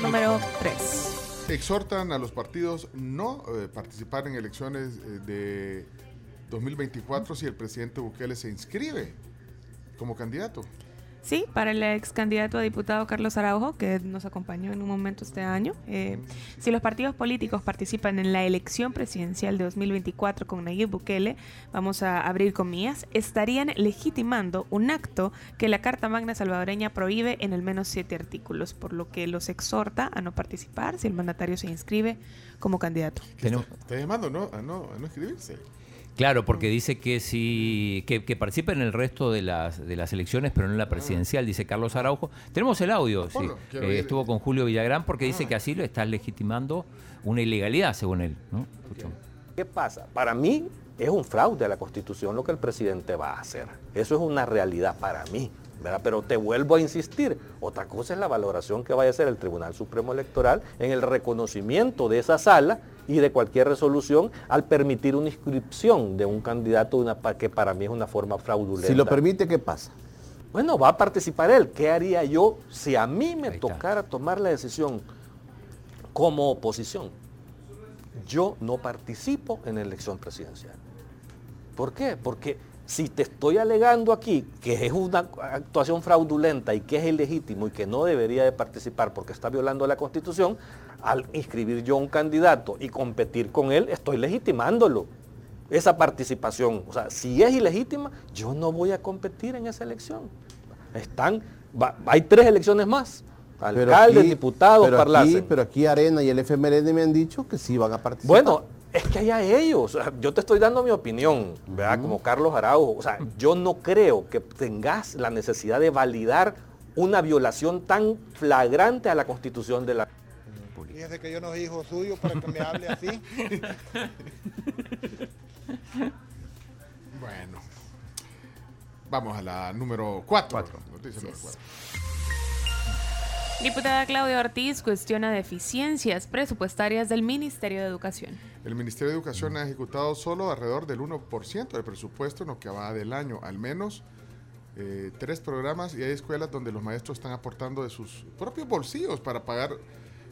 Número 3. Exhortan a los partidos no eh, participar en elecciones eh, de 2024 si el presidente Bukele se inscribe como candidato. Sí, para el ex candidato a diputado Carlos Araujo, que nos acompañó en un momento este año. Eh, si los partidos políticos participan en la elección presidencial de 2024 con Nayib Bukele, vamos a abrir comillas, estarían legitimando un acto que la Carta Magna salvadoreña prohíbe en al menos siete artículos, por lo que los exhorta a no participar si el mandatario se inscribe como candidato. Tenemos- Está llamando ¿no? A, no, a no inscribirse. Claro, porque dice que si que, que participa en el resto de las de las elecciones, pero no en la presidencial, dice Carlos Araujo. Tenemos el audio, sí. Eh, estuvo con Julio Villagrán porque dice que así lo estás legitimando una ilegalidad, según él. ¿no? ¿Qué pasa? Para mí es un fraude a la Constitución lo que el presidente va a hacer. Eso es una realidad para mí. ¿Verdad? Pero te vuelvo a insistir, otra cosa es la valoración que vaya a hacer el Tribunal Supremo Electoral en el reconocimiento de esa sala y de cualquier resolución al permitir una inscripción de un candidato una, que para mí es una forma fraudulenta. Si lo permite, ¿qué pasa? Bueno, va a participar él. ¿Qué haría yo si a mí me tocara tomar la decisión como oposición? Yo no participo en la elección presidencial. ¿Por qué? Porque si te estoy alegando aquí que es una actuación fraudulenta y que es ilegítimo y que no debería de participar porque está violando la Constitución, al inscribir yo a un candidato y competir con él, estoy legitimándolo. Esa participación, o sea, si es ilegítima, yo no voy a competir en esa elección. Están, va- hay tres elecciones más. Alcaldes, diputados, pero aquí, pero aquí Arena y el FMLN me han dicho que sí van a participar. Bueno, es que allá ellos. O sea, Yo te estoy dando mi opinión, ¿verdad? Como Carlos Araujo. O sea, yo no creo que tengas la necesidad de validar una violación tan flagrante a la constitución de la... Fíjese que yo no soy hijo suyo para que me hable así. Bueno. Vamos a la número 4. Noticia número 4. Diputada Claudia Ortiz cuestiona deficiencias presupuestarias del Ministerio de Educación. El Ministerio de Educación ha ejecutado solo alrededor del 1% del presupuesto en lo que va del año, al menos eh, tres programas y hay escuelas donde los maestros están aportando de sus propios bolsillos para pagar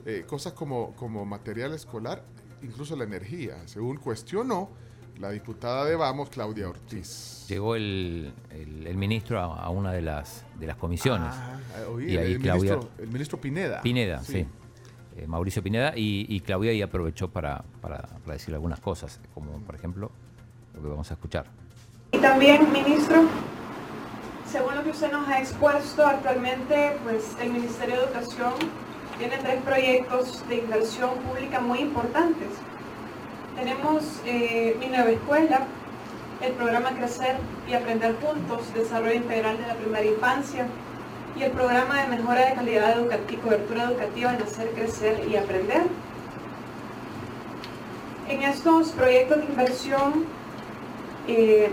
eh, cosas como, como material escolar, incluso la energía, según cuestionó la diputada de Vamos, Claudia Ortiz. Llegó el, el- el ministro a, a una de las de las comisiones. Ah, oí, y ahí el, Claudia ministro, el ministro Pineda. Pineda, sí. Eh, Mauricio Pineda y, y Claudia ahí aprovechó para, para, decir algunas cosas, como por ejemplo lo que vamos a escuchar. Y también, ministro, según lo que usted nos ha expuesto actualmente, pues el Ministerio de Educación tiene tres proyectos de inversión pública muy importantes. Tenemos eh, mi nueva escuela, el programa Crecer y Aprender Juntos, Desarrollo Integral de la Primera Infancia, y el programa de mejora de calidad educativa, cobertura educativa Nacer, Crecer y Aprender. En estos proyectos de inversión, eh,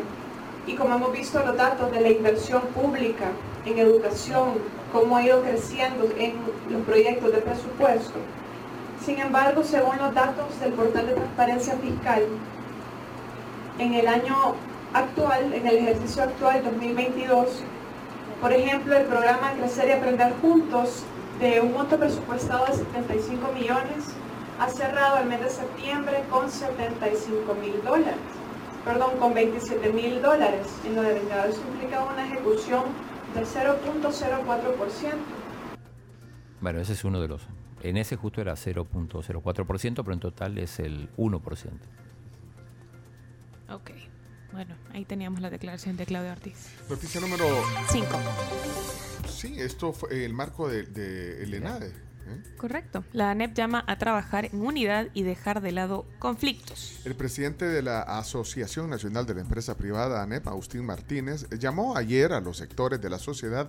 y como hemos visto los datos de la inversión pública en educación, cómo ha ido creciendo en los proyectos de presupuesto, sin embargo, según los datos del portal de transparencia fiscal, en el año actual, en el ejercicio actual 2022, por ejemplo, el programa Crecer y Aprender Juntos, de un monto presupuestado de 75 millones, ha cerrado el mes de septiembre con 75 mil dólares, perdón, con 27 mil dólares en lo de vengado. Eso implica una ejecución del 0.04%. Bueno, ese es uno de los. En ese justo era 0.04%, pero en total es el 1%. Ok. Bueno, ahí teníamos la declaración de Claudia Ortiz. Noticia número 5. Sí, esto fue el marco del de, el ENADE, Correcto. La ANEP llama a trabajar en unidad y dejar de lado conflictos. El presidente de la Asociación Nacional de la Empresa Privada, ANEP, Agustín Martínez, llamó ayer a los sectores de la sociedad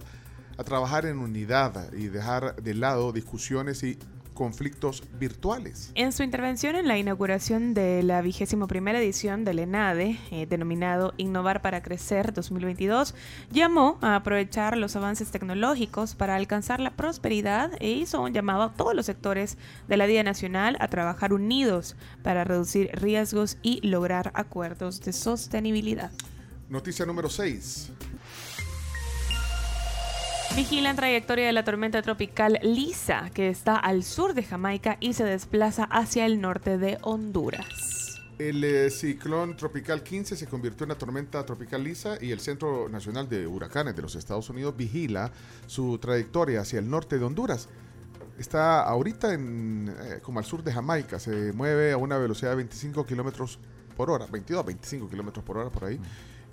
a trabajar en unidad y dejar de lado discusiones y conflictos virtuales. En su intervención en la inauguración de la vigésimo primera edición del ENADE, eh, denominado Innovar para Crecer 2022, llamó a aprovechar los avances tecnológicos para alcanzar la prosperidad e hizo un llamado a todos los sectores de la Día Nacional a trabajar unidos para reducir riesgos y lograr acuerdos de sostenibilidad. Noticia número 6. Vigilan trayectoria de la tormenta tropical Lisa, que está al sur de Jamaica y se desplaza hacia el norte de Honduras. El eh, ciclón tropical 15 se convirtió en la tormenta tropical Lisa y el Centro Nacional de Huracanes de los Estados Unidos vigila su trayectoria hacia el norte de Honduras. Está ahorita en, eh, como al sur de Jamaica, se mueve a una velocidad de 25 kilómetros por hora, 22 25 kilómetros por hora por ahí.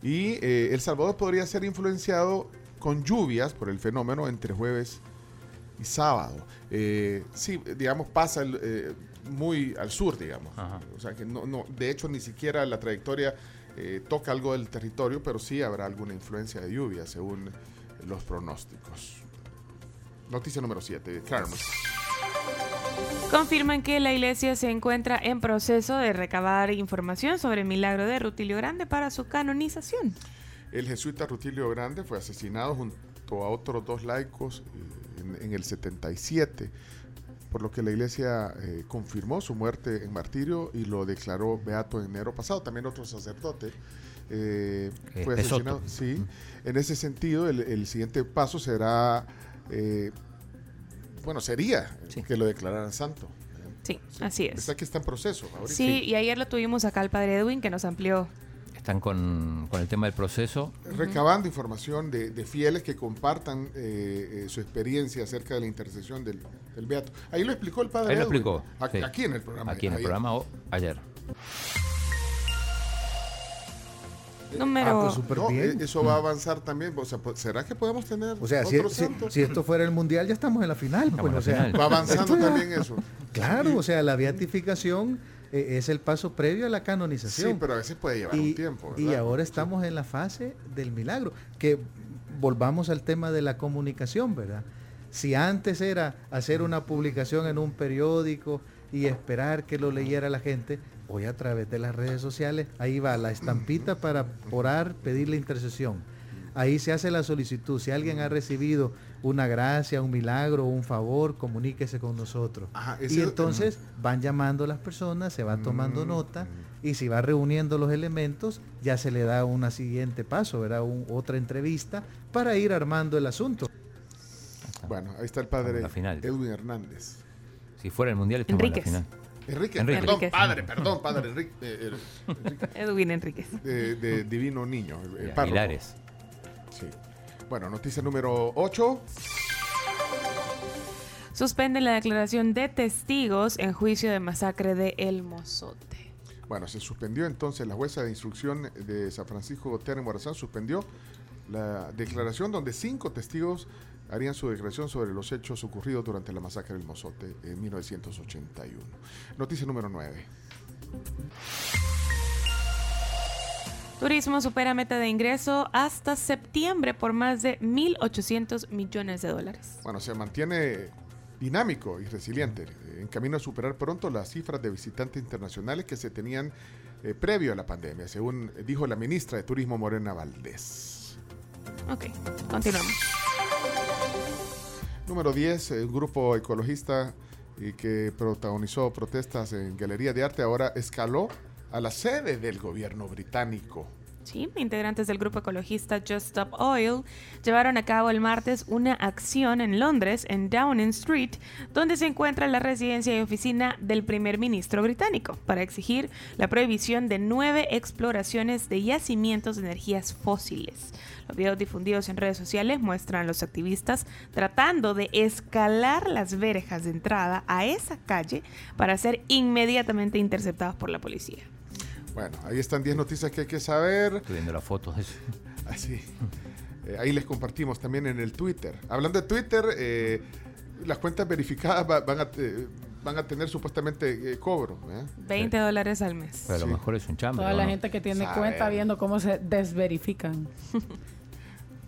Y eh, El Salvador podría ser influenciado con lluvias por el fenómeno entre jueves y sábado. Eh, sí, digamos, pasa el, eh, muy al sur, digamos. O sea que no, no, de hecho ni siquiera la trayectoria eh, toca algo del territorio, pero sí habrá alguna influencia de lluvia según los pronósticos. Noticia número 7, Carmen. Confirman que la iglesia se encuentra en proceso de recabar información sobre el milagro de Rutilio Grande para su canonización. El jesuita Rutilio Grande fue asesinado junto a otros dos laicos en, en el 77, por lo que la iglesia eh, confirmó su muerte en martirio y lo declaró beato en enero pasado. También otro sacerdote eh, fue Pesoto. asesinado. Sí, en ese sentido, el, el siguiente paso será, eh, bueno, sería que lo declararan santo. Sí, así es. Está que está en proceso. ahorita. Sí, y ayer lo tuvimos acá al padre Edwin que nos amplió. Están con, con el tema del proceso. recabando información de, de fieles que compartan eh, eh, su experiencia acerca de la intercesión del, del Beato. Ahí lo explicó el padre. Ahí lo Edwin. explicó. A- sí. Aquí en el programa. Aquí en el programa o ayer. Número. Ah, pues No, bien. eh, eso va a avanzar también. O sea, pues, ¿será que podemos tener O sea, si, otros si- santos? si esto fuera el mundial, ya estamos en la final. pues, en la o sea, final. Va avanzando también eso. Claro, o sea, la beatificación es el paso previo a la canonización. Sí, pero a veces puede llevar y, un tiempo. y ahora estamos en la fase del milagro. Que volvamos al tema de la comunicación, ¿verdad? Si antes era hacer una publicación en un periódico y esperar que lo leyera la gente, hoy a través de las redes sociales, ahí va la estampita para orar, pedir la intercesión. Ahí se hace la solicitud. Si alguien ha recibido una gracia, un milagro, un favor, comuníquese con nosotros. Ajá, y entonces van llamando las personas, se va tomando Mm, nota y si va reuniendo los elementos, ya se le da un siguiente paso, ¿verdad? Un- otra entrevista para ir armando el asunto. Bueno, ahí está el padre La final. Edwin Hernández. Si fuera el mundial, estamos Enríquez. en la final. Enrique, Enrique. perdón, padre, perdón, padre Enrique. eh, eh, Enrique, Edwin Enríquez. de, de Divino Niño, el. Hilares. Sí. Bueno, noticia número 8. Suspenden la declaración de testigos en juicio de masacre de El Mozote. Bueno, se suspendió entonces la jueza de instrucción de San Francisco en Morazán, suspendió la declaración donde cinco testigos harían su declaración sobre los hechos ocurridos durante la masacre del Mozote en 1981. Noticia número 9. Turismo supera meta de ingreso hasta septiembre por más de 1.800 millones de dólares. Bueno, se mantiene dinámico y resiliente, eh, en camino a superar pronto las cifras de visitantes internacionales que se tenían eh, previo a la pandemia, según dijo la ministra de Turismo Morena Valdés. Ok, continuamos. Número 10, eh, un grupo ecologista eh, que protagonizó protestas en Galería de Arte ahora escaló a la sede del gobierno británico. Sí, integrantes del grupo ecologista Just Stop Oil llevaron a cabo el martes una acción en Londres, en Downing Street, donde se encuentra la residencia y oficina del primer ministro británico, para exigir la prohibición de nueve exploraciones de yacimientos de energías fósiles. Los videos difundidos en redes sociales muestran a los activistas tratando de escalar las verjas de entrada a esa calle para ser inmediatamente interceptados por la policía. Bueno, ahí están 10 noticias que hay que saber. Estoy viendo las fotos de eso. Así. Eh, ahí les compartimos también en el Twitter. Hablando de Twitter, eh, las cuentas verificadas va- van, a, eh, van a tener supuestamente eh, cobro. ¿eh? 20 dólares al mes. Pero a lo mejor es un chambre. Toda ¿o la no? gente que tiene cuenta viendo cómo se desverifican.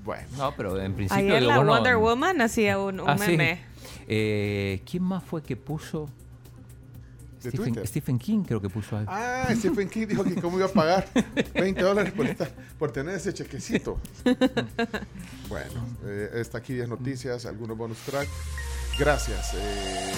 Bueno. No, pero en principio. Ayer la bueno, Wonder Woman hacía un, un Ah, sí. meme. Eh, ¿Quién más fue que puso? ¿De Stephen, Twitter? Stephen King creo que puso algo. Ah, Stephen King dijo que cómo iba a pagar 20 dólares por, esta- por tener ese chequecito. Bueno, eh, está aquí 10 noticias, algunos bonus track. Gracias. eh,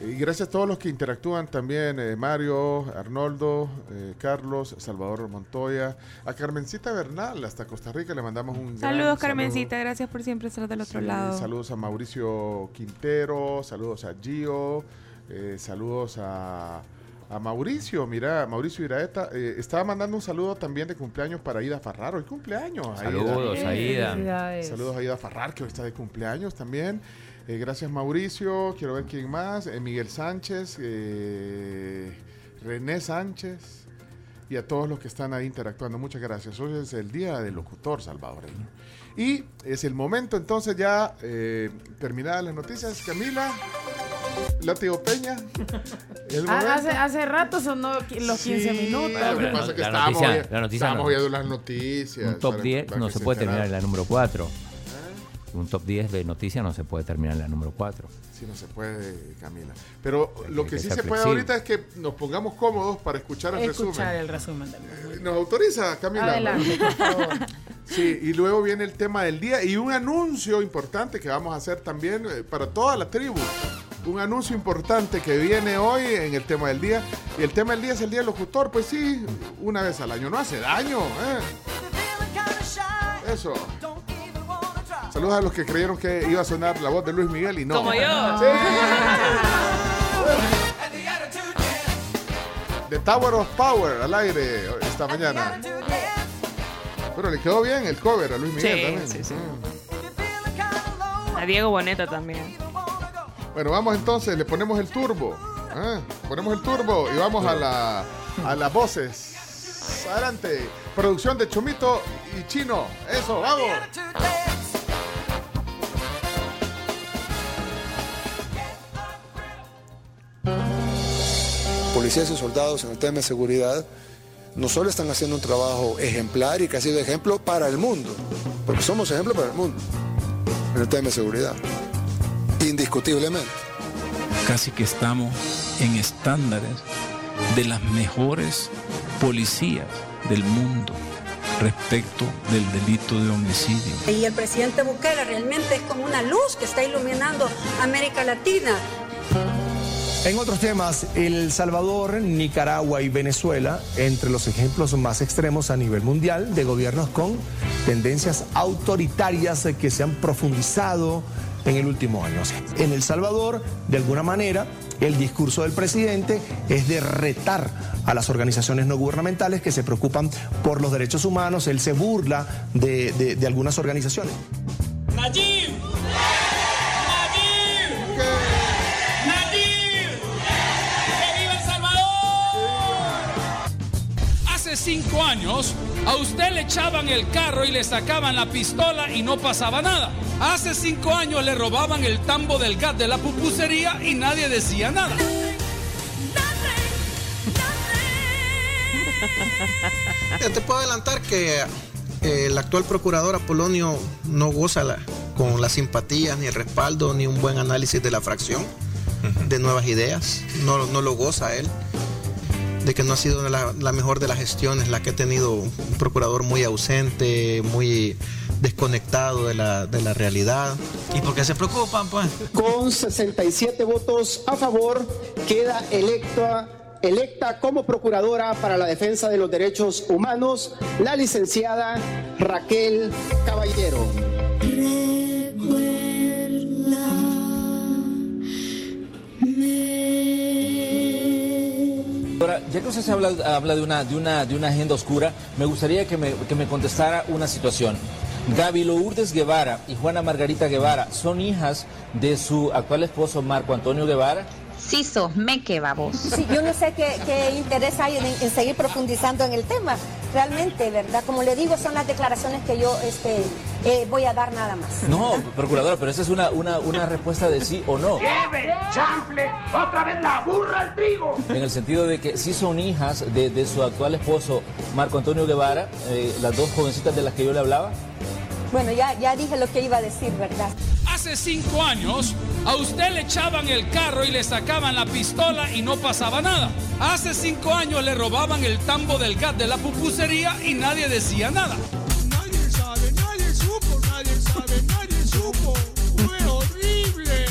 y gracias a todos los que interactúan también, eh, Mario, Arnoldo, eh, Carlos, Salvador Montoya, a Carmencita Bernal, hasta Costa Rica, le mandamos un gran Saludos, saludo. Carmencita. Gracias por siempre estar del otro Sí, lado. Saludos a Mauricio Quintero, saludos a Gio, eh, saludos a, a Mauricio, mira, Mauricio Iraeta, eh, estaba mandando un saludo también de cumpleaños para Ida Farrar, hoy cumpleaños. Saludos, Aida. Felicidades. Saludos a Ida Farrar, que hoy está de cumpleaños también. Eh, gracias Mauricio, quiero ver quién más, Eh, Miguel Sánchez, eh, René Sánchez y a todos los que están ahí interactuando. Muchas gracias. Hoy es el día del locutor salvadoreño. Y es el momento entonces ya eh, terminadas las noticias. Camila, Látigo Peña. El Ah, hace, hace rato sonó los 15 Sí, minutos. Lo que pasa es que La estábamos, noticia- oy- la noticia estábamos no. oyendo las noticias. Un top para- 10 para no se puede terminar en la número 4. Un top 10 de noticias no se puede terminar en la número 4. Sí, no se puede, Camila. Pero lo que que sí se puede ahorita es que nos pongamos cómodos para escuchar el Escuchar resumen. el resumen del ¿Nos autoriza, Camila? Adelante, por favor. Sí, y luego viene el tema del día y un anuncio importante que vamos a hacer también eh, para toda la tribu. Un anuncio importante que viene hoy en el tema del día. Y el tema del día es el día del locutor. Pues sí, una vez al año. No hace daño. ¿eh? Eso. Saludos a los que creyeron que iba a sonar la voz de Luis Miguel y no. Como yo. Sí. The Tower of Power al aire esta mañana. Pero le quedó bien el cover a Luis Miguel Sí, también. sí, sí. Mm. A Diego Boneta también. Bueno, vamos entonces, le ponemos el turbo. ¿eh? Ponemos el turbo y vamos a, la, a las voces. Adelante. Producción de Chomito y Chino. Eso, vamos. policías y soldados en el tema de seguridad no solo están haciendo un trabajo ejemplar y que ha sido ejemplo para el mundo, porque somos ejemplo para el mundo en el tema de seguridad, indiscutiblemente. Casi que estamos en estándares de las mejores policías del mundo respecto del delito de homicidio. Y el presidente Bukele realmente es como una luz que está iluminando América Latina. En otros temas, El Salvador, Nicaragua y Venezuela, entre los ejemplos más extremos a nivel mundial de gobiernos con tendencias autoritarias que se han profundizado en el último año. En El Salvador, de alguna manera, el discurso del presidente es de retar a las organizaciones no gubernamentales que se preocupan por los derechos humanos. Él se burla de, de- algunas organizaciones. ¡Nayib! ¡Nayib! Cinco años, a usted le echaban el carro y le sacaban la pistola y no pasaba nada. Hace cinco años le robaban el tambo del gas de la pupusería y nadie decía nada. Ya te puedo adelantar que eh, el actual procurador Apolonio no goza la- con las simpatías, ni el respaldo, ni un buen análisis de la fracción de nuevas ideas. No, no lo goza él. De que no ha sido la, la mejor de las gestiones, la que ha tenido un procurador muy ausente, muy desconectado de la, de la realidad. ¿Y por qué se preocupan, pues? Con 67 votos a favor, queda electa, electa como procuradora para la defensa de los derechos humanos la licenciada Raquel Caballero. Ya que usted se habla, habla de, una, de, una, de una agenda oscura, me gustaría que me, que me contestara una situación. Gaby Lourdes Guevara y Juana Margarita Guevara son hijas de su actual esposo Marco Antonio Guevara. Sí sos meque, babos. Sí, yo no sé qué, qué interés hay en, en seguir profundizando en el tema. Realmente, ¿verdad? Como le digo, son las declaraciones que yo este, eh, voy a dar nada más. No, procuradora, pero esa es una, una, una respuesta de sí o no. ¡Lleve, chanfle! ¡Otra vez la burra al trigo! En el sentido de que sí son hijas de, de su actual esposo, Marco Antonio Guevara, eh, las dos jovencitas de las que yo le hablaba. Bueno, ya, ya dije lo que iba a decir, ¿verdad? Hace cinco años a usted le echaban el carro y le sacaban la pistola y no pasaba nada. Hace cinco años le robaban el tambo del gas de la pupusería y nadie decía nada. Nadie sabe, nadie supo, nadie sabe, nadie supo. Fue horrible.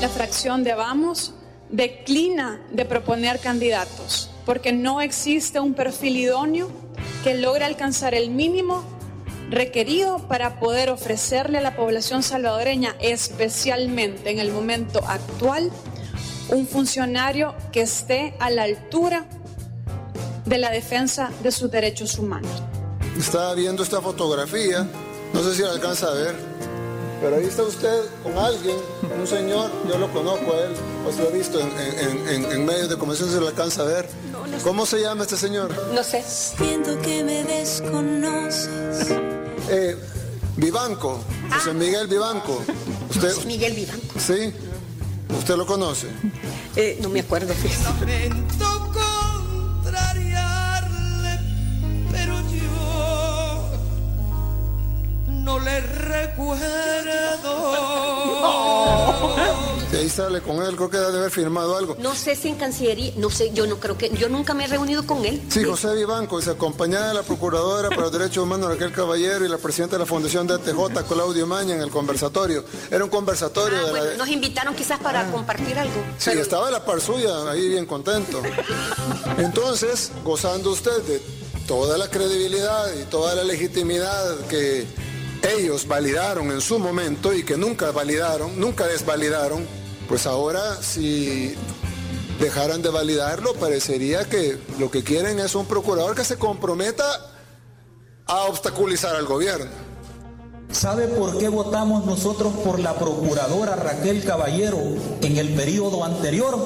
La fracción de Vamos declina de proponer candidatos porque no existe un perfil idóneo que logre alcanzar el mínimo requerido para poder ofrecerle a la población salvadoreña, especialmente en el momento actual, un funcionario que esté a la altura de la defensa de sus derechos humanos. Estaba viendo esta fotografía, no sé si la alcanza a ver, pero ahí está usted con alguien, un señor, yo lo conozco a él, pues lo he visto en, en- en- en medios de comunicación, se lo alcanza a ver. ¿Cómo se llama este señor? No sé. Siento que me desconoces. Eh, Vivanco, José Miguel Vivanco. ¿Usted, José Miguel Vivanco. ¿Sí? ¿Usted lo conoce? Eh, no me acuerdo. Lamento contrariarle, pero yo no le recuerdo. Ahí sale con él, creo que debe haber firmado algo. No sé si en Cancillería, no sé, yo no creo que, yo nunca me he reunido con él. Sí, José Vivanco, se acompañada de la Procuradora para los Derechos Humanos Raquel Caballero y la Presidenta de la Fundación de ATJ, Claudio Maña, en el conversatorio. Era un conversatorio Ah, de la... nos invitaron quizás para compartir algo. Sí, estaba la par suya, ahí bien contento. Entonces, gozando usted de toda la credibilidad y toda la legitimidad que ellos validaron en su momento y que nunca validaron, nunca desvalidaron, pues ahora si dejaran de validarlo, parecería que lo que quieren es un procurador que se comprometa a obstaculizar al gobierno. ¿Sabe por qué votamos nosotros por la procuradora Raquel Caballero en el periodo anterior?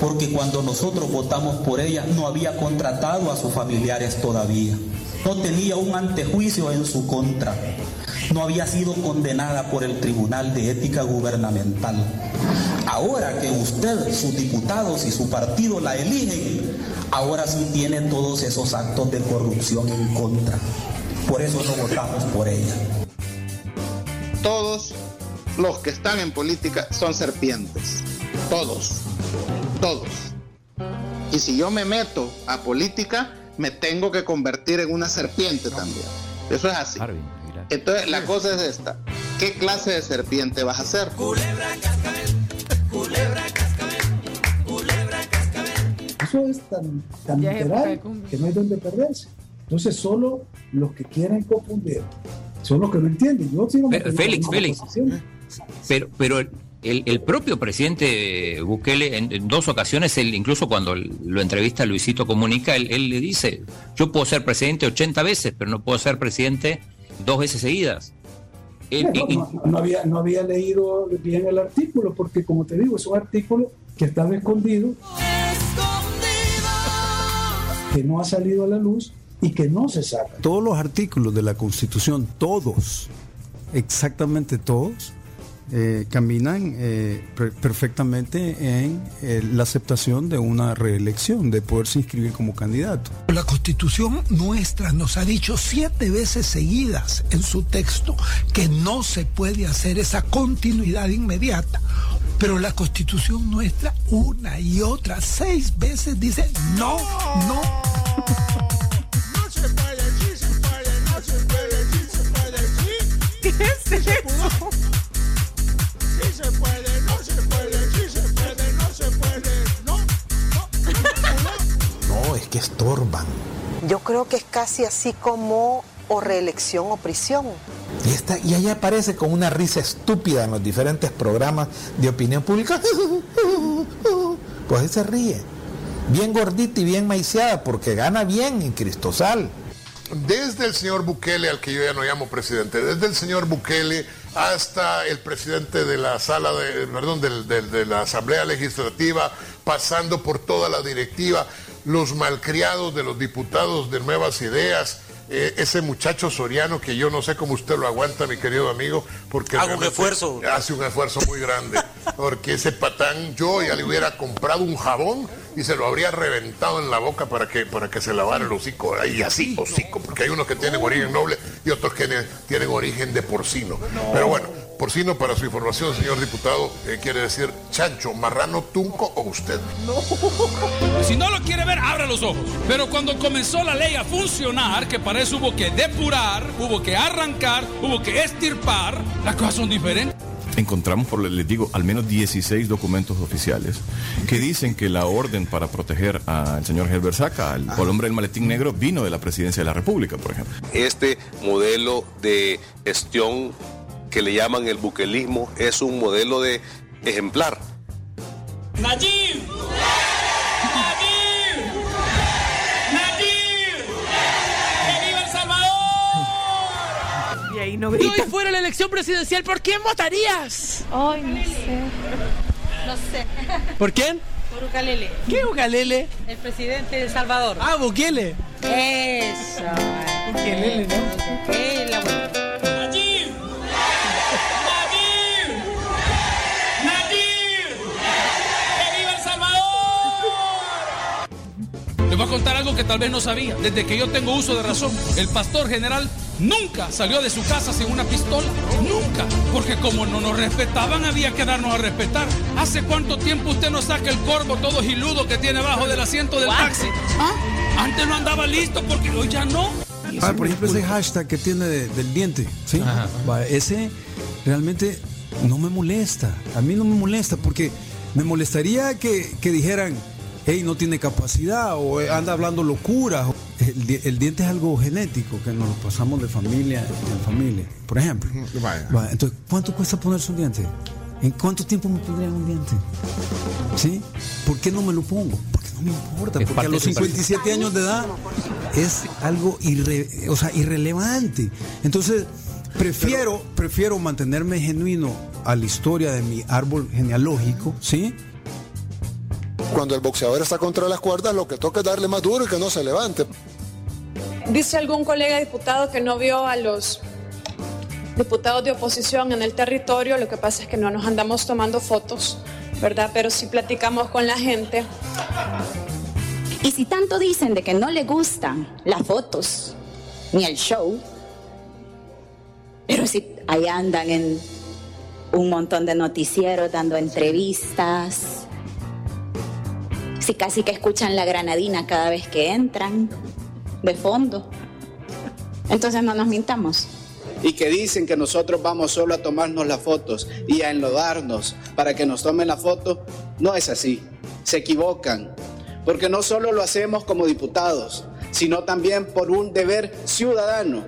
Porque cuando nosotros votamos por ella no había contratado a sus familiares todavía. No tenía un antejuicio en su contra. No había sido condenada por el Tribunal de Ética Gubernamental. Ahora que usted, sus diputados y su partido la eligen, ahora sí tiene todos esos actos de corrupción en contra. Por eso no votamos por ella. Todos los que están en política son serpientes. Todos. Todos. Y si yo me meto a política, me tengo que convertir en una serpiente también. Eso es así. Entonces, la cosa es esta. ¿Qué clase de serpiente vas a ser? Eso es tan, tan Ya es época de literal que no hay donde perderse. Entonces, solo los que quieren confundir son los que no entienden. Yo sigo Pero, Félix, Félix. Pero, pero el, el propio presidente Bukele, en, en dos ocasiones, él, incluso cuando lo entrevista Luisito Comunica, él, él le dice, yo puedo ser presidente 80 veces, pero no puedo ser presidente dos veces seguidas. Y- y- no, no había, no había leído bien el artículo, porque como te digo, es un artículo que estaba escondido, que no ha salido a la luz y que no se saca. Todos los artículos de la Constitución, todos, exactamente todos, eh, caminan eh, per- perfectamente en eh, la aceptación de una reelección, de poderse inscribir como candidato. La constitución nuestra nos ha dicho siete veces seguidas en su texto que no se puede hacer esa continuidad inmediata. Pero la constitución nuestra una y otra, seis veces dice no, no. No se puede, sí se puede, no se puede, sí se puede, sí. ¿Qué es. Sí no es que estorban. Yo creo que es casi así como o reelección o prisión. Y, está, y ahí aparece con una risa estúpida en los diferentes programas de opinión pública. Pues ahí se ríe. Bien gordita y bien maiciada porque gana bien en Cristosal. Desde el señor Bukele, al que yo ya no llamo presidente, desde el señor Bukele hasta el presidente de la sala de, perdón, de la Asamblea Legislativa, pasando por toda la directiva, los malcriados de los diputados de Nuevas Ideas, eh, ese muchacho Soriano que yo no sé cómo usted lo aguanta, mi querido amigo, porque un esfuerzo. hace un esfuerzo muy grande, porque ese patán yo ya le hubiera comprado un jabón y se lo habría reventado en la boca para que para que se lavara el hocico, y así hocico, porque hay unos que tienen origen noble y otros que ne- tienen origen de porcino. Pero bueno, porcino para su información, señor diputado, eh, quiere decir chancho, marrano, tunco o usted. Si no lo quiere ver, abra los ojos. Pero cuando comenzó la ley a funcionar, que para eso hubo que depurar, hubo que arrancar, hubo que estirpar, las cosas son diferentes. Encontramos, por les digo, al menos 16 documentos oficiales que dicen que la orden para proteger al señor Herbert Saca, al, al hombre del maletín negro, vino de la presidencia de la República, por ejemplo. Este modelo de gestión que le llaman el buquelismo es un modelo de ejemplar. ¡Nayib! ¡Nayib! ¡Nayib! ¡Que viva El Salvador! Y ahí no grita. hoy fuera la elección presidencial, ¿por quién votarías? Ay, no sé. No sé. ¿Por quién? Por Ucalele. ¿Qué Ucalele? El presidente de El Salvador. Ah, Bukele. Eso. Ukelele, ¿no? Eh, voy a contar algo que tal vez no sabía. Desde que yo tengo uso de razón, el pastor general nunca salió de su casa sin una pistola. Nunca. Porque como no nos respetaban, había que darnos a respetar. ¿Hace cuánto tiempo usted no saca el corvo todo giludo que tiene abajo del asiento del taxi? ¿Ah? Antes no andaba listo porque hoy ya no. Ah, por ejemplo, ese hashtag que tiene de- del diente, ¿sí? Va, ese realmente no me molesta. A mí no me molesta porque me molestaría que, que dijeran, hey, no tiene capacidad o eh, anda hablando locura. El, di- el diente es algo genético que nos lo pasamos de familia en familia, por ejemplo. Entonces, ¿cuánto cuesta ponerse un diente? ¿En cuánto tiempo me pondrían un diente? ¿Sí? ¿Por qué no me lo pongo? Porque no me importa. Es Porque a los de su 57 años de edad es algo irre- o sea, irrelevante. Entonces, prefiero, prefiero mantenerme genuino a la historia de mi árbol genealógico, ¿sí? Cuando el boxeador está contra las cuerdas, lo que toca es darle más duro y que no se levante. Dice algún colega diputado que no vio a los diputados de oposición en el territorio, lo que pasa es que no nos andamos tomando fotos, ¿verdad? Pero sí platicamos con la gente. Y si tanto dicen de que no le gustan las fotos ni el show, pero si ahí andan en un montón de noticieros dando entrevistas, si casi que escuchan la granadina cada vez que entran de fondo, entonces no nos mintamos. y que dicen que nosotros vamos solo a tomarnos las fotos y a enlodarnos para que nos tomen la foto, no es así. Se equivocan, porque no solo lo hacemos como diputados, sino también por un deber ciudadano.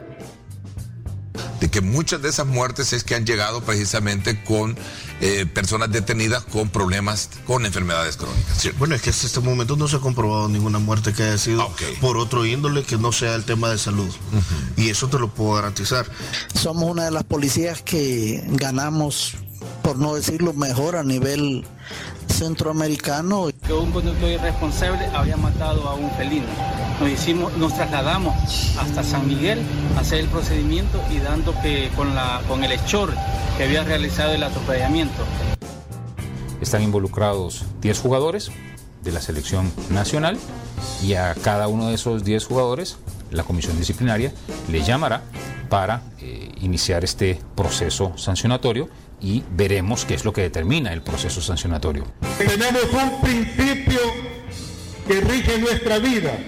De que muchas de esas muertes es que han llegado precisamente con eh, personas detenidas con problemas, con enfermedades crónicas. ¿cierto? Bueno, es que hasta este momento no se ha comprobado ninguna muerte que haya sido por otro índole que no sea el tema de salud. Y eso te lo puedo garantizar. Somos una de las policías que ganamos, por no decirlo mejor, a nivel centroamericano. que un conductor irresponsable había matado a un felino. Nos, hicimos, nos trasladamos hasta San Miguel a hacer el procedimiento y dando que con, la, con el hechor que había realizado el atropellamiento. Están involucrados 10 jugadores de la selección nacional y a cada uno de esos 10 jugadores la comisión disciplinaria le llamará para eh, iniciar este proceso sancionatorio y veremos qué es lo que determina el proceso sancionatorio. Tenemos un principio que rige nuestra vida,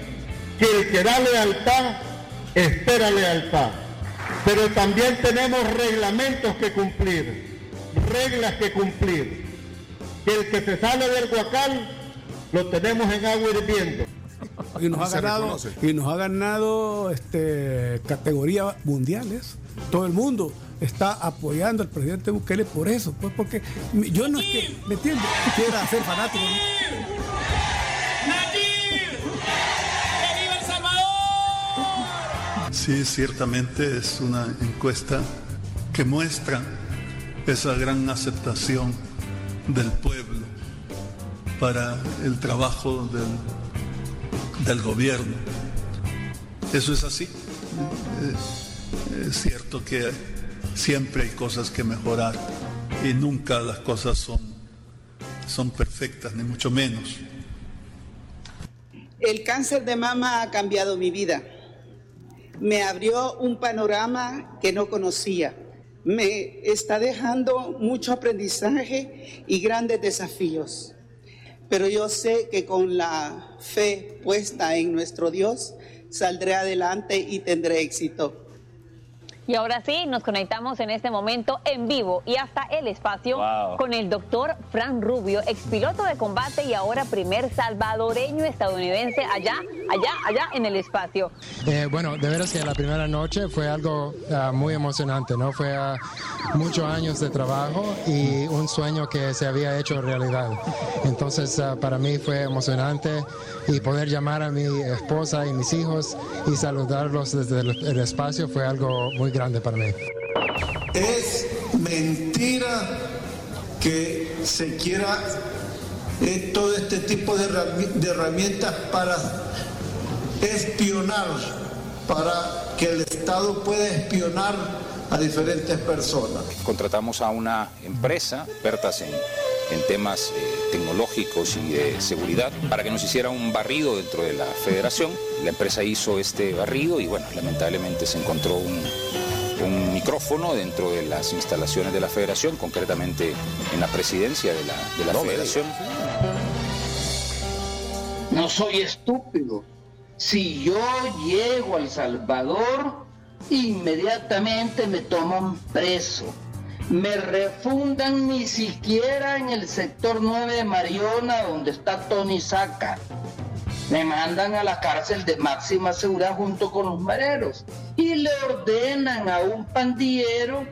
que el que da lealtad espera lealtad. Pero también tenemos reglamentos que cumplir, reglas que cumplir. Que el que se sale del guacal lo tenemos en agua hirviendo. Y nos ha ganado, y nos ha ganado este, categorías mundiales. Todo el mundo está apoyando al presidente Bukele por eso, pues porque yo no es que, ¿me entiendes? Quiera ser fanático. ¡Que Sí, ciertamente es una encuesta que muestra esa gran aceptación del pueblo para el trabajo del, del gobierno. Eso es así. Es cierto que siempre hay cosas que mejorar y nunca las cosas son, son perfectas, ni mucho menos. El cáncer de mama ha cambiado mi vida. Me abrió un panorama que no conocía. Me está dejando mucho aprendizaje y grandes desafíos. Pero yo sé que con la fe puesta en nuestro Dios, saldré adelante y tendré éxito. Y ahora sí, nos conectamos en este momento en vivo y hasta el espacio Wow. con el doctor Fran Rubio, expiloto de combate y ahora primer salvadoreño estadounidense allá, allá, allá en el espacio. Eh, bueno, de veras que la primera noche fue algo ah, muy emocionante, ¿no? Fue ah, muchos años de trabajo y un sueño que se había hecho realidad. Entonces, ah, para mí fue emocionante y poder llamar a mi esposa y mis hijos y saludarlos desde el, el espacio fue algo muy grande para mí. Es mentira que se quiera eh, todo este tipo de, de herramientas para espionar, para que el Estado pueda espionar a diferentes personas. Contratamos a una empresa expertas en, temas eh, tecnológicos y de seguridad para que nos hiciera un barrido dentro de la federación. La empresa hizo este barrido y bueno, lamentablemente se encontró un, un micrófono dentro de las instalaciones de la federación, concretamente en la presidencia de la, de la No federación. No soy estúpido. Si yo llego a El Salvador, inmediatamente me toman preso. Me refundan ni siquiera en el sector 9 de Mariona, donde está Tony Saca. Me mandan a la cárcel de máxima seguridad junto con los mareros. Y le ordenan a un pandillero,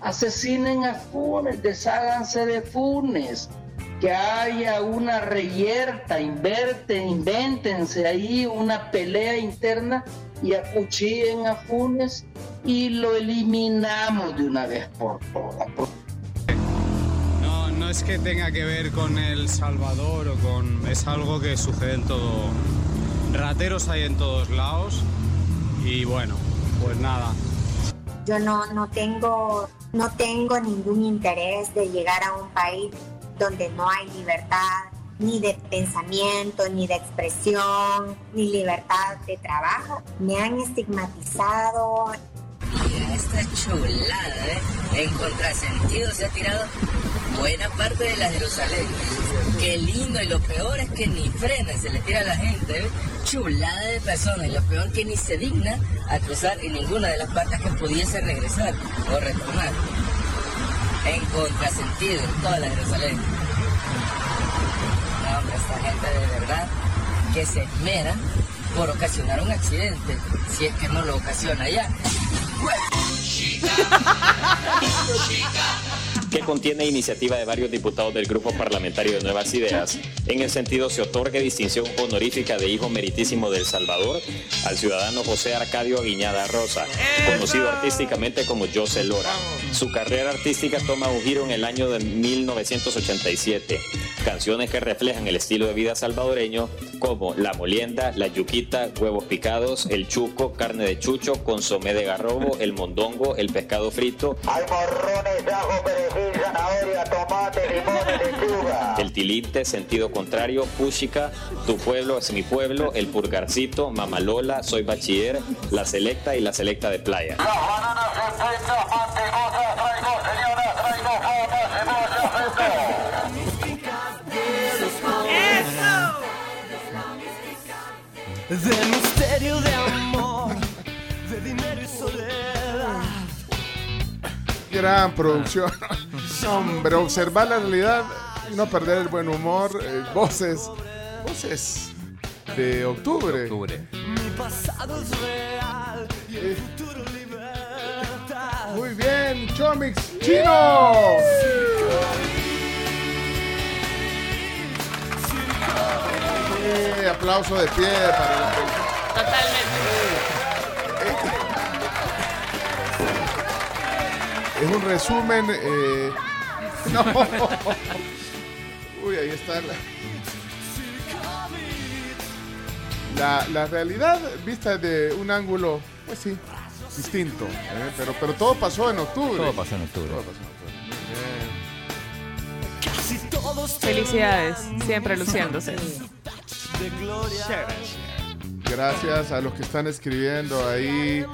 asesinen a Funes, desháganse de Funes que haya una reyerta, inverten, invéntense ahí una pelea interna y acuchillen a Funes y lo eliminamos de una vez por todas. No, no es que tenga que ver con El Salvador o con... Es algo que sucede en todo... Rateros hay en todos lados y bueno, pues nada. Yo no, no, tengo, no tengo ningún interés de llegar a un país donde no hay libertad ni de pensamiento, ni de expresión, ni libertad de trabajo. Me han estigmatizado. Mira esta chulada, ¿eh? En contrasentido se ha tirado buena parte de la Jerusalén. Qué lindo, y lo peor es que ni frena, se le tira a la gente, ¿eh? Chulada de personas, y lo peor que ni se digna a cruzar en ninguna de las partes que pudiese regresar o retornar. En contrasentido, en toda la Jerusalén. No, hombre, esta gente de verdad que se esmera por ocasionar un accidente, si es que no lo ocasiona ya. Que contiene iniciativa de varios diputados del Grupo Parlamentario de Nuevas Ideas. En el sentido se otorgue distinción honorífica de Hijo Meritísimo del Salvador al ciudadano José Arcadio Aguiñada Rosa, conocido artísticamente como José Lora. Su carrera artística toma un giro en el año de 1987. Canciones que reflejan el estilo de vida salvadoreño como La Molienda, La Yuquita, Huevos Picados, El Chuco, Carne de Chucho, Consomé de Garrobo, El Mondongo, El Pescado Frito, Hay morrones de ajo, perejil, zanahoria, tomate, limón y lechuga. El tilinte, sentido contrario, Púchica, Tu pueblo es mi pueblo, El purgarcito, Mamalola, Soy bachiller, La selecta y La selecta de playa. De misterio de Gran producción. Hombre, observar la realidad y no perder el buen humor. eh, voces. Voces de octubre. Mi pasado es real y el futuro libertad. Muy bien, Chomix Chino. Eh, aplauso de pie para la es un resumen. eh, no. Uy, ahí está la, la, la realidad vista de un ángulo, pues sí, distinto. ¿eh? Pero, pero todo pasó en octubre. Todo pasó en octubre. Todo pasó en octubre. Felicidades, siempre luciéndose. Gracias a los que están escribiendo ahí.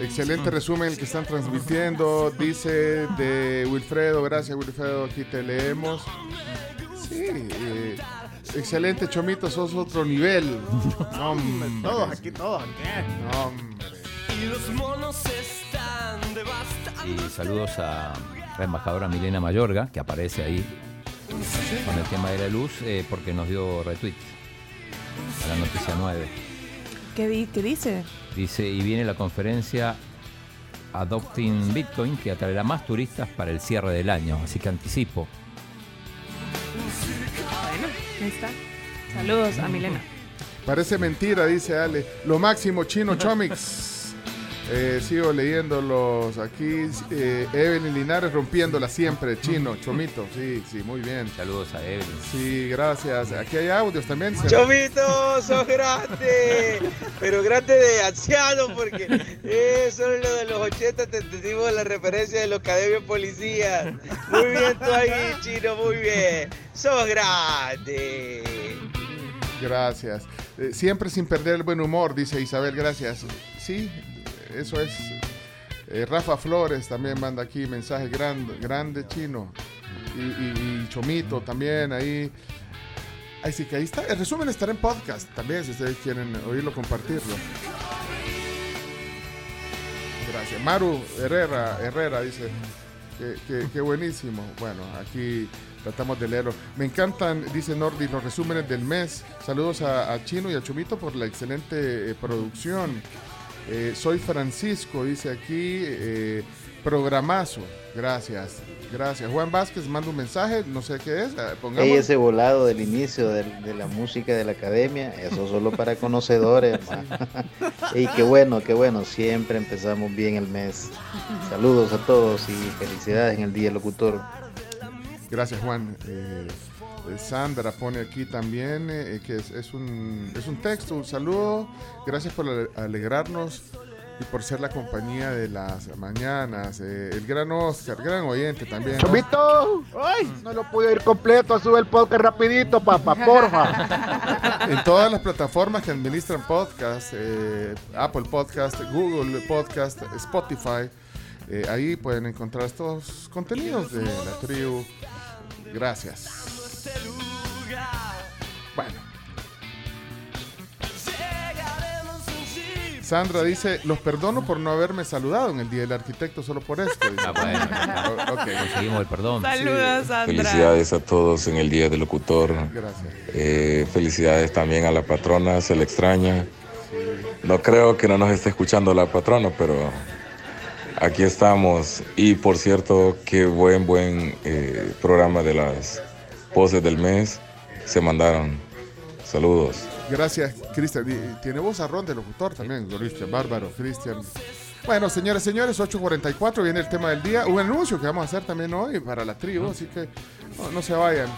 Excelente resumen el que están transmitiendo. Dice de Wilfredo, gracias Wilfredo, aquí te leemos. Sí, eh, excelente Chomito, sos otro nivel. No, hombre. Todos aquí, todos aquí. No, hombre. Y los monos están devastando. Y saludos a la embajadora Milena Mayorga, que aparece ahí con el tema de la luz, eh, porque nos dio retweet a la noticia 9. ¿Qué, di- qué dice? Dice, y viene la conferencia Adopting Bitcoin, que atraerá más turistas para el cierre del año, así que anticipo. Bueno, ahí está. Saludos a Milena. Parece mentira, dice Ale. Lo máximo, Chino Chomix. Eh, sigo leyéndolos aquí. Eh, Evelyn Linares rompiéndola siempre. Chino, Chomito. Sí, sí, muy bien. Saludos a Evelyn. Sí, gracias. Aquí hay audios también. Chomito, sos grande, pero grande de anciano, porque eso es lo de los 80, te entendimos la referencia de los academios policías. Muy bien tú ahí, chino, muy bien. Sos grande. Gracias. Eh, siempre sin perder el buen humor, dice Isabel, gracias. Sí, eso es. Eh, Rafa Flores también manda aquí mensaje grande, grande chino. Y, Chomito también ahí. Así que ahí está. El resumen estará en podcast también, si ustedes quieren oírlo, compartirlo. Gracias. Maru Herrera, Herrera dice que, que- que buenísimo. Bueno, aquí tratamos de leerlo. Me encantan, dice Nordi, los resúmenes del mes. Saludos a, Chino y a Chomito por la excelente eh, producción. Eh, soy Francisco, dice aquí, eh, programazo. Gracias, gracias. Juan Vázquez manda un mensaje, no sé qué es. eh, pongamos. Ese volado del inicio de, la música de la academia, eso solo para conocedores. y qué bueno, qué bueno, siempre empezamos bien el mes. Saludos a todos y felicidades en el Día Locutor. Gracias, Juan. Eh, Sandra pone aquí también eh, que es, es un, es un texto, un saludo. Gracias por ale- alegrarnos y por ser la compañía de las mañanas. Eh, el gran Oscar, gran oyente también. ¿no? Chomito, ay, no lo pude ir completo, sube el podcast rapidito, papá, porfa. En todas las plataformas que administran podcast, eh, Apple Podcast, Google Podcast, Spotify, eh, ahí pueden encontrar estos contenidos de la tribu. Gracias. Bueno. Sandra dice, los perdono por no haberme saludado en el Día del Arquitecto solo por esto. Dice. Ah, bueno, conseguimos el perdón. Saludos, Sandra. Felicidades a todos en el Día del Locutor. Gracias. Eh, felicidades también a la patrona, se le extraña. No creo que no nos esté escuchando la patrona, pero aquí estamos. Y por cierto, qué buen, buen eh, programa de las poses del mes se mandaron. Saludos. Gracias, Cristian. Tiene voz arrón de locutor también, Cristian. Bárbaro, Cristian. Bueno, señores, señores, 8.44 viene el tema del día. Un anuncio que vamos a hacer también hoy para la tribu, así que no, se vayan.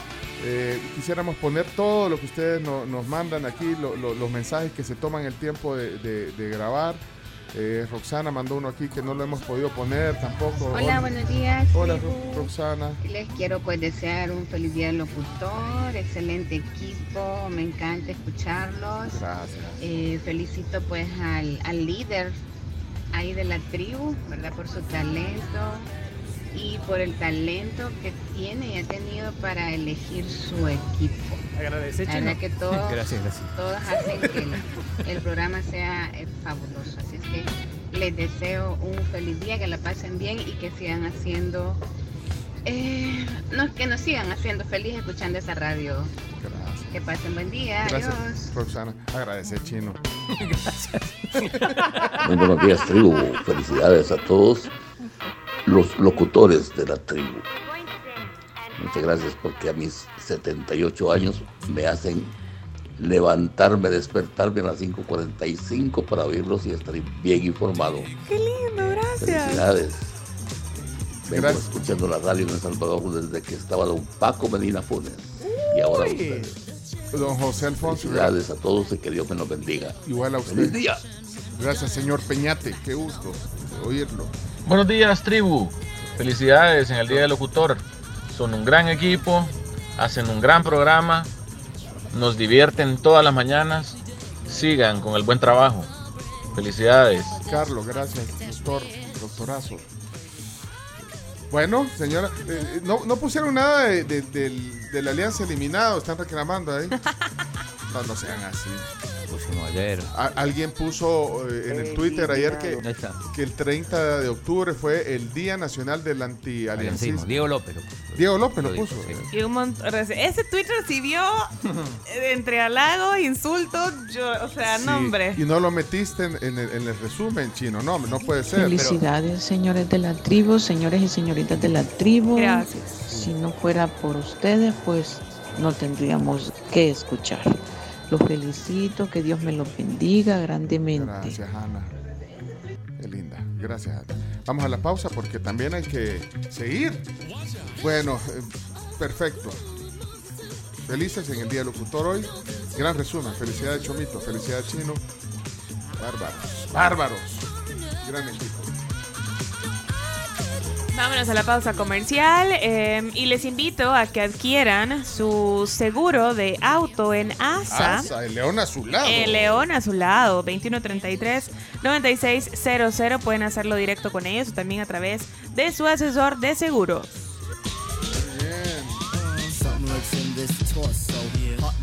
Eh, quisiéramos poner todo lo que ustedes no- nos mandan aquí, lo- lo- los mensajes que se toman el tiempo de- de grabar. Eh, Roxana mandó uno aquí que no lo hemos podido poner tampoco. Hola, buenos días. Hola. Ro- Roxana. Les quiero pues desear un feliz día al locutor, excelente equipo, me encanta escucharlos. Gracias. Eh, felicito pues al, al líder ahí de la tribu, ¿verdad? Por su talento y por el talento que tiene y ha tenido para elegir su equipo. Agradece, La verdad Chino. que todos, Gracias, gracias. todos hacen que el, el programa sea eh, fabuloso. Así es que les deseo un feliz día, que la pasen bien y que sigan haciendo, eh, no, que nos sigan haciendo feliz escuchando esa radio. Gracias. Que pasen buen día. Gracias, Adiós. Roxana. Agradece, chino. Muy buenos días, tribu. Felicidades a todos los locutores de la tribu. Muchas gracias porque a mis 78 años me hacen levantarme, despertarme a las 5.45 para oírlos y estar bien informado. Qué lindo, gracias. Felicidades. Vengo Gracias. escuchando la radio en El Salvador desde que estaba don Paco Medina Funes. Y ahora ustedes. Don José Alfonso. Felicidades a todos y que Dios me los bendiga. Igual a usted. Feliz día. Gracias, señor Peñate. Qué gusto oírlo. Buenos días, tribu. Felicidades en el Día del Locutor. Son un gran equipo, hacen un gran programa, nos divierten todas las mañanas. Sigan con el buen trabajo. Felicidades. Carlos, gracias, doctor, doctorazo. Bueno, señora, eh, no, no pusieron nada de, de- del- de la alianza eliminada, están reclamando ahí. No, no sean así. Pusimos ayer. A- alguien puso eh, en el Twitter ayer que, Ahí está. que el 30 de octubre fue el Día Nacional del Aliancismo. Antialiancismo. Diego López. lo- Diego López lo puso. sí. Y un montón, ese tweet recibió eh, entre halagos, insultos, yo, o sea, Sí, nombre. Y no lo metiste en, en el, en el resumen chino, no, no puede ser. Felicidades, señores de la tribu, señores y señoritas de la tribu. Gracias. Si no fuera por ustedes, pues no tendríamos que escuchar. Los felicito, que Dios me los bendiga grandemente. Gracias, Ana. Qué linda. Gracias, Ana. Vamos a la pausa porque también hay que seguir. Bueno, eh, perfecto. Felices en el Día del Locutor hoy. Gran resumen. Felicidades, Chomito. Felicidades, Chino. Bárbaros. Bárbaros. Gran equipo. Vámonos a la pausa comercial eh, y les invito a que adquieran su seguro de auto en ASA. Asa, el león a su lado. El León a su lado, 2133-9600. Pueden hacerlo directo con ellos o también a través de su asesor de seguros.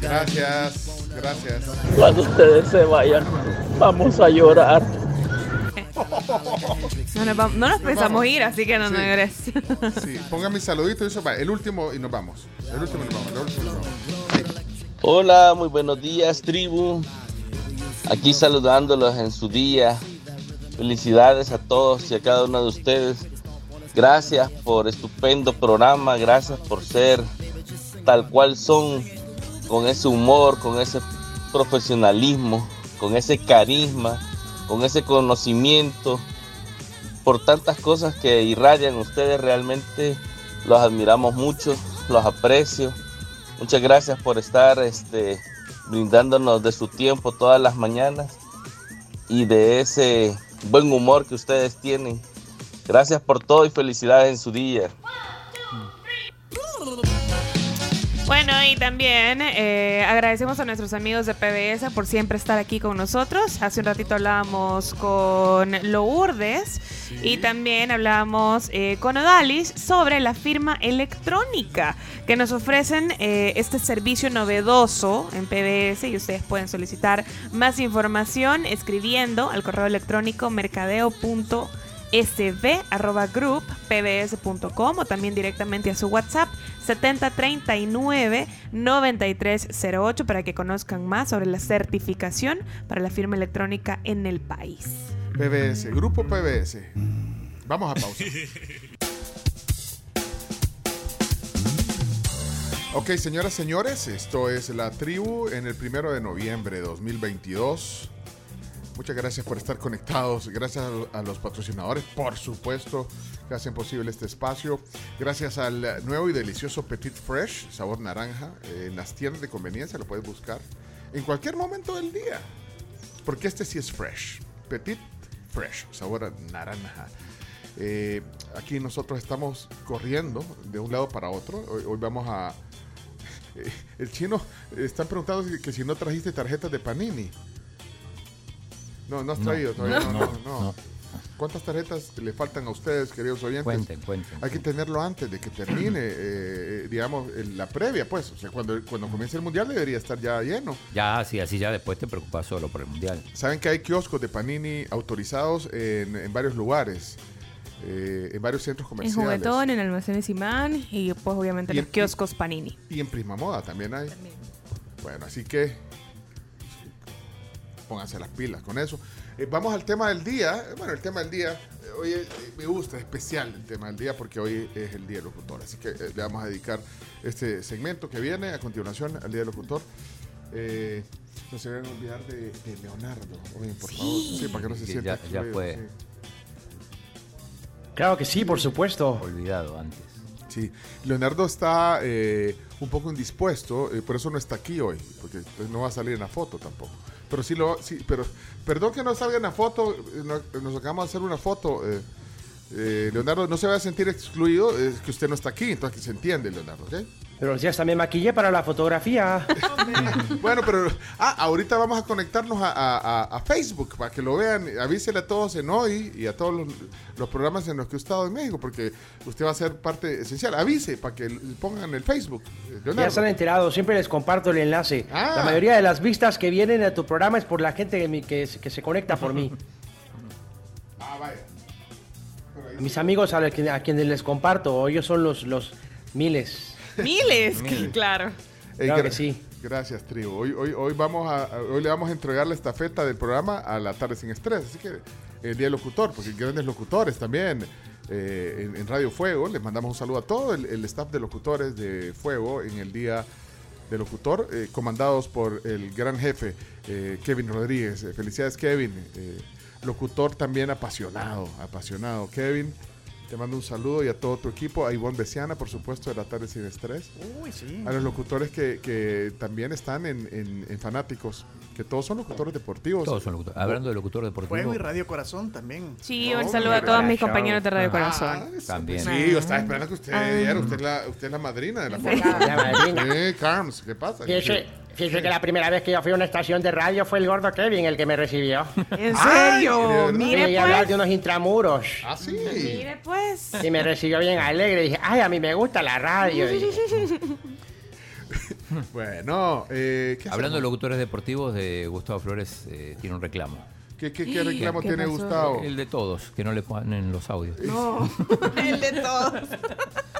Gracias. Gracias. Cuando ustedes se vayan, vamos a llorar. No nos, vamos- no nos pensamos ir, así que no Sí. nos llores. Sí, ponga mi saludito y eso va. El último y nos vamos. El último y nos vamos. El último y nos vamos. Hola, muy buenos días, tribu. Aquí saludándolos en su día. Felicidades a todos y a cada uno de ustedes. Gracias por estupendo programa, gracias por ser tal cual son, con ese humor, con ese profesionalismo, con ese carisma, con ese conocimiento, por tantas cosas que irradian ustedes, realmente los admiramos mucho, los aprecio. Muchas gracias por estar este, brindándonos de su tiempo todas las mañanas y de ese buen humor que ustedes tienen. Gracias por todo y felicidades en su día. Bueno, y también eh, agradecemos a nuestros amigos de PBS por siempre estar aquí con nosotros. Hace un ratito hablábamos con Lourdes y también hablábamos eh, con Odalis sobre la firma electrónica que nos ofrecen eh, este servicio novedoso en PBS y ustedes pueden solicitar más información escribiendo al correo electrónico mercadeo.com sb.group.pbs.com o también directamente a su WhatsApp 7039-9308 para que conozcan más sobre la certificación para la firma electrónica en el país. PBS, Grupo PBS. Vamos a pausa. Ok, señoras, señores, esto es La Tribu en el primero de noviembre de 2022. Muchas gracias por estar conectados. Gracias a los patrocinadores, por supuesto, que hacen posible este espacio. Gracias al nuevo y delicioso Petit Fresh, sabor naranja. eh, En las tiendas de conveniencia lo puedes buscar en cualquier momento del día. Porque este sí es fresh. Petit Fresh, sabor naranja. Eh, aquí nosotros estamos corriendo de un lado para otro. Hoy, vamos a... el chino, están preguntando que si no trajiste tarjetas de Panini. No, no has No, traído todavía. No, no, no, no, no. no. ¿Cuántas tarjetas le faltan a ustedes, queridos oyentes? Cuenten, cuenten. Hay que tenerlo antes de que termine, eh, digamos, la previa, pues. O sea, cuando, cuando comience el mundial debería estar ya lleno. Ya, sí, así ya después te preocupas solo por el mundial. Saben que hay kioscos de Panini autorizados en, en varios lugares, eh, en varios centros En comerciales. Juguetón, en Almacenes Imán y pues obviamente Y los en- kioscos Panini. Y en Prisma Moda también hay. Bueno, así que pónganse las pilas con eso. Eh, vamos al tema del día. Eh, Bueno, el tema del día, eh, hoy eh, me gusta, es especial el tema del día porque hoy es el Día del Locutor. Así que eh, le vamos a dedicar este segmento que viene a continuación al Día del Locutor. Eh, no se deben olvidar de, de Leonardo. Oye, por favor. Sí, para que no se Sí, sienta. ya- ya fue. sí. Claro que sí, por supuesto. Olvidado antes. Sí, Leonardo está eh, un poco indispuesto, eh, por eso no está aquí hoy, porque pues, no va a salir en la foto tampoco. Pero sí lo, sí, pero perdón que no salga en la foto, no- nos acabamos de hacer una foto. eh, eh, Leonardo, no se va a sentir excluido, es que usted no está aquí, entonces se entiende, Leonardo, ¿ok? Pero ya hasta me maquillé para la fotografía. Bueno, pero ah, ahorita vamos a conectarnos a, a- a- a Facebook para que lo vean. Avísele a todos en hoy y a todos los, los programas en los que he estado en México, porque usted va a ser parte esencial. Avise para que pongan el Facebook. eh, Ya Leonardo. están enterados, siempre les comparto el enlace. Ah. La mayoría de las vistas que vienen a tu programa es por la gente que, que, se- que se conecta por mí. Ah, vaya. Mis amigos a, a quienes les comparto, ellos son los, los miles. Miles, claro. Eh, Claro gra- que sí. Gracias, tribu. Hoy, hoy, hoy, vamos a, hoy le vamos a entregar la estafeta del programa a la tarde sin estrés. Así que el día del locutor, porque hay grandes locutores también eh, en, en Radio Fuego. Les mandamos un saludo a todo el, el staff de locutores de Fuego en el día del locutor, eh, comandados por el gran jefe eh, Kevin Rodríguez. Eh, felicidades, Kevin. Eh, locutor también apasionado, apasionado. Kevin, te mando un saludo y a todo tu equipo, a Ivonne Besiana, por supuesto, de la tarde sin estrés. Uy, sí. A los locutores que, que también están en, en- en Fanáticos, que todos son locutores deportivos. Todos son locutores. Hablando de locutor deportivo. Fuego y Radio Corazón también. Sí, un saludo a todos mis compañeros de Radio Corazón. También. Sí, yo estaba esperando que usted Ah. diera. Usted es la, usted es la madrina de la Sí. fuerza. La madrina. Sí, Carms, ¿qué pasa? Fíjese, fíjese que la primera vez que yo fui a una estación de radio fue el gordo Kevin el que me recibió. ¿En serio? Mire a hablar pues. de unos intramuros. Ah, sí. Mire pues. Y me recibió bien alegre. Y dije, ay, a mí me gusta la radio. Y Bueno, eh, ¿qué Hablando de locutores deportivos, de Gustavo Flores eh, tiene un reclamo. ¿Qué, qué, qué reclamo ¿Qué tiene pasó? Gustavo? El de todos, que no le ponen los audios. No, el de todos.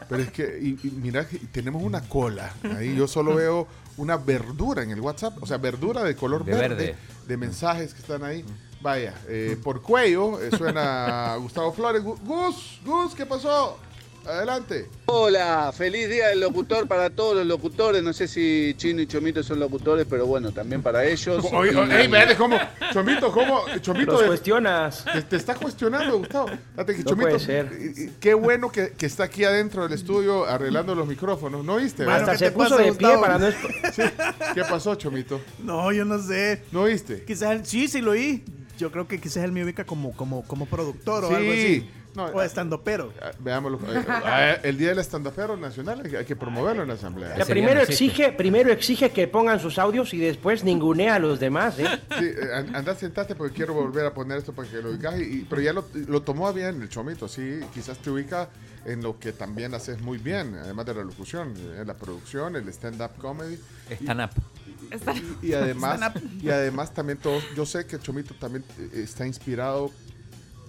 Pero es que, y, y mira, tenemos una cola. Ahí yo solo veo una verdura en el WhatsApp. O sea, verdura de color De verde, verde. De mensajes que están ahí. Vaya, eh, por cuello eh, suena Gustavo Flores. Gu- Gus, Gus, ¿qué pasó? Adelante. Hola, feliz día del locutor para todos los locutores. No sé si Chino y Chomito son locutores, pero bueno, también para ellos. Oye, oye, ey, ¿cómo? Chomito, ¿cómo? Chomito, Los de- cuestionas. te, te está cuestionando, Gustavo. Fíjate que No Chomito, puede ser. Qué bueno que, que está aquí adentro del estudio arreglando los micrófonos. ¿No viste? Bueno, Hasta ¿qué se puso pasa, de pie Gustavo? para no... Sí. ¿Qué pasó, Chomito? No, yo no sé. ¿No viste? Quizás sí, sí lo oí. Yo creo que quizás él me ubica como, como, como productor o Sí. algo así. No, o estando pero. Ah, Veámoslo. Eh, eh, el día del estandapero nacional hay que, hay que promoverlo en la asamblea. Ese primero exige, primero exige que pongan sus audios y después ningunea a los demás, ¿eh? Sí, eh, an- anda, sentate porque quiero volver a poner esto para que lo ubicas. Y, y- pero ya lo, lo tomó bien el chomito, sí. Quizás te ubica en lo que también haces muy bien, además de la locución, la producción, el stand-up comedy. Stand up. Y, y además, Stand-up. y además también todos, yo sé que Chomito también eh, está inspirado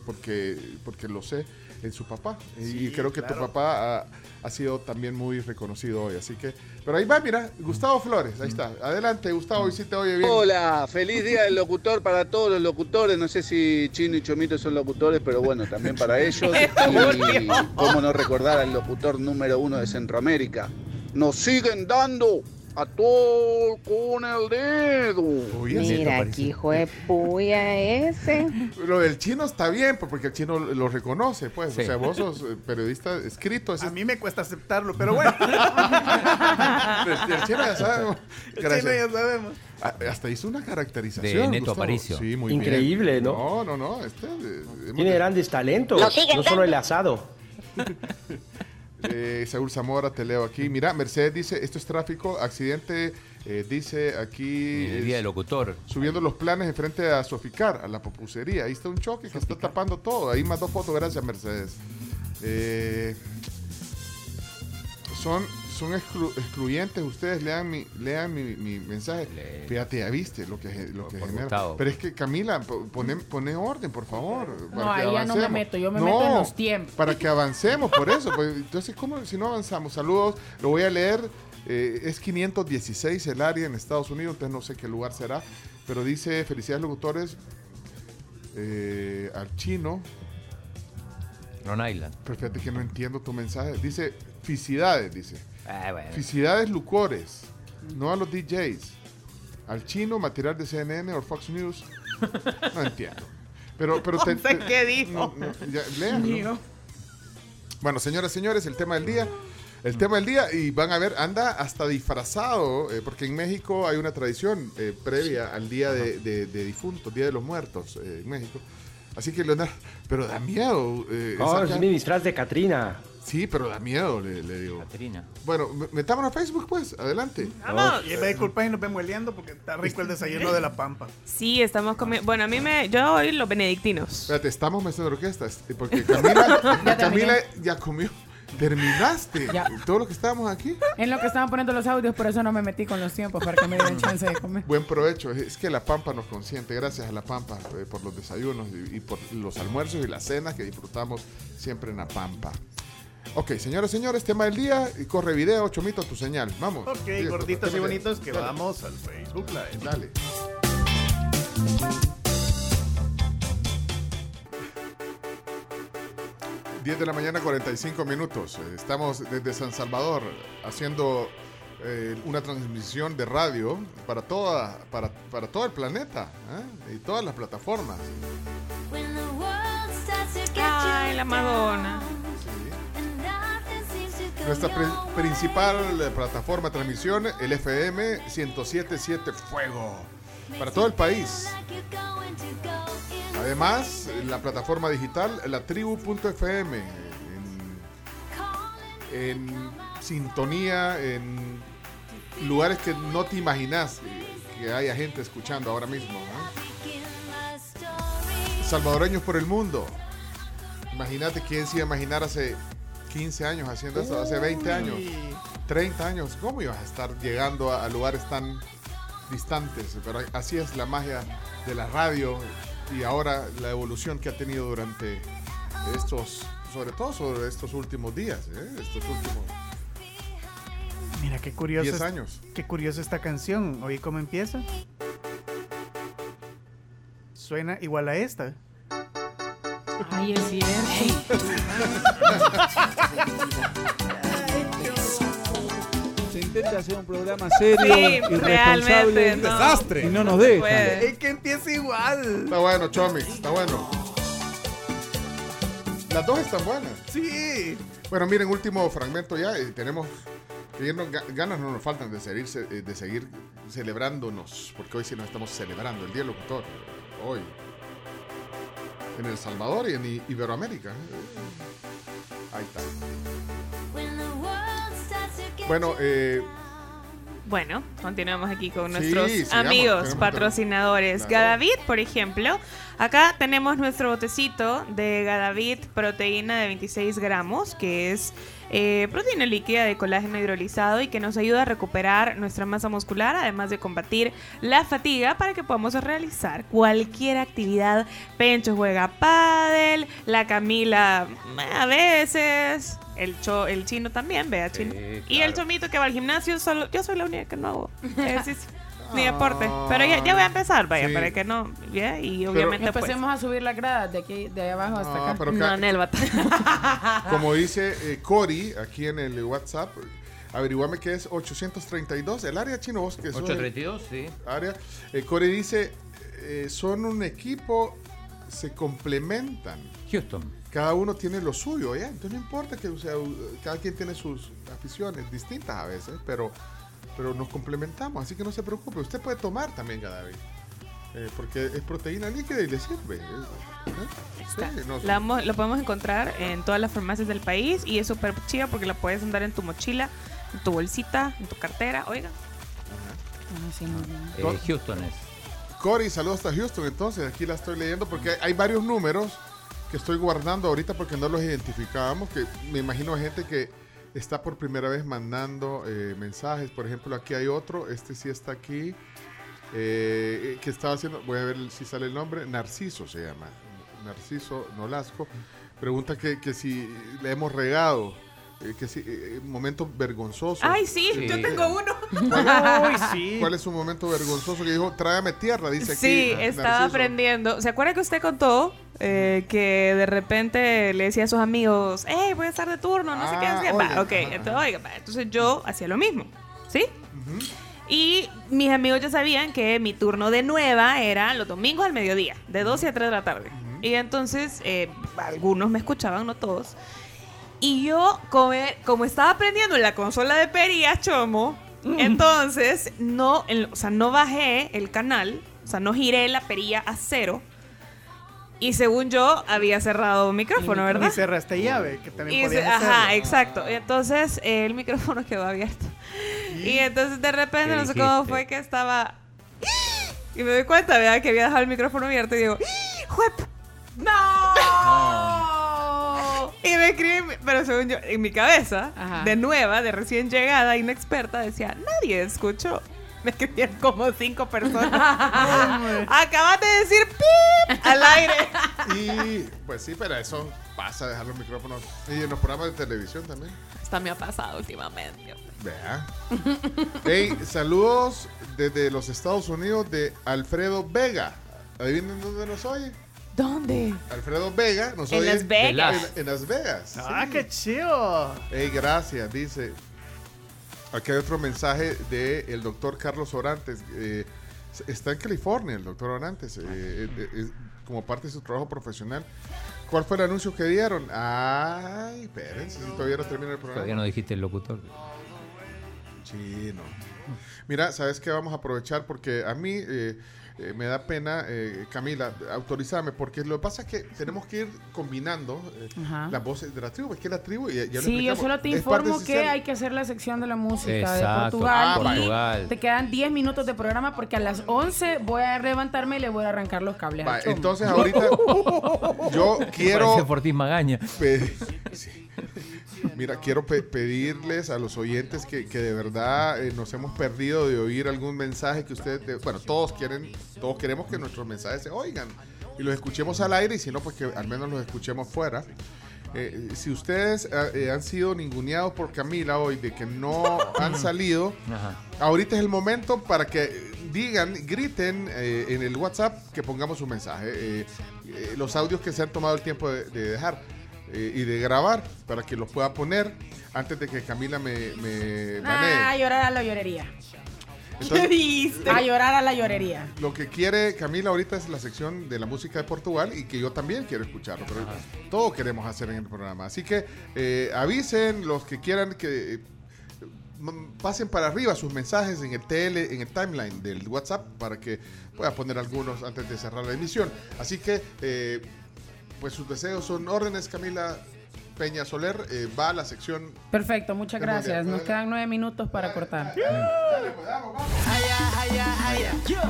porque, porque lo sé en su papá. Y, Sí, y creo que tu claro. papá ha, ha sido también muy reconocido hoy. Así que, pero ahí va, mira, Gustavo Flores, ahí está. Adelante, Gustavo, y si te oye bien. Hola, feliz día del locutor para todos los locutores. No sé si Chino y Chomito son locutores, pero bueno, también para ellos. Y cómo no recordar al locutor número uno de Centroamérica. Nos siguen dando a todos con el dedo. Uy, Mira, aquí de puya ese. Lo del chino está bien, pues, porque el chino lo reconoce, pues. Sí. O sea, vos sos eh, periodista escrito. ese A es- mí me cuesta aceptarlo, pero bueno. el, el chino ya sabemos. El chino ya sabemos. Hasta hizo una caracterización. De Neto Gustavo. Aparicio. Sí, muy Increíble, bien. ¿no? No, no, no. Este, eh, Tiene grandes talentos, no solo el asado. Eh, Saúl Zamora, te leo aquí. Mira, Mercedes dice, esto es tráfico, accidente, eh, dice aquí... El día del locutor. Subiendo los planes enfrente a Soficar, a la popucería. Ahí está un choque que está tapando todo. Ahí más dos fotos, gracias Mercedes. Eh, son son exclu- excluyentes. Ustedes lean mi, lean mi, mi mensaje. Fíjate, ya viste lo que, lo que genera. Gustavo. Pero es que, Camila, po- pone, pone orden, por favor. No, para que ahí ya no me avancemos. meto, yo me No, meto en los tiempos. Para que avancemos, por eso. Pues, entonces, ¿cómo si no avanzamos? Saludos, lo voy a leer. Eh, es 516 el área en Estados Unidos, entonces no sé qué lugar será. Pero dice, felicidades locutores eh, al chino. Ron Island. Pero fíjate que no entiendo tu mensaje. Dice, felicidades, dice. Ah, bueno. Felicidades lucores, no a los DJs. Al chino, material de CNN o Fox News. No entiendo. Pero, pero No sé qué dijo. no, no. Bueno, señoras y señores, el tema del día. El tema del día, y van a ver, anda hasta disfrazado, eh, porque en México hay una tradición eh, previa al día de, de- de difuntos, Día de los Muertos eh, en México. Así que, Leonardo, pero da miedo. eh, Oh, es mi disfraz de Catrina. Sí, pero da miedo, le, le digo. Catrina. Bueno, me- metámonos a Facebook, pues, adelante. Y me disculpas y nos vemos liando porque está rico el desayuno de la pampa. Sí, estamos comiendo. Bueno, a mí me. Yo hoy los benedictinos. Espérate, estamos mezclando orquestas, eh, porque Camila, Camila ya comió. ¿Terminaste? ¿Todo lo que estábamos aquí? En lo que estaban poniendo los audios, por eso no me metí con los tiempos para que me dieran chance de comer. Buen provecho. Es que la Pampa nos consiente. Gracias a la Pampa eh, por los desayunos y, y por los almuerzos y las cenas que disfrutamos siempre en la Pampa. Ok, señores, señores, tema del día. Y corre video, Chomito, tu señal. Vamos. Ok, Sí, gorditos y bonitos, que Dale. vamos al Facebook Live. Dale. ...10 de la mañana, 45 minutos. Estamos desde San Salvador haciendo eh, una transmisión de radio para, toda, para, para todo el planeta ¿eh? y todas las plataformas. Ay, la Madonna. Nuestra pri- principal eh, plataforma de transmisión, el FM 1077 Fuego, para todo el país. Además, en la plataforma digital, la tribu.fm, en, sintonía, en lugares que no te imaginas que, que haya gente escuchando ahora mismo. Salvadoreños por el mundo. Imagínate quién se iba a imaginar hace 15 años haciendo eso, hace 20 años, 30 años. ¿Cómo ibas a estar llegando a, a lugares tan distantes? Pero así es la magia de la radio y ahora la evolución que ha tenido durante estos, sobre todo sobre estos últimos días, ¿eh? estos últimos Mira, qué curioso. 10 es- años. Qué curiosa esta canción. ¿Oí cómo empieza? Suena igual a esta. Ay, es cierto. Se intenta hacer un programa serio, Sí, irresponsable, realmente, no. desastre. Y no nos dejan. puede. Es que empieza igual. Está bueno, Chomi, está bueno. Las dos están buenas. Sí. Bueno, miren, último fragmento ya. eh, tenemos que irnos, ga- ganas no nos faltan de seguir, ce- eh, de seguir celebrándonos, porque hoy sí nos estamos celebrando el Día del Locutor. Hoy. En El Salvador y en I- Iberoamérica. ¿eh? Ahí está. Bueno, eh, Bueno, continuamos aquí con Sí, nuestros sigamos, amigos patrocinadores. Claro. Gadavit, por ejemplo. Acá tenemos nuestro botecito de Gadavit proteína de 26 gramos, que es eh, proteína líquida de colágeno hidrolizado y que nos ayuda a recuperar nuestra masa muscular, además de combatir la fatiga para que podamos realizar cualquier actividad. Pencho juega pádel, la Camila a veces, el, cho- el chino también, vea chino. Y el chomito que va al gimnasio, solo, yo soy la única que no hago ejercicio. Ni deporte. Pero ya, ya voy a empezar, vaya, Sí. para que no. ya, y obviamente pues. Empecemos a subir las gradas de aquí, de ahí abajo hasta No, acá. pero No, en el bata- como dice eh, Cory aquí en el WhatsApp, averiguame qué es 832, el área chino, vos que sos el 832, sí. área. Eh, Cory dice, eh, son un equipo, se complementan. Houston. Cada uno tiene lo suyo, ¿ya? Entonces no importa que o sea, cada quien tiene sus aficiones distintas a veces, pero, pero nos complementamos, así que no se preocupe. Usted puede tomar también cada vez. eh, porque es proteína líquida y le sirve. ¿eh? Sí, no, La lo podemos encontrar en todas las farmacias del país y es súper chiva porque la puedes andar en tu mochila, en tu bolsita, en tu cartera. Oiga. Cor- Eh, Houston es. Cory, saludos hasta Houston. Entonces, aquí la estoy leyendo porque hay varios números estoy guardando ahorita porque no los identificábamos. Que me imagino gente que está por primera vez mandando eh, mensajes. Por ejemplo, aquí hay otro. Este sí está aquí. eh, que estaba haciendo. Voy a ver si sale el nombre. Narciso se llama. Narciso Nolasco. Pregunta que, que si le hemos regado. Eh, que si, eh, momento vergonzoso. Ay, sí, yo tengo uno. ¿Cuál, ¿Cuál es su momento vergonzoso? Que dijo, trágame tierra, dice aquí. Sí, Narciso. estaba aprendiendo. ¿Se acuerda que usted contó eh, que de repente le decía a sus amigos, hey, voy a estar de turno, no sé qué Ah, hacía? oye, Va, ok, ajá, entonces, oiga, va, entonces yo hacía lo mismo, ¿sí? Y mis amigos ya sabían que mi turno de nueva era los domingos al mediodía, de 12 a 3 de la tarde. Y entonces, eh, algunos me escuchaban, no todos. Y yo, como, como estaba aprendiendo en la consola de Pería, chomo, entonces no, o sea, no bajé el canal, o sea, no giré la perilla a cero. Y según yo, había cerrado micrófono, ¿verdad? Y cerraste llave, que también Y se- podías ajá, hacerlo. exacto. Entonces el micrófono quedó abierto. Y entonces de repente, ¿Qué no sé cómo fue que estaba. Y me doy cuenta, ¿verdad? Que había dejado el micrófono abierto y digo, ¡Juep! ¡No! Y me escribí, pero según yo, en mi cabeza, de nueva, de recién llegada, inexperta, decía, nadie escuchó. Me escribían como cinco personas. Acabas de decir pi al aire. Y pues sí, pero eso pasa, dejar los micrófonos. Y en los programas de televisión también. Esto me ha pasado últimamente. Vea. Hey, saludos desde los Estados Unidos de Alfredo Vega. ¿Adivinen dónde nos oye? ¿Dónde? Alfredo Vega nos En oye Las Vegas. En, en Las Vegas. Ah, sí. qué chido. Hey, gracias, dice. Aquí hay otro mensaje del el doctor Carlos Orantes. eh, está en California el doctor Orantes, eh, eh, eh, como parte de su trabajo profesional. ¿Cuál fue el anuncio que dieron? Ay, espérense, si todavía no termina el programa. Todavía no dijiste el locutor. Chino. Mira, ¿sabes qué? Vamos a aprovechar porque a mí eh, me da pena, eh, Camila, autorizarme, porque lo que pasa es que tenemos que ir combinando eh, Ajá. las voces de la tribu. Es que la tribu, ya, ya lo Sí, yo solo te informo que hay que hacer la sección de la música Exacto, de Portugal. ah, y Portugal. Te quedan 10 minutos de programa porque a las 11 voy a levantarme y le voy a arrancar los cables. Va, entonces ahorita yo quiero Magaña. pe- sí. Mira, quiero pe- pedirles a los oyentes que, que de verdad eh, nos hemos perdido de oír algún mensaje que ustedes, de- bueno, todos quieren, todos queremos que nuestros mensajes se oigan y los escuchemos al aire y si no, pues que al menos los escuchemos fuera. Eh, si ustedes eh, eh, han sido ninguneados por Camila hoy de que no han salido, Ajá. ahorita es el momento para que digan, griten eh, en el WhatsApp que pongamos un mensaje. los audios que se han tomado el tiempo de, de dejar eh, y de grabar para que los pueda poner antes de que Camila me, me banee. Ah, a llorar a la llorería. Entonces, A llorar a la llorería. Lo que quiere Camila ahorita es la sección de la música de Portugal y que yo también quiero escucharlo, pero todo queremos hacer en el programa. Así que eh, avisen los que quieran que eh, m- pasen para arriba sus mensajes en el TL, en el timeline del WhatsApp para que pueda poner algunos antes de cerrar la emisión. Así que, eh, pues sus deseos son órdenes, Camila Peña Soler. eh, va a la sección Perfecto, muchas gracias. Nos quedan nueve minutos para cortar.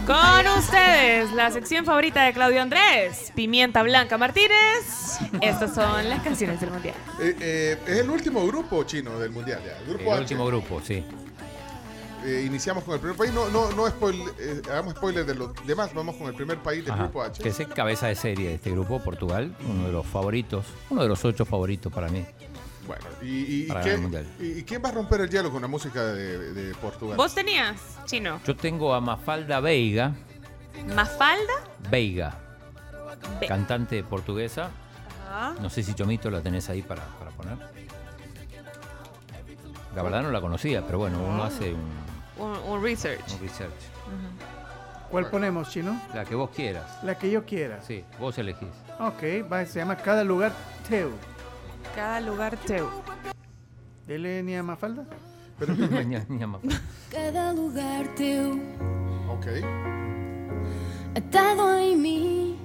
Con ustedes, la sección favorita de Claudio Andrés, Pimienta Blanca Martínez. Estas son las canciones del mundial. Eh, eh, es el último grupo chino del mundial. ya, el grupo El H. último grupo, sí. Eh, iniciamos con el primer país. No, no, no spoil- eh, hagamos spoiler de los demás. Vamos con el primer país del Ajá. grupo H. Que es el cabeza de serie de este grupo, Portugal, uno de los favoritos, uno de los ocho favoritos para mí. Bueno, y, Para quién va a romper el hielo con la música de, de Portugal? ¿Vos tenías, chino? Yo tengo a Mafalda Veiga, ¿Mafalda? Veiga, Ve- cantante portuguesa. Ajá. No sé si Chomito la tenés ahí para, para poner. La verdad no la conocía, pero bueno, uno hace un, Un, un research. un research. ¿Cuál ponemos, chino? La que vos quieras. La que yo quiera. Sí, vos elegís. Ok, va, se llama Cada Lugar Teu. Cada lugar teu. ¿De Lenia Mafalda? Mañana, ni ama. Cada lugar teu, Ok. atado em mim,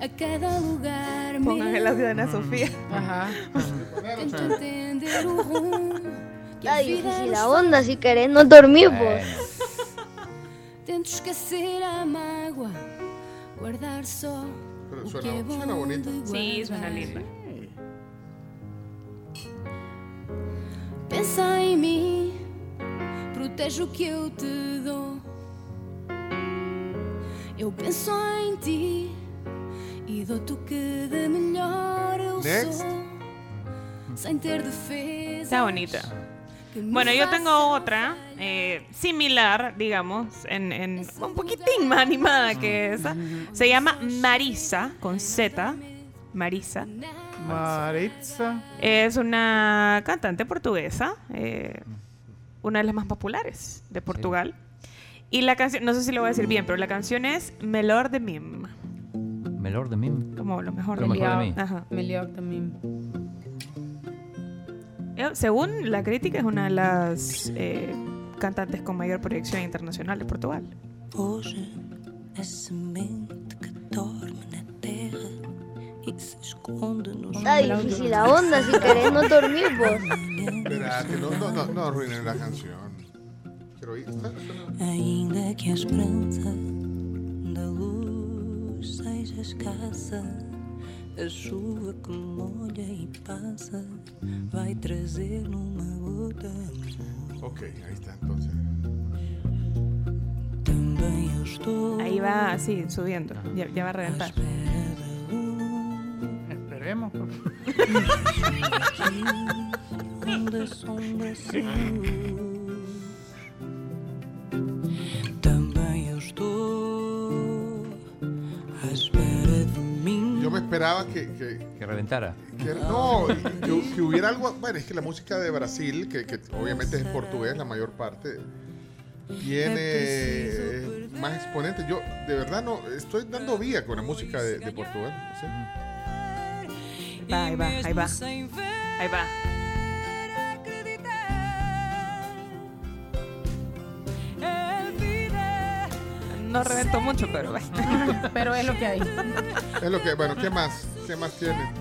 a cada lugar Pongan el audio de Ana. Sofía. Ajá. Tento entender o rumo que Está a onda, si querés no dormir, pues. Tento esquecer a mágoa, guardar só Pero o suena- que é bom suena bonito. Sí, suena linda. Pensa em mim, protege o que eu te dou. Eu penso em ti e dou-te o que de melhor eu Next. sou. Sem ter defesa. Está bonita. Bueno, yo tengo otra eh, similar, digamos, en, en- un poquitín más animada que esa. Se llama Marisa, con Z. Marisa. Maritza. Es una cantante portuguesa, eh, una de las más populares de Portugal. Y la canción, no sé si lo voy a decir bien, pero la canción es Melor de Mim. Melor de mí. Como lo mejor Lo mejor de mí. Ajá. Melhor también. Eh, Según la crítica, es una de las eh, cantantes con mayor proyección internacional de Portugal. Que e Está difícil la onda, si querés no dormir vos. Espérate, no, no, no, no arruinen la canción. Quiero oír. Ainda que a esperança da luz seja escassa, a chuva que molha e passa vai trazer numa gota Ok, ahí está, entonces. também eu estou. Ahí va así, subiendo. Ya, ya va a reventar. Esperemos. onde esperaba que, que, Que reventara. que- no, que, que hubiera algo. Bueno, es que la música de Brasil, que, que obviamente es en portugués la mayor parte, tiene más exponentes. Yo, de verdad, no estoy dando vía con la música de, de Portugal. Va, ahí va, ahí va. Ahí va. No reventó mucho, pero va. Pero es lo que hay. Es lo que, bueno, ¿qué más? ¿Qué más tiene?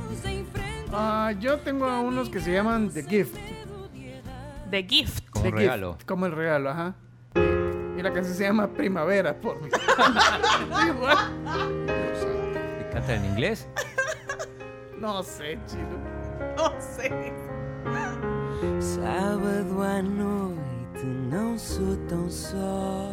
Ah, yo tengo unos que se llaman The Gift. The Gift. Como The Gift, regalo. como el regalo, ajá. Y la canción se llama Primavera. Por... Igual. ¿Canta en inglés? No sé, chino. No sé. Sábado à noite não sou tão só,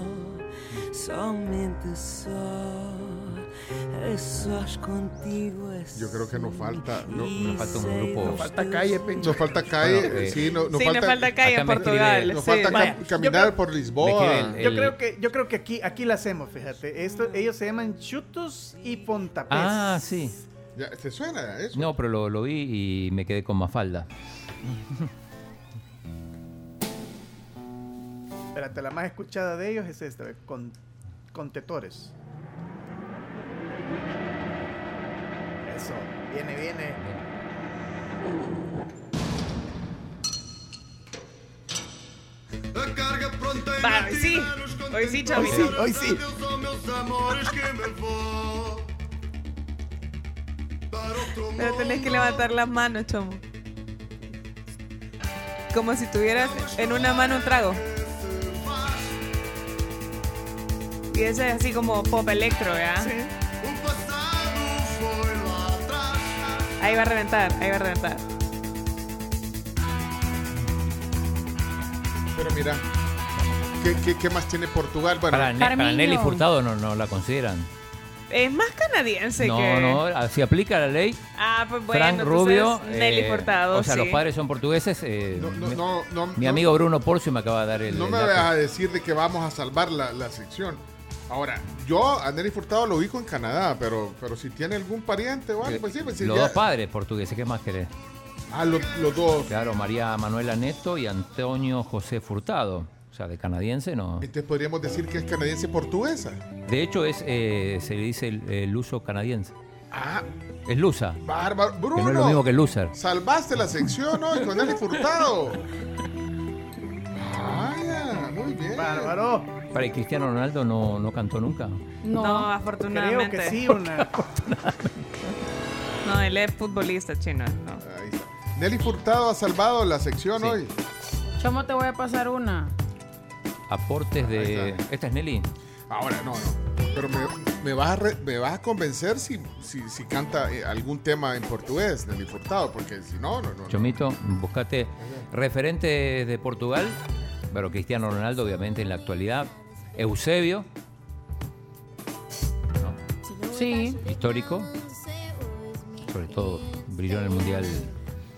É sós contigo. Yo creo que nos falta. No, Nos falta un grupo. Nos falta calle. Nos falta calle, Bueno, eh, sí, no, nos Sí, falta, le falta calle en Portugal. escribe- nos sí. falta Vaya, cam- yo caminar creo- por Lisboa. Yo El- creo que yo creo que aquí aquí la hacemos, fíjate. Esto ellos se llaman chutos y pontapés. Ah, sí. ¿Te suena eso? No, pero lo, lo vi y me quedé con Mafalda. Espérate, la más escuchada de ellos es esta, con, con tetores. Eso, viene, viene. Va, hoy sí. Hoy sí, Hoy sí, hoy sí. Pero tenés que levantar las manos, chomo. Como si tuvieras en una mano un trago. Y ese es así como pop electro, ¿ya? Ahí va a reventar, ahí va a reventar. Pero mira, ¿qué, qué, qué más tiene Portugal? Bueno, Para, Ne- para. Nelly Furtado no, no la consideran. Es más canadiense no, que. no, así aplica la ley. Ah, pues bueno, Frank Rubio. Nelly eh, Furtado. O sea, sí. los padres son portugueses. eh, no, no, mi- no, no, mi no- amigo Bruno Porcio me acaba de dar el. No el me vas a decir de que vamos a salvar la, la sección. Ahora, yo a Nelly Furtado lo ubico en Canadá, pero, pero si tiene algún pariente o algo, pues sí, pues sí, Los ya- dos padres portugueses, ¿qué más querés? Ah, los, los dos. Claro, María Manuela Neto y Antonio José Furtado. O sea, de canadiense no. Entonces podríamos decir que es canadiense portuguesa. De hecho, es eh, se le dice el, el uso canadiense. Ah, Es lusa. bárbaro. Bruno, Que no es lo mismo que loser. salvaste la sección hoy con Nelly Furtado. Vaya, muy bien. Bárbaro. Para el Cristiano Ronaldo no, no cantó nunca. No, No, afortunadamente. Creo que sí, una. No, él es futbolista chino. no. Ahí está. Nelly Furtado ha salvado la sección Sí. hoy. Chomo, te voy a pasar una. Aportes de. ¿Esta es Nelly? Ahora, no, no. Pero me, me vas, a re- me vas a convencer si, si, si canta eh, algún tema en portugués, Nelly Furtado, porque si no, no, no. no. Chomito, buscate referentes de Portugal. Pero Cristiano Ronaldo, obviamente, en la actualidad. Eusebio, Sí. histórico. Sobre todo, brilló en el Mundial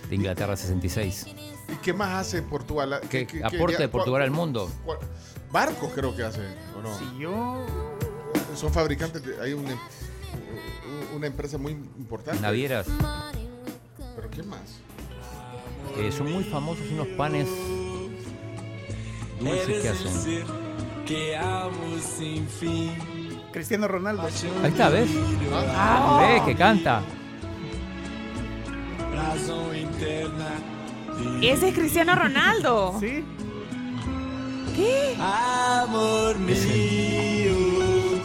de Inglaterra 66. ¿Y qué más hace Portugal? ¿Qué ¿Qué- qué- aporte qué- de Portugal al mundo? cuál- Barcos creo que hace, ¿o no? Si yo. Son fabricantes, de- hay una, una empresa muy importante. Navieras. ¿Pero qué más? Eh, son muy famosos unos panes dulces que hacen. Cristiano Ronaldo. Ahí está, ¿ves? Ah. ¿Ves que canta? Ese es Cristiano Ronaldo. Sí. ¿Qué? Amor mío.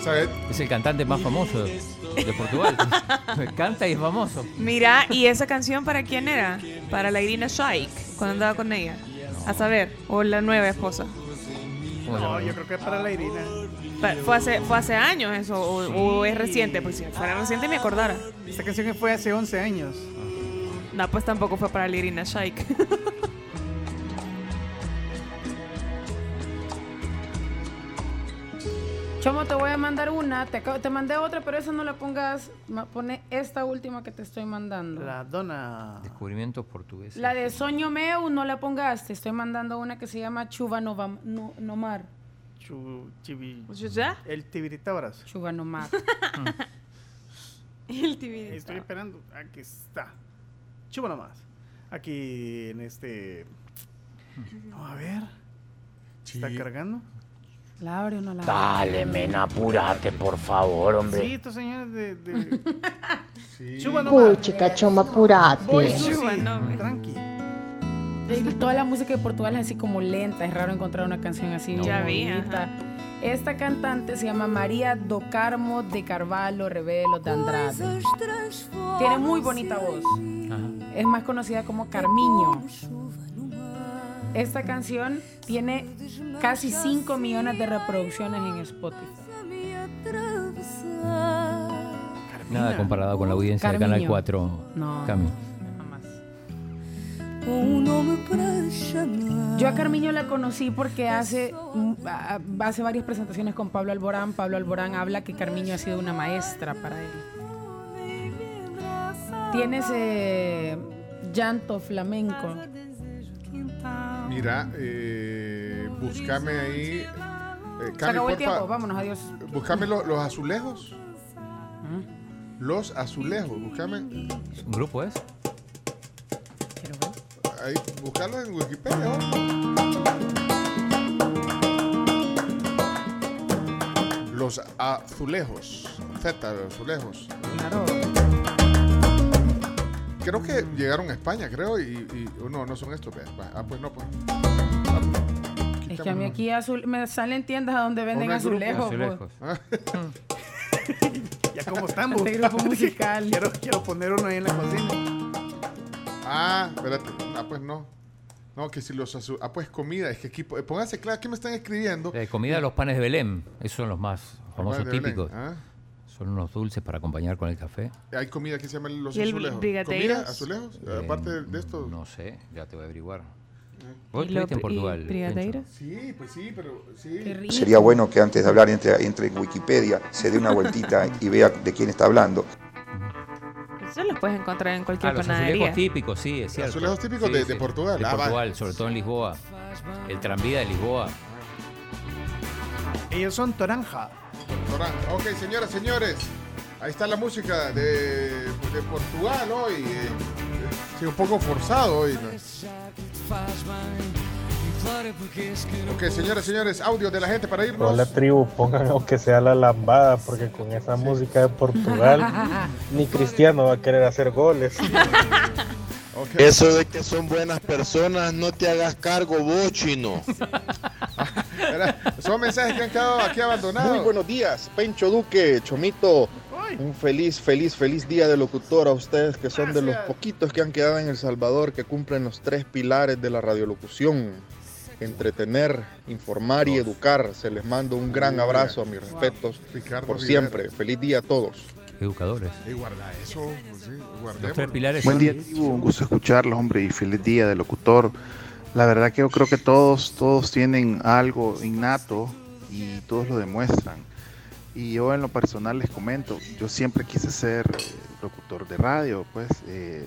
¿Sabes? Es el cantante más famoso de Portugal. Canta y es famoso. Mira, ¿y esa canción para quién era? Para la Irina Shayk, cuando andaba con ella. A saber, o la nueva esposa. No, yo creo que es para la Irina. Pa- Fue hace, fue hace años eso, o, o es reciente, pues si fuera reciente me acordara. Esta canción fue hace 11 años. No, pues tampoco fue para la Irina Shayk. Chomo, te voy a mandar una. Te, acabo- te mandé otra, pero esa no la pongas. ma- Pone esta última que te estoy mandando. La dona. Descubrimientos portugueses. La de Soño Meu no la pongas. Te estoy mandando una que se llama Chuva Nova, no, Nomar. Chu, chibi, ¿Ya? El Tibiritabras. Chuva Nomar. El TV. Estoy esperando. Aquí está. Chupa nomás. Aquí en este. No, a ver. ¿Está cargando? ¿La abre o no la abre? Dale, men, apúrate, por favor, Sí, hombre. estos señores de. de... Chupa nomás. Puchica, choma, apurate. Voy, Susi. Tranqui. Toda la música de Portugal es así como lenta, es raro encontrar una canción así. Ya vi, bonita. Esta cantante se llama María do Carmo de Carvalho Rebelo de Andrade. Tiene muy bonita voz. Es más conocida como Carmiño. Esta canción tiene casi 5 millones de reproducciones en Spotify. Nada comparado con la audiencia de Canal Carmiño. 4. No. Cami. Yo a Carmiño la conocí porque hace, mm, hace varias presentaciones con Pablo Alborán. Pablo Alborán habla que Carmiño ha sido una maestra para él. Tiene ese llanto flamenco. Mira, eh, búscame ahí. eh, Se Cami, acabó el porfa, tiempo, vámonos, adiós. Búscame lo- los azulejos. Los azulejos, búscame. ¿Un grupo es? Ahí, buscarlo en Wikipedia. ¿no? Los azulejos. Z, los azulejos. Claro. Creo que llegaron a España, creo, y, y- oh, no, no son estos. ve, va, Ah, pues no, pues. Es que a mí aquí azul, me salen tiendas a donde venden hay grupo. azulejos. Azulejos. pues. Ya como estamos. Este grupo musical. quiero, quiero poner uno ahí en la cocina. Ah, espérate. Ah, pues no. No, que si los azul. Ah, pues comida. Es que aquí. Pónganse claro, aquí me están escribiendo. Eh, comida de los panes de Belén. Esos son los más famosos de Belén, típicos. ah. Son unos dulces para acompañar con el café. Hay comida que se llama los ¿Y el azulejos. brigadeiros? ¿Comida? ¿Azulejos? Eh, Aparte de, esto. No sé, ya te voy a averiguar. Vos ¿Y lo- estuviste en Portugal. Sí, pues sí, pero. Sí. Sería bueno que antes de hablar entre, entre en Wikipedia, se dé una vueltita y vea de quién está hablando. Eso lo puedes encontrar en cualquier Ah, los panadería. azulejos típicos, sí, es cierto. Azulejos típicos de- de Portugal. De Ah, va. Portugal, sobre todo en Lisboa. El tranvía de Lisboa. Ellos son Toranja. Ok, señoras, señores. Ahí está la música de, de Portugal hoy. eh, sí, un poco forzado hoy. ¿no? Ok, señoras, señores, audio de la gente para irnos. Hola tribu, pongan aunque sea la lambada, porque con esa música de Portugal ni Cristiano va a querer hacer goles. Eso de que son buenas personas, no te hagas cargo vos, chino. Son mensajes que han quedado aquí abandonados. Muy buenos días, Pencho Duque, Chomito. Un feliz, feliz, feliz día de locutor a ustedes que son de los poquitos que han quedado en El Salvador que cumplen los tres pilares de la radiolocución. Entretener, informar y educar. Se les mando un gran abrazo a mis respetos por siempre. Feliz día a todos. Educadores. Y guarda eso, pues sí. Los tres pilares Buen día, tribu. Un gusto escucharlos, hombre, y feliz día de locutor. La verdad que yo creo que todos, todos tienen algo innato y todos lo demuestran. Y yo en lo personal les comento, yo siempre quise ser eh, locutor de radio, pues, eh,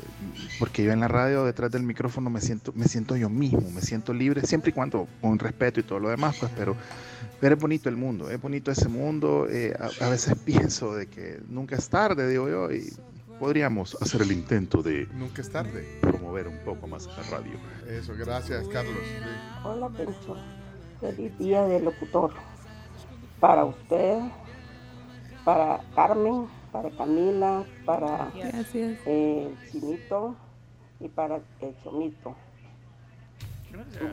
porque yo en la radio detrás del micrófono me siento, me siento yo mismo, me siento libre, siempre y cuando con respeto y todo lo demás, pues, pero, pero es bonito el mundo, es bonito ese mundo. eh, a, a veces pienso de que nunca es tarde, digo yo, y podríamos hacer el intento de Nunca es tarde. promover un poco más la radio. Eso, gracias, Carlos. Sí. Hola, Pencho. Feliz día de locutor. Para usted, para Carmen, para Camila, para eh, Chinito y para el Chomito.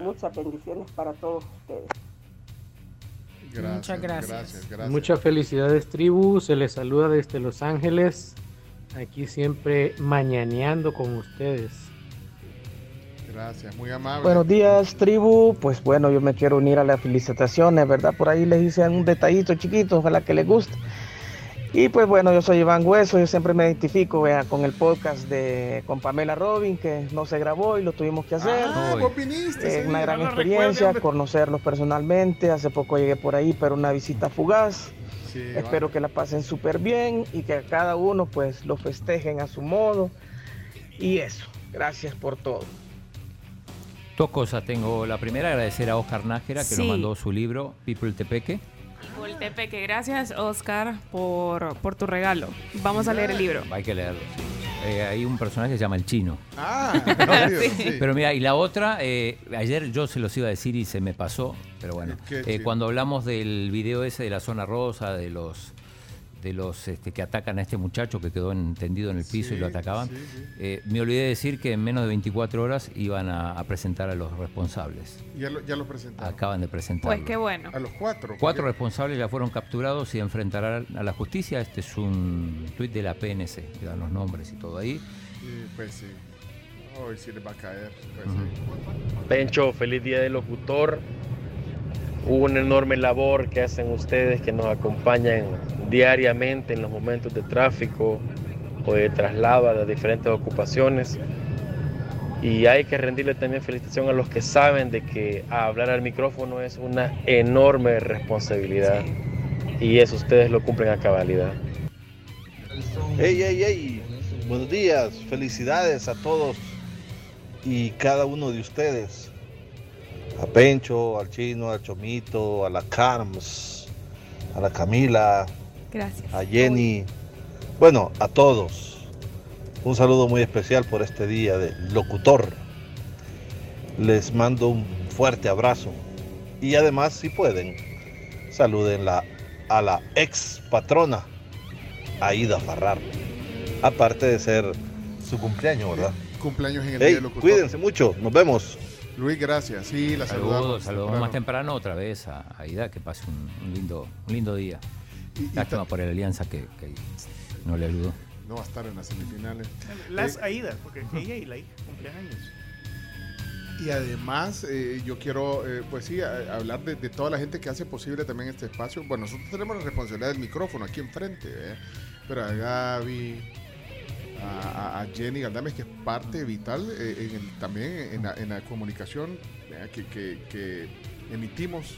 Muchas bendiciones para todos ustedes. Gracias, Muchas gracias. Gracias, gracias. Muchas felicidades, tribu. Se les saluda desde Los Ángeles. Aquí siempre mañaneando con ustedes. Gracias, muy amable. Buenos días, tribu. Pues bueno, yo me quiero unir a las felicitaciones, ¿verdad? Por ahí les hice un detallito chiquito, ojalá que les guste. Y pues bueno, yo soy Iván Hueso, yo siempre me identifico vea, con el podcast de con Pamela Robin, que no se grabó y lo tuvimos que hacer. Ah, vos viniste, sí, una gran experiencia, conocerlos personalmente. Hace poco llegué por ahí, pero una visita fugaz. Sí, Espero que la pasen súper bien y que a cada uno pues lo festejen a su modo. Y eso, gracias por todo. Dos cosas tengo. La primera, agradecer a Oscar Nájera que Sí. nos mandó su libro, People Tepeque. Tepeque, gracias Oscar por, por tu regalo. Vamos a leer el libro. Hay que leerlo. Eh, hay un personaje que se llama El Chino. Ah, Sí. sí. Pero mira, y la otra, eh, ayer yo se los iba a decir y se me pasó, pero bueno, eh, cuando hablamos del video ese de la zona rosa, de los de los este, que atacan a este muchacho que quedó en- tendido en el piso y lo atacaban, eh, me olvidé de decir que en menos de 24 horas iban a, a presentar a los responsables. Ya lo, ya lo presentaron. Acaban de presentarlo. Pues qué bueno. A los cuatro. Cuatro porque- responsables ya fueron capturados y enfrentarán a la justicia. Este es un tuit de la PNC, que dan los nombres y todo ahí. Sí, pues sí. Hoy sí les va a caer. pues sí. Pencho, feliz día del locutor. Una enorme labor que hacen ustedes que nos acompañan diariamente en los momentos de tráfico o de traslado a las diferentes ocupaciones. Y hay que rendirle también felicitación a los que saben de que hablar al micrófono es una enorme responsabilidad. Y eso ustedes lo cumplen a cabalidad. Hey, hey, hey. Buenos días. Felicidades a todos y cada uno de ustedes. A Pencho, al Chino, al Chomito, a la Carms, a la Camila, Gracias. a Jenny. Bueno, a todos. Un saludo muy especial por este día de locutor. Les mando un fuerte abrazo. Y además, si pueden, saluden la- a la ex patrona, Aida Farrar. Aparte de ser su cumpleaños, ¿verdad? Cumpleaños en el Hey, día del locutor. cuídense mucho, nos vemos. Luis, gracias. Sí, la saludamos. Saludos, saludamos temprano. más temprano otra vez a Aida, que pase un, un lindo, un lindo día. Lástima por el Alianza que, que no le ayudó. No va a estar en las semifinales. Las Eh, Aidas, porque ella y la hija cumplen años. Y además, eh, yo quiero, eh, pues sí, a- hablar de, de toda la gente que hace posible también este espacio. Bueno, nosotros tenemos la responsabilidad del micrófono aquí enfrente, ¿eh? pero a Gaby, a, a- Jenny Galdames, que es parte vital eh, en el- también en la, en la comunicación ¿eh? que, que- que emitimos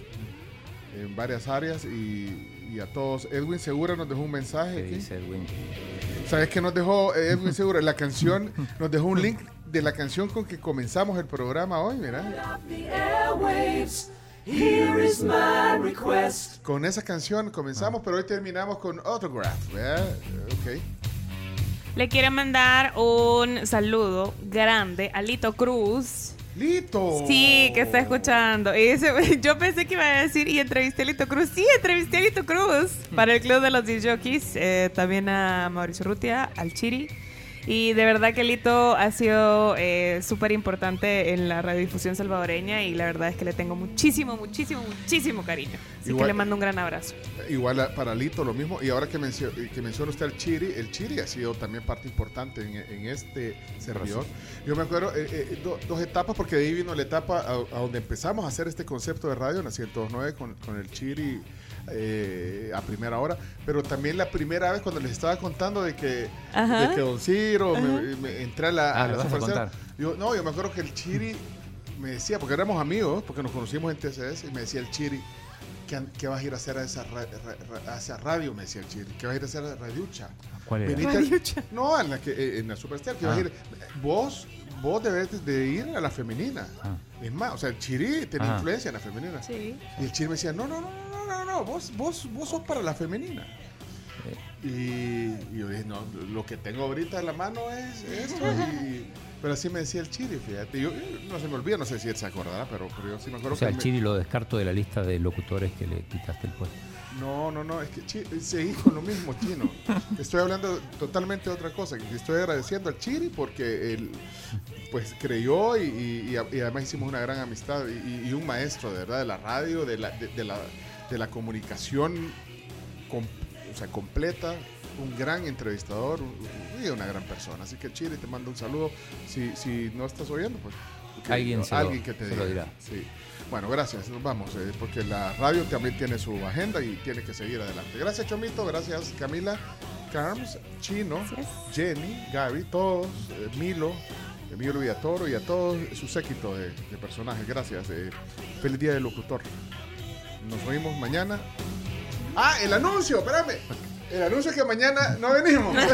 en varias áreas y, y a todos. Edwin Segura nos dejó un mensaje. ¿Qué dice Edwin? ¿Sabes qué nos dejó eh, Edwin Segura? La canción, nos dejó un link de la canción con que comenzamos el programa hoy, mira. Here is my request. Con esa canción comenzamos, pero hoy terminamos con Autograph, ¿verdad? Ok. Le quiero mandar un saludo grande a Lito Cruz. ¡Lito! Sí, que está escuchando. Y dice, yo pensé que iba a decir, y entrevisté a Lito Cruz. Sí, entrevisté a Lito Cruz para el Club de los Jockeys. eh, también a Mauricio Rutia, al Chiri. Y de verdad que Lito ha sido eh, súper importante en la radiodifusión salvadoreña y la verdad es que le tengo muchísimo, muchísimo, muchísimo cariño. Así Igual- que le mando un gran abrazo. Igual a- para Lito lo mismo. Y ahora que, mencio- que menciona usted al Chiri, el Chiri ha sido también parte importante en, en este servidor. Yo me acuerdo eh, eh, do- dos etapas, porque de ahí vino la etapa a, a donde empezamos a hacer este concepto de radio en la 109 con, con el Chiri eh, a primera hora. Pero también la primera vez cuando les estaba contando de que, de que Don Ciro, me, entré a la, Ah, a ¿le la vas a Supercell. contar? Yo, no, yo me acuerdo que el Chiri me decía, porque éramos amigos, porque nos conocimos en TCS, y me decía el Chiri, ¿qué, qué vas a ir a hacer a esa, ra- ra- ra- a esa radio? Me decía el Chiri, ¿qué vas a ir a hacer a Radiucha? ¿Cuál era? Radiucha. no, en la, que, eh, en la Superstar, que vas a Ah. ir. Vos, vos debes de ir a la femenina. Ah. Es más, o sea, el Chiri tenía Ah. influencia en la femenina. Sí. Y el Chiri me decía, no, no, no, no, no, no, vos, vos, vos sos para la femenina. Y, y yo dije, no, lo que tengo ahorita en la mano es esto. y- pero así me decía el Chiri, fíjate. Yo, no se me olvida, no sé si él se acordará, pero, pero yo sí me acuerdo O sea, que el me- Chiri lo descarto de la lista de locutores que le quitaste el puesto. No, no, no, es que chi- seguís con lo mismo, chino. Estoy hablando totalmente de otra cosa. Estoy agradeciendo al Chiri porque él, pues, creyó y, además hicimos una gran amistad y, y un maestro, de verdad, de la radio, de la, de, de la, de la comunicación com- o sea, completa, un gran entrevistador y una gran persona. Así que, Chiri, te mando un saludo. Si, si no estás oyendo, pues... que- Alguien se lo- alguien que te se lo diga. dirá. Sí. Bueno, gracias. Nos vamos, eh, porque la radio también tiene su agenda y tiene que seguir adelante. Gracias, Chomito. Gracias, Camila, Carms, Chino, Jenny, Gaby, todos, eh, Milo, Emilio Villatoro y a todos su séquito de, de personajes. Gracias. eh, feliz día del locutor. Nos oímos mañana. Ah, el anuncio, espérame. El anuncio es que mañana no venimos.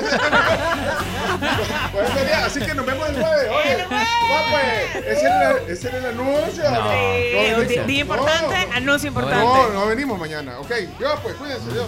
Pues sería, así que nos vemos el jueves. Oye, va pues. ¿Ese era, ese era el anuncio? No, Sí, día importante, no. anuncio importante. No, no venimos mañana. Ok, yo pues, cuídense. Dios.